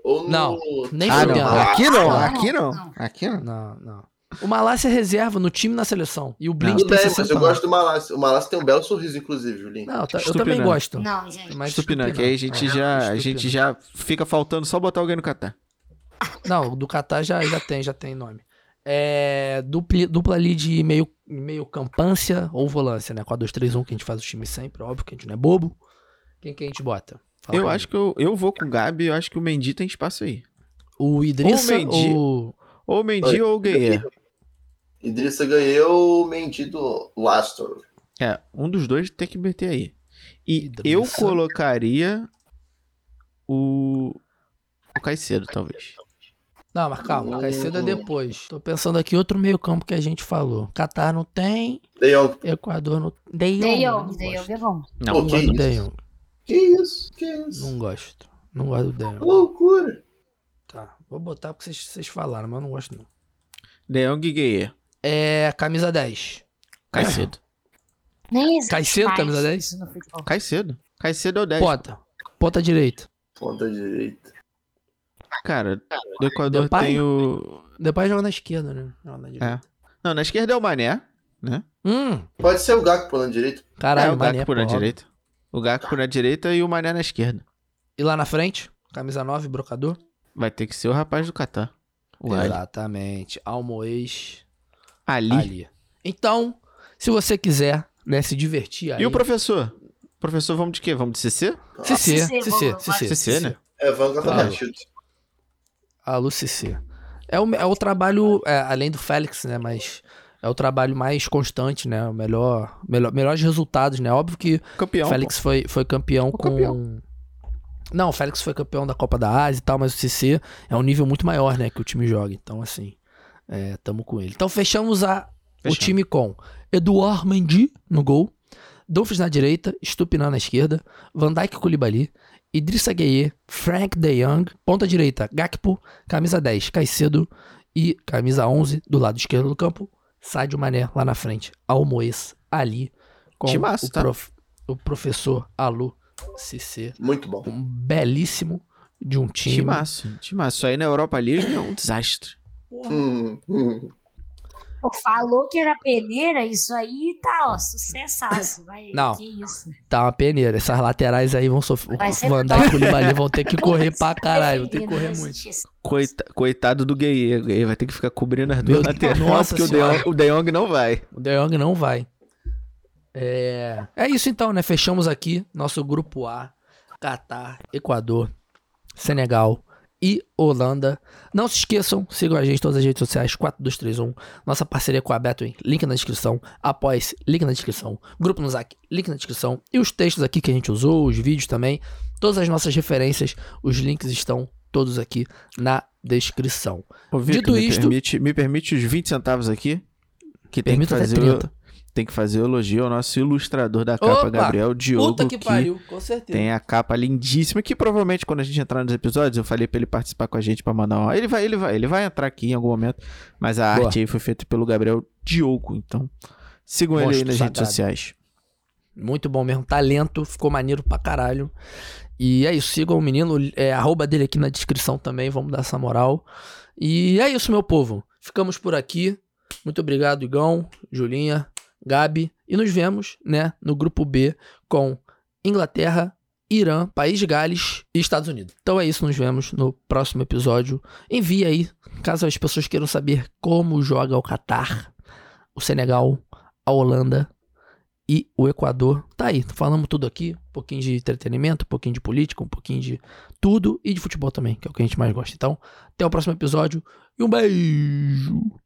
ou no Não, nem ah, não. Aqui não, aqui não. Aqui não. Não, não. O Malásia é reserva no time na seleção. E o Blind tem bem, mas eu gosto do Malásia. O Malásia tem um belo sorriso, inclusive, Julinho. Não, tá, eu também gosto. Não, gente. Mas Estupinã, que aí a gente, é, já, a gente já fica faltando só botar alguém no Catar. Não, do Catar já, já tem, já tem nome. É, dupla, dupla ali de meio, meio campância ou volância, né? 4-2-3-1, que a gente faz o time sempre, óbvio que a gente não é bobo. Quem que a gente bota? Fala eu acho que eu, eu vou com o Gabi, eu acho que o Mendy tem espaço aí. O Idrissa ou... Mendy, ou, ou, Mendy ou o Guerreiro. Idrissa ganhou o Mendy do Lastor. É, um dos dois tem que meter aí. E Idrissa. eu colocaria o. O Caicedo, talvez. Não, mas calma, o Caicedo é depois. Tô pensando aqui outro meio campo que a gente falou. Catar não tem. De Jong. Equador não tem. De Jong. De Jong é bom. Não, não gosto do De Jong. Que isso? Que isso? Não gosto. Não gosto do De Jong. Loucura. Tá, vou botar porque vocês, vocês falaram, mas eu não gosto não. De Jong e Gueye. É camisa 10. Caicedo. Nem existe Caicedo, camisa 10? Caicedo. Caicedo é o 10. Ponta. Ponta direita. Ponta direita. Cara, do Equador Depay? tem o. Depay joga na esquerda, né? Não, na direita. É. Não, na esquerda é o Mané, né? Hum. Pode ser o Gakpo na direita. Caralho, é, o Gakpo na direita. O Gakpo na direita e o Mané na esquerda. E lá na frente? Camisa 9, brocador? Vai ter que ser o rapaz do Catar. Exatamente. Almoês Ali. Ali. Então, se você quiser, né, se divertir aí. E o professor? Professor, vamos de quê? Vamos de CC? CC, CC, CC. CC, né? É, vamos cantar a Alô, CC. É o, é o trabalho, é, além do Félix, né, mas é o trabalho mais constante, né, o melhor, melhor melhores resultados, né, óbvio que campeão, Félix foi, foi campeão o com... Campeão. Não, o Félix foi campeão da Copa da Ásia e tal, mas o CC é um nível muito maior, né, que o time joga, então assim... É, tamo com ele. Então fechamos a, o time com Eduard Mendy no gol, Dumfries na direita, Stupinan na esquerda, Van Dijk Koulibaly, Idrissa Gueye, Frank de Jong, ponta direita, Gakpo, camisa 10, Caicedo e camisa 11 do lado esquerdo do campo, Sadio Mané lá na frente, Almoez Ali com Timaço, o, tá? prof, o professor Alu Cissé. Muito bom. Um belíssimo de um time. Timaço, timaço. Isso aí na Europa League é um desastre. Hum, hum. falou que era peneira, isso aí tá, ó, sucessaço. Vai, Não, tá uma peneira. Essas laterais aí vão sofrer. O e vão ter que correr pra caralho, vão ter que correr muito. Coita, coitado do Gueye. Vai ter que ficar cobrindo as duas laterais, porque o De, Jong, o De Jong não vai. O De Jong não vai. É... é isso então, né? Fechamos aqui nosso grupo A. Catar, Equador, Senegal, e Holanda. Não se esqueçam, sigam a gente em todas as redes sociais, 4231, nossa parceria com a Betwin, link na descrição, após link na descrição, grupo no Zac, link na descrição, e os textos aqui que a gente usou, os vídeos também, todas as nossas referências, os links estão todos aqui na descrição. Ô, Victor, Dito me isto... Permite, me permite os 20 centavos aqui, que tem que fazer... tem que fazer elogio ao nosso ilustrador da capa, Opa, Gabriel Diogo. Puta que, que pariu, com certeza. Tem a capa lindíssima que provavelmente quando a gente entrar nos episódios, eu falei para ele participar com a gente para mandar uma... ele vai, ele vai, ele vai entrar aqui em algum momento, mas a Boa. arte aí foi feita pelo Gabriel Diogo, então sigam Monstro ele aí nas sagrado. redes sociais. Muito bom mesmo, talento, ficou maneiro pra caralho. E é isso, sigam o menino, é arroba dele aqui na descrição também, vamos dar essa moral. E é isso, meu povo. Ficamos por aqui. Muito obrigado, Igão, Julinha, Gabi. E nos vemos, né, no grupo B com Inglaterra, Irã, País de Gales e Estados Unidos. Então é isso, nos vemos no próximo episódio. Envie aí, caso as pessoas queiram saber como joga o Catar, o Senegal, a Holanda e o Equador. Tá aí, falamos tudo aqui, um pouquinho de entretenimento, um pouquinho de política, um pouquinho de tudo e de futebol também, que é o que a gente mais gosta. Então, até o próximo episódio e um beijo!